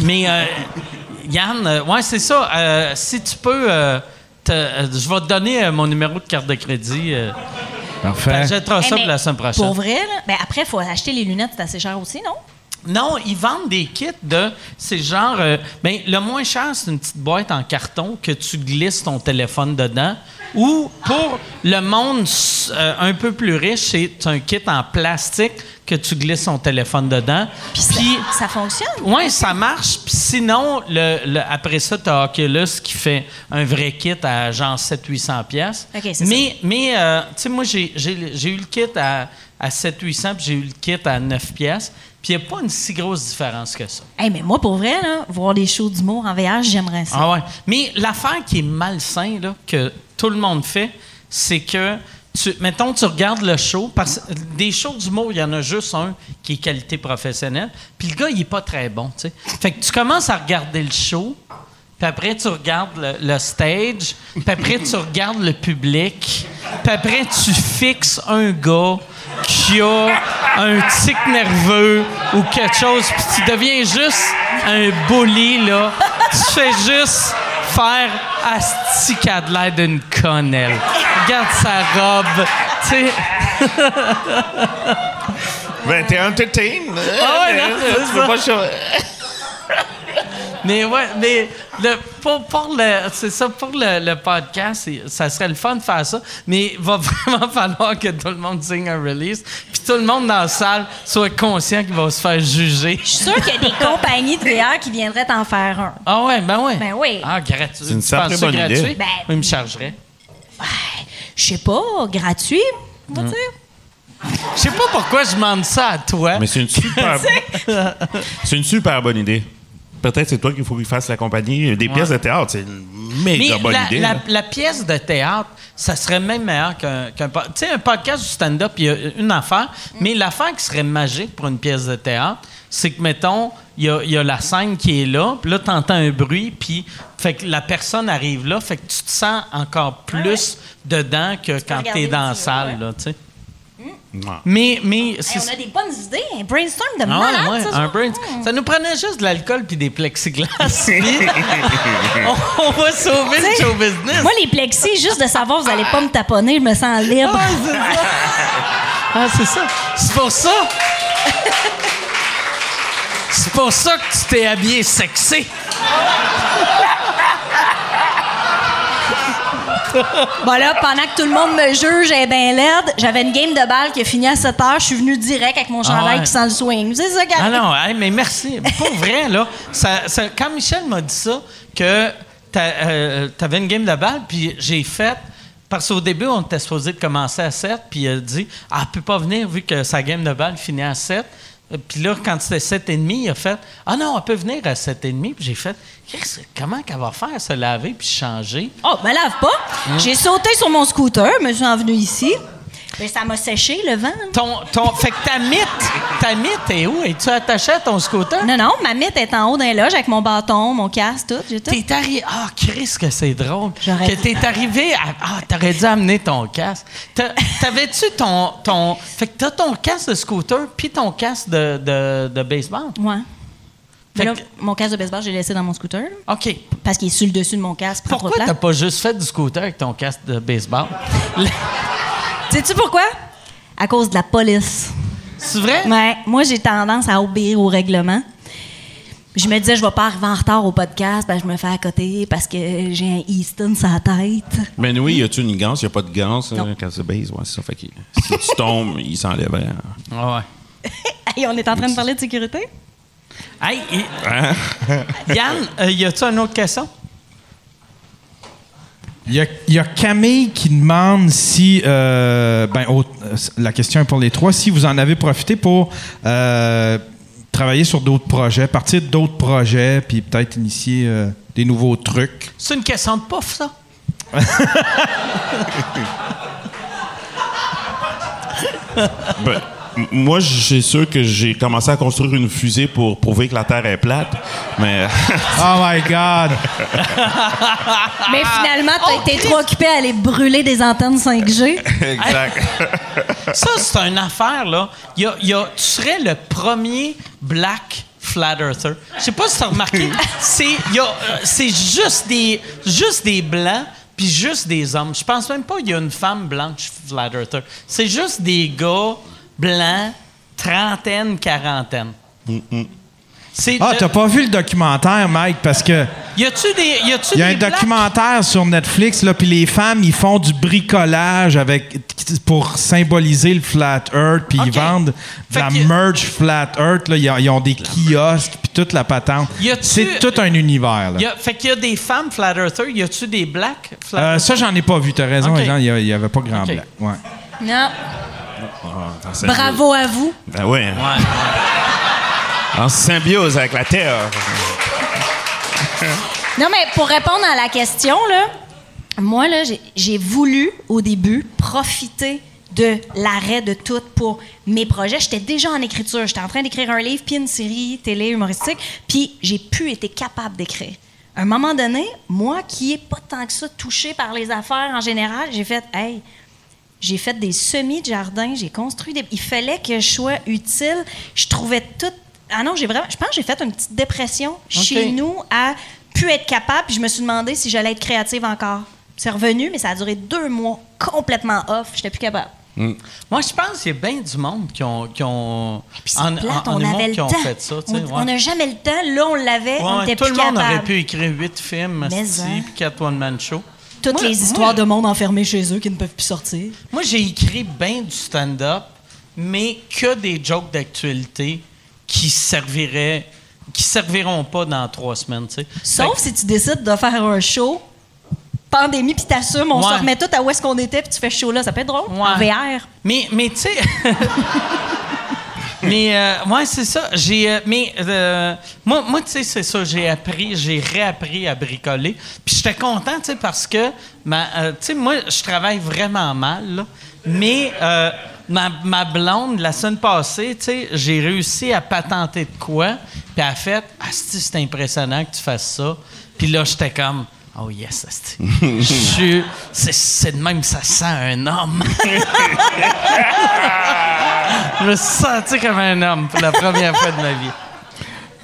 Mais euh, Yann, euh, ouais, c'est ça. Euh, si tu peux, euh, te- euh, je vais te donner euh, mon numéro de carte de crédit. Euh, Parfait. T'achèteras Eh, ça pour la semaine prochaine. Pour vrai, là. Ben après, il faut acheter les lunettes, c'est assez cher aussi, non? Non, ils vendent des kits de. C'est genre. euh, ben, le moins cher, c'est une petite boîte en carton que tu glisses ton téléphone dedans. Ou pour le monde euh, un peu plus riche, c'est un kit en plastique que tu glisses ton téléphone dedans. Puis ça, ça fonctionne. Oui, ça marche. Puis sinon, le, le- après ça, tu as Oculus qui fait un vrai kit à genre 700-800 pièces. OK, c'est Mais, mais euh, tu sais, moi, j'ai eu le kit à, à 700-800 puis j'ai eu le kit à 9 pièces. Puis il n'y a pas une si grosse différence que ça. Hey, mais moi, pour vrai, là, voir des shows d'humour en VR, j'aimerais ça. Ah ouais. Mais l'affaire qui est malsain, là, que tout le monde fait, c'est que, tu, mettons, tu regardes le show, parce que des shows d'humour, il y en a juste un qui est qualité professionnelle, puis le gars, il est pas très bon, tu sais. Fait que tu commences à regarder le show, puis après, tu regardes le, le stage, puis après, tu regardes le public, puis après, tu fixes un gars qui a un tic nerveux ou quelque chose, puis tu deviens juste un bully, là. Tu fais juste faire Asti de l'air d'une conne, elle. Regarde sa robe. Tu sais. Ben, t'es entertain. Ouais, non, c'est ça. Mais ouais, mais le, pour, pour le, c'est ça, pour le, le podcast, ça serait le fun de faire ça, mais il va vraiment falloir que tout le monde signe un release, puis tout le monde dans la salle soit conscient qu'il va se faire juger. Je suis sûre qu'il y a des compagnies de VR qui viendraient t'en faire un. Ah ouais, ben ouais. Ben oui. Ah, gratuit. C'est une sacrée bonne gratuit? idée. Ben- Oui, il me chargerait. Je sais pas, gratuit, on va dire. Je sais pas pourquoi je demande ça à toi. Mais c'est une super. c'est une super bonne idée. Peut-être c'est toi qu'il faut qu'il fasse la compagnie. Des pièces de théâtre, c'est une méga Mais bonne la, idée. la- pièce de théâtre, ça serait même meilleur qu'un. qu'un po- tu sais, un podcast du stand-up, il y a une affaire, mais l'affaire qui serait magique pour une pièce de théâtre, c'est que, mettons, il y y a la scène qui est là, puis là, tu entends un bruit, puis fait que la personne arrive là, fait que tu te sens encore plus dedans que quand tu es dans la le salle, là, tu sais. Mais, mais Hey, c'est on a des bonnes idées, un brainstorm de Ah ouais, malade, ouais, ça, un ça. nous prenait juste de l'alcool puis des plexiglas. on va sauver le show business. Moi, les plexis, juste de savoir, vous allez pas me taponner, je me sens libre. Ah, c'est ça. Ah, c'est ça. C'est pour ça. C'est pour ça que tu t'es habillé sexy. Bon là, pendant que tout le monde me juge, et ben laide, j'avais une game de balle qui a fini à 7 heures. Je suis venue direct avec mon chandail ouais. qui sent le swing. C'est ça Ah non, hey, mais merci. Pour vrai, là, ça, ça- quand Michel m'a dit ça, que euh, t'avais une game de balle, puis j'ai fait. Parce qu'au début, on était supposé de commencer à 7, puis il a dit Ah, elle peut pas venir vu que sa game de balle finit à 7. Puis là, quand c'était 7,5, il a fait Ah non, elle peut venir à 7,5. Puis j'ai fait Comment qu'elle va faire, se laver puis changer Oh, me lave pas. Hein? J'ai sauté sur mon scooter, me suis envenue ici. Mais ça m'a séché le vent. ton, ton, Fait que ta mythe, ta mythe est où? Es-tu attaché à ton scooter? Non, non, ma mythe est en haut d'un loge avec mon bâton, mon casque, tout. T'es arrivé. Ah, Chris, que c'est drôle. Que t'es arrivé à. Ah, t'aurais dû amener ton casque. T'avais-tu ton, ton. Fait que t'as ton casque de scooter puis ton casque de, de, de baseball? Ouais. Fait Mais là, que- mon casque de baseball, j'ai laissé dans mon scooter. OK. Parce qu'il est sur le dessus de mon casque. Pourquoi t'as pas juste fait du scooter avec ton casque de baseball? Sais-tu pourquoi? À cause de la police. C'est vrai? Ouais, moi, j'ai tendance à obéir au règlement. Je me disais, je vais pas arriver en retard au podcast, ben, je me fais à côté parce que j'ai un Easton sur la tête. Ben oui, y a-tu une ganse? Y a pas de ganse euh, quand c'est base, ouais, c'est ça. Fait que si tu tombes, il s'enlèverait. Ah ouais. Hey, on est en train de parler de sécurité? Hey, y- Yann, euh, y a-tu une autre question? Il y, a, il y a Camille qui demande si, euh, ben, euh, la question est pour les trois, si vous en avez profité pour euh, travailler sur d'autres projets, partir d'autres projets, puis peut-être initier euh, des nouveaux trucs. C'est une question de pouf, ça? Ben, moi, j'ai sûr que j'ai commencé à construire une fusée pour prouver que la Terre est plate, mais Oh my God! Mais finalement, t'as été trop occupé à aller brûler des antennes 5G. exact. Ça, c'est une affaire, là. Il y a- y a- tu serais le premier black flat earther. Je sais pas si tu as remarqué. C'est il y a, euh, c'est juste des, juste des blancs puis juste des hommes. Je pense même pas qu'il y a une femme blanche flat earther. C'est juste des gars blancs, trentaine, quarantaine. C'est Ah, le- t'as pas vu le documentaire, Mike, parce que Y a-tu des, y a-tu il y a des un blacks? documentaire sur Netflix, là, puis les femmes, ils font du bricolage avec pour symboliser le Flat Earth, puis ils vendent de la que- merch Flat Earth, là, ils, ont, ils ont des kiosques, puis toute la patente. Y a-tu- C'est tout un univers, là. Y a- fait qu'il y a des femmes flat earther. Y a-tu des blacks flat Euh, ça, j'en ai pas vu, t'as raison, Ok. Jean, il y avait pas grand Ok. black. Ouais. Non. Symbiose. Bravo à vous. Ben ouais. Ouais. En symbiose avec la Terre. Non, mais pour répondre à la question, là, moi, là, j'ai- voulu, au début, profiter de l'arrêt de tout pour mes projets. J'étais déjà en écriture. J'étais en train d'écrire un livre, puis une série télé humoristique, puis j'ai pu été capable d'écrire. À un moment donné, moi qui est pas tant que ça touché par les affaires en général, j'ai fait « Hey, j'ai fait des semis de jardin, j'ai construit des. Il fallait que je sois utile. Je trouvais tout. Ah non, j'ai vraiment. Je pense que j'ai fait une petite dépression chez nous à pu être capable. Puis je me suis demandé si j'allais être créative encore. C'est revenu, mais ça a duré deux mois complètement off. J'étais plus capable. Moi, je pense qu'il y a bien du monde qui ont, qui ont Puis c'est en, plate, en- en on avait le qui ont temps. fait ça. on ouais. n'a jamais le temps. Là, on l'avait. on était tout plus le monde capable. aurait pu écrire huit films, hein. puis quatre one-man show. Toutes Moi- les histoires de monde enfermés chez eux qui ne peuvent plus sortir. Moi, j'ai écrit bien du stand-up, mais que des jokes d'actualité qui serviraient, qui serviront pas dans trois semaines, tu sais. Sauf si tu décides de faire un show, pandémie, puis t'assumes, on Ouais. se remet tout à où est-ce qu'on était, puis tu fais ce show-là. Ça peut être drôle. En. VR. Mais, mais tu sais. mais, euh, ouais, c'est ça. J'ai, euh, mais, euh, moi, moi tu sais, c'est ça. J'ai appris, j'ai réappris à bricoler. Puis j'étais content, tu sais, parce que, ma, euh, tu sais, moi, je travaille vraiment mal, là. Mais, euh, ma, ma blonde, la semaine passée, tu sais, j'ai réussi à patenter de quoi. Puis elle a fait, ah, c'est impressionnant que tu fasses ça. Puis là, j'étais comme, Oh yes, asti. Je suis- c'est, c'est de même que ça sent un homme. je me suis senti comme un homme pour la première fois de ma vie.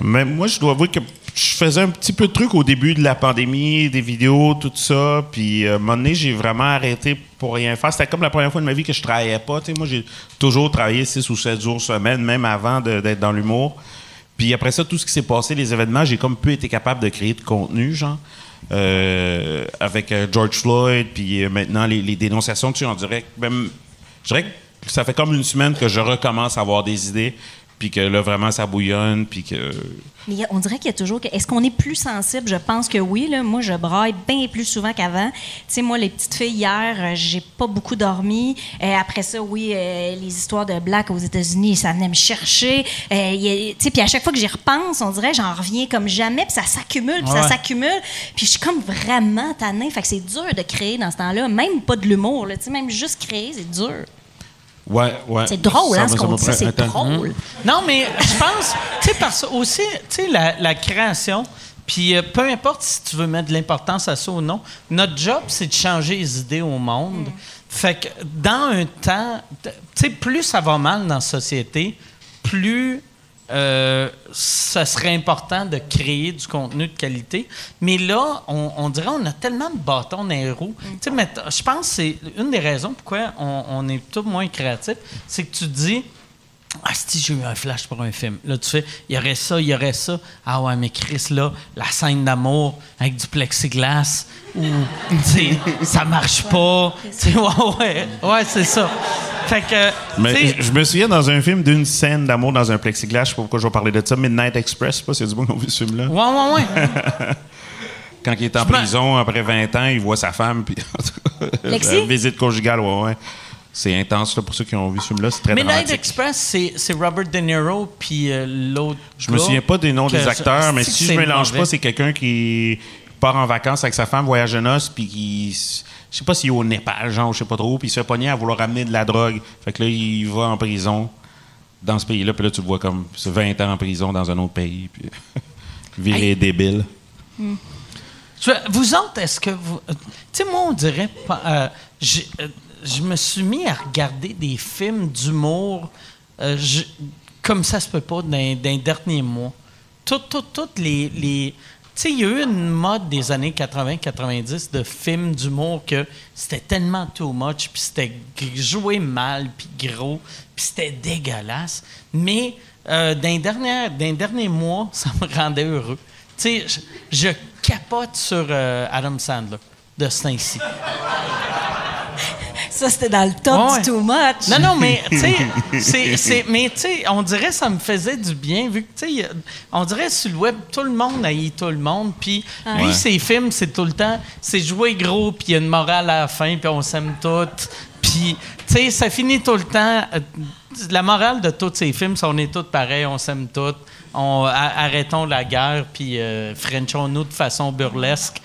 Mais moi, je dois avouer que je faisais un petit peu de trucs au début de la pandémie, des vidéos, tout ça. Puis, euh, à un moment donné, j'ai vraiment arrêté pour rien faire. C'était comme la première fois de ma vie que je travaillais pas. Tu moi, j'ai toujours travaillé 6 ou 7 jours semaine, même avant d'être dans l'humour. Puis après ça, tout ce qui s'est passé, les événements, j'ai comme peu été capable de créer de contenu, genre. Euh, avec euh, George Floyd, puis euh, maintenant les, dénonciations, tu sais, on dirait que même, je dirais que ça fait comme une semaine que je recommence à avoir des idées, puis que là, vraiment, ça bouillonne, puis que... Mais a- on dirait qu'il y a toujours. que- Est-ce qu'on est plus sensible? Je pense que oui. Là. Moi, je braille bien plus souvent qu'avant. Tu sais, moi, les petites filles, hier, euh, j'ai pas beaucoup dormi. Euh, après ça, oui, euh, les histoires de Black aux États-Unis, ça venait me chercher. Euh, tu sais, puis à chaque fois que j'y repense, on dirait j'en reviens comme jamais, puis ça s'accumule, puis ça s'accumule. Puis je suis comme vraiment tannée. Fait que c'est dur de créer dans ce temps-là. Même pas de l'humour. là. Tu sais, Même juste créer, c'est dur. Ouais, ouais. C'est drôle, Ça hein, ce qu'on dit, c'est drôle. Non, mais je pense, tu sais, parce que aussi, tu sais, la, la création, puis euh, peu importe si tu veux mettre de l'importance à ça ou non, notre job, c'est de changer les idées au monde. Fait que dans un temps, tu sais, plus ça va mal dans la société, plus euh, ça serait important de créer du contenu de qualité. Mais là, on, dirait on a tellement de bâtons dans les roues. T- je pense que c'est une des raisons pourquoi on, on est tout moins créatif, c'est que tu dis ah, si j'ai eu un flash pour un film. Là, tu fais, il y aurait ça, il y aurait ça. Ah ouais, mais Chris, là, la scène d'amour avec du plexiglas, ou, tu sais, ça marche pas. Tu sais, ouais, ouais, ouais, c'est ça. Fait que, Mais je me souviens dans un film d'une scène d'amour dans un plexiglas, je sais pas pourquoi je vais parler de ça, Midnight Express, je sais pas si c'est du bon qui ont vu ce film-là. ouais, ouais, ouais. Quand il est en prison, après 20 ans, il voit sa femme, puis Lexi? la visite conjugale, ouais, ouais. C'est intense, là, pour ceux qui ont vu ce film-là, c'est très Midnight. Express, c'est c'est Robert De Niro, puis euh, l'autre. Je me souviens pas des noms des acteurs, mais si je mélange mauvais. pas, c'est quelqu'un qui part en vacances avec sa femme, voyage de noces, puis qui. Je sais pas s'il est au Népal, genre, je sais pas trop, puis il se fait pogner à vouloir ramener de la drogue. Fait que là, il va en prison dans ce pays-là, puis là, tu le vois comme c'est 20 ans en prison dans un autre pays, puis viré débile. Je- Vous autres, est-ce que vous. euh, Tu sais, moi, on dirait. euh, je me suis mis à regarder des films d'humour euh, comme ça se peut pas dans, dans les derniers mois. Toutes, les. tu sais, il y a eu une mode des années 80-90 de films d'humour que c'était tellement too much, puis c'était joué mal, puis gros, puis c'était dégueulasse. Mais euh, dans, les mois, ça me rendait heureux. Tu sais, je, je capote sur euh, Adam Sandler de ce temps-ci. Ça, c'était dans le top Ouais. du too much. Non, non, mais tu sais, c'est- c'est- mais tu sais, on dirait que ça me faisait du bien, vu que tu sais, on dirait sur le web, tout le monde haït tout le monde, puis lui, Ouais. ses films, c'est tout le temps, c'est jouer gros, puis il y a une morale à la fin, puis on s'aime toutes, puis tu sais, ça finit tout le temps. euh, la morale de tous ces films, c'est on est tous pareils, on s'aime toutes, on, a- arrêtons la guerre, puis euh, Frenchons-nous de façon burlesque.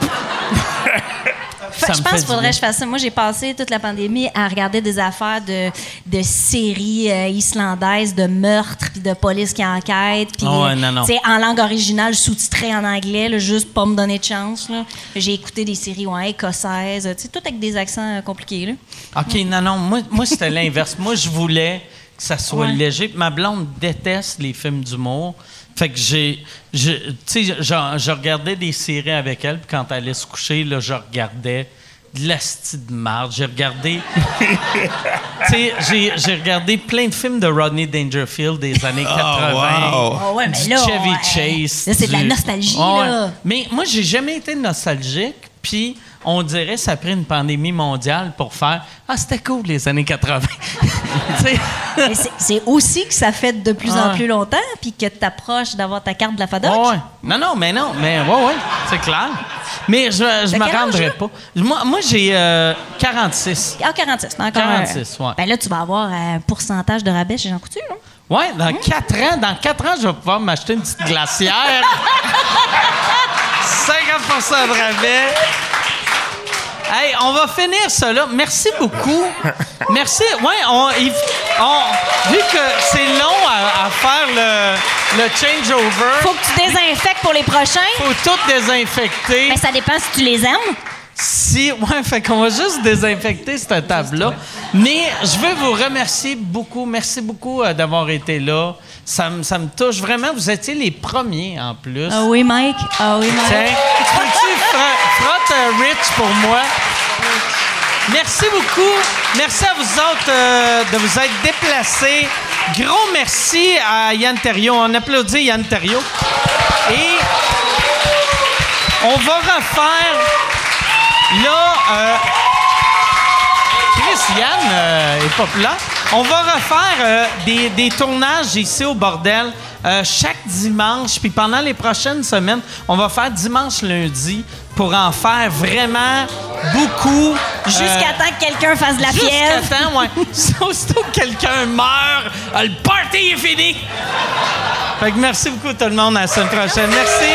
Ça je me pense qu'il faudrait bien. que je fasse ça. Moi, j'ai passé toute la pandémie à regarder des affaires de, de séries euh, islandaises, de meurtres, puis de police qui enquête. Puis, Ah ouais, non, en langue originale, sous-titré en anglais, là, juste pas me donner de chance. J'ai écouté des séries ouais, écossaises, tout avec des accents euh, compliqués. Là. OK, non, non. Moi, moi c'était l'inverse. Moi, je voulais que ça soit Ouais. léger. Ma blonde déteste les films d'humour. Fait que j'ai. Tu sais, je, je regardais des séries avec elle, puis quand elle allait se coucher, là, je regardais de la style de marde. J'ai regardé. tu sais, j'ai, j'ai regardé plein de films de Rodney Dangerfield des années 80. wow. Oh, ouais, mais du là, Chevy ouais. Chase. Là, c'est de la nostalgie, Ouais. là. Mais moi, j'ai jamais été nostalgique, puis on dirait que ça a pris une pandémie mondiale pour faire Ah, c'était cool les années 80. Tu sais, Mais c'est- aussi que ça fait de plus en plus longtemps, puis que tu approches d'avoir ta carte de la FADOC. ouais, ouais. Non, non, mais non, mais ouais, ouais, c'est clair. Mais je, T'as me rendrai pas. Moi, moi j'ai euh, 46. Ah, 46, c'est encore un- 46, ouais. Ben là, tu vas avoir un pourcentage de rabais chez Jean Coutu, là. Ouais, dans 4 ans, dans 4 ans, je vais pouvoir m'acheter une petite glacière. 50% de rabais. Hey, on va finir ça là. Merci beaucoup. Merci. Ouais, on, vu que c'est long à, à faire le, le changeover. Faut que tu désinfectes pour les prochains. Faut tout désinfecter. Mais ça dépend si tu les aimes. Si, ouais, fait qu'on va juste désinfecter cette table-là. Mais je veux vous remercier beaucoup. Merci beaucoup euh, d'avoir été là. Ça, me- ça me touche vraiment. Vous étiez les premiers en plus. Ah oui, Mike. Ah oui, Mike. Tiens, peux-tu fr- frotte euh, Rich pour moi? Merci beaucoup. Merci à vous autres euh, de vous être déplacés. Gros merci à Yann Terriot. On applaudit Yann Terriot. Et on va refaire là. euh, Chris Yann euh, est populaire. On va refaire euh, des, des tournages ici au bordel euh, chaque dimanche. Puis pendant les prochaines semaines, on va faire dimanche, lundi pour en faire vraiment beaucoup. Jusqu'à Euh, temps que quelqu'un fasse de la Jusqu'à fièvre. temps, ouais. Aussitôt que quelqu'un meurt, le party est fini. Fait que merci beaucoup tout le monde. À la semaine prochaine. Merci.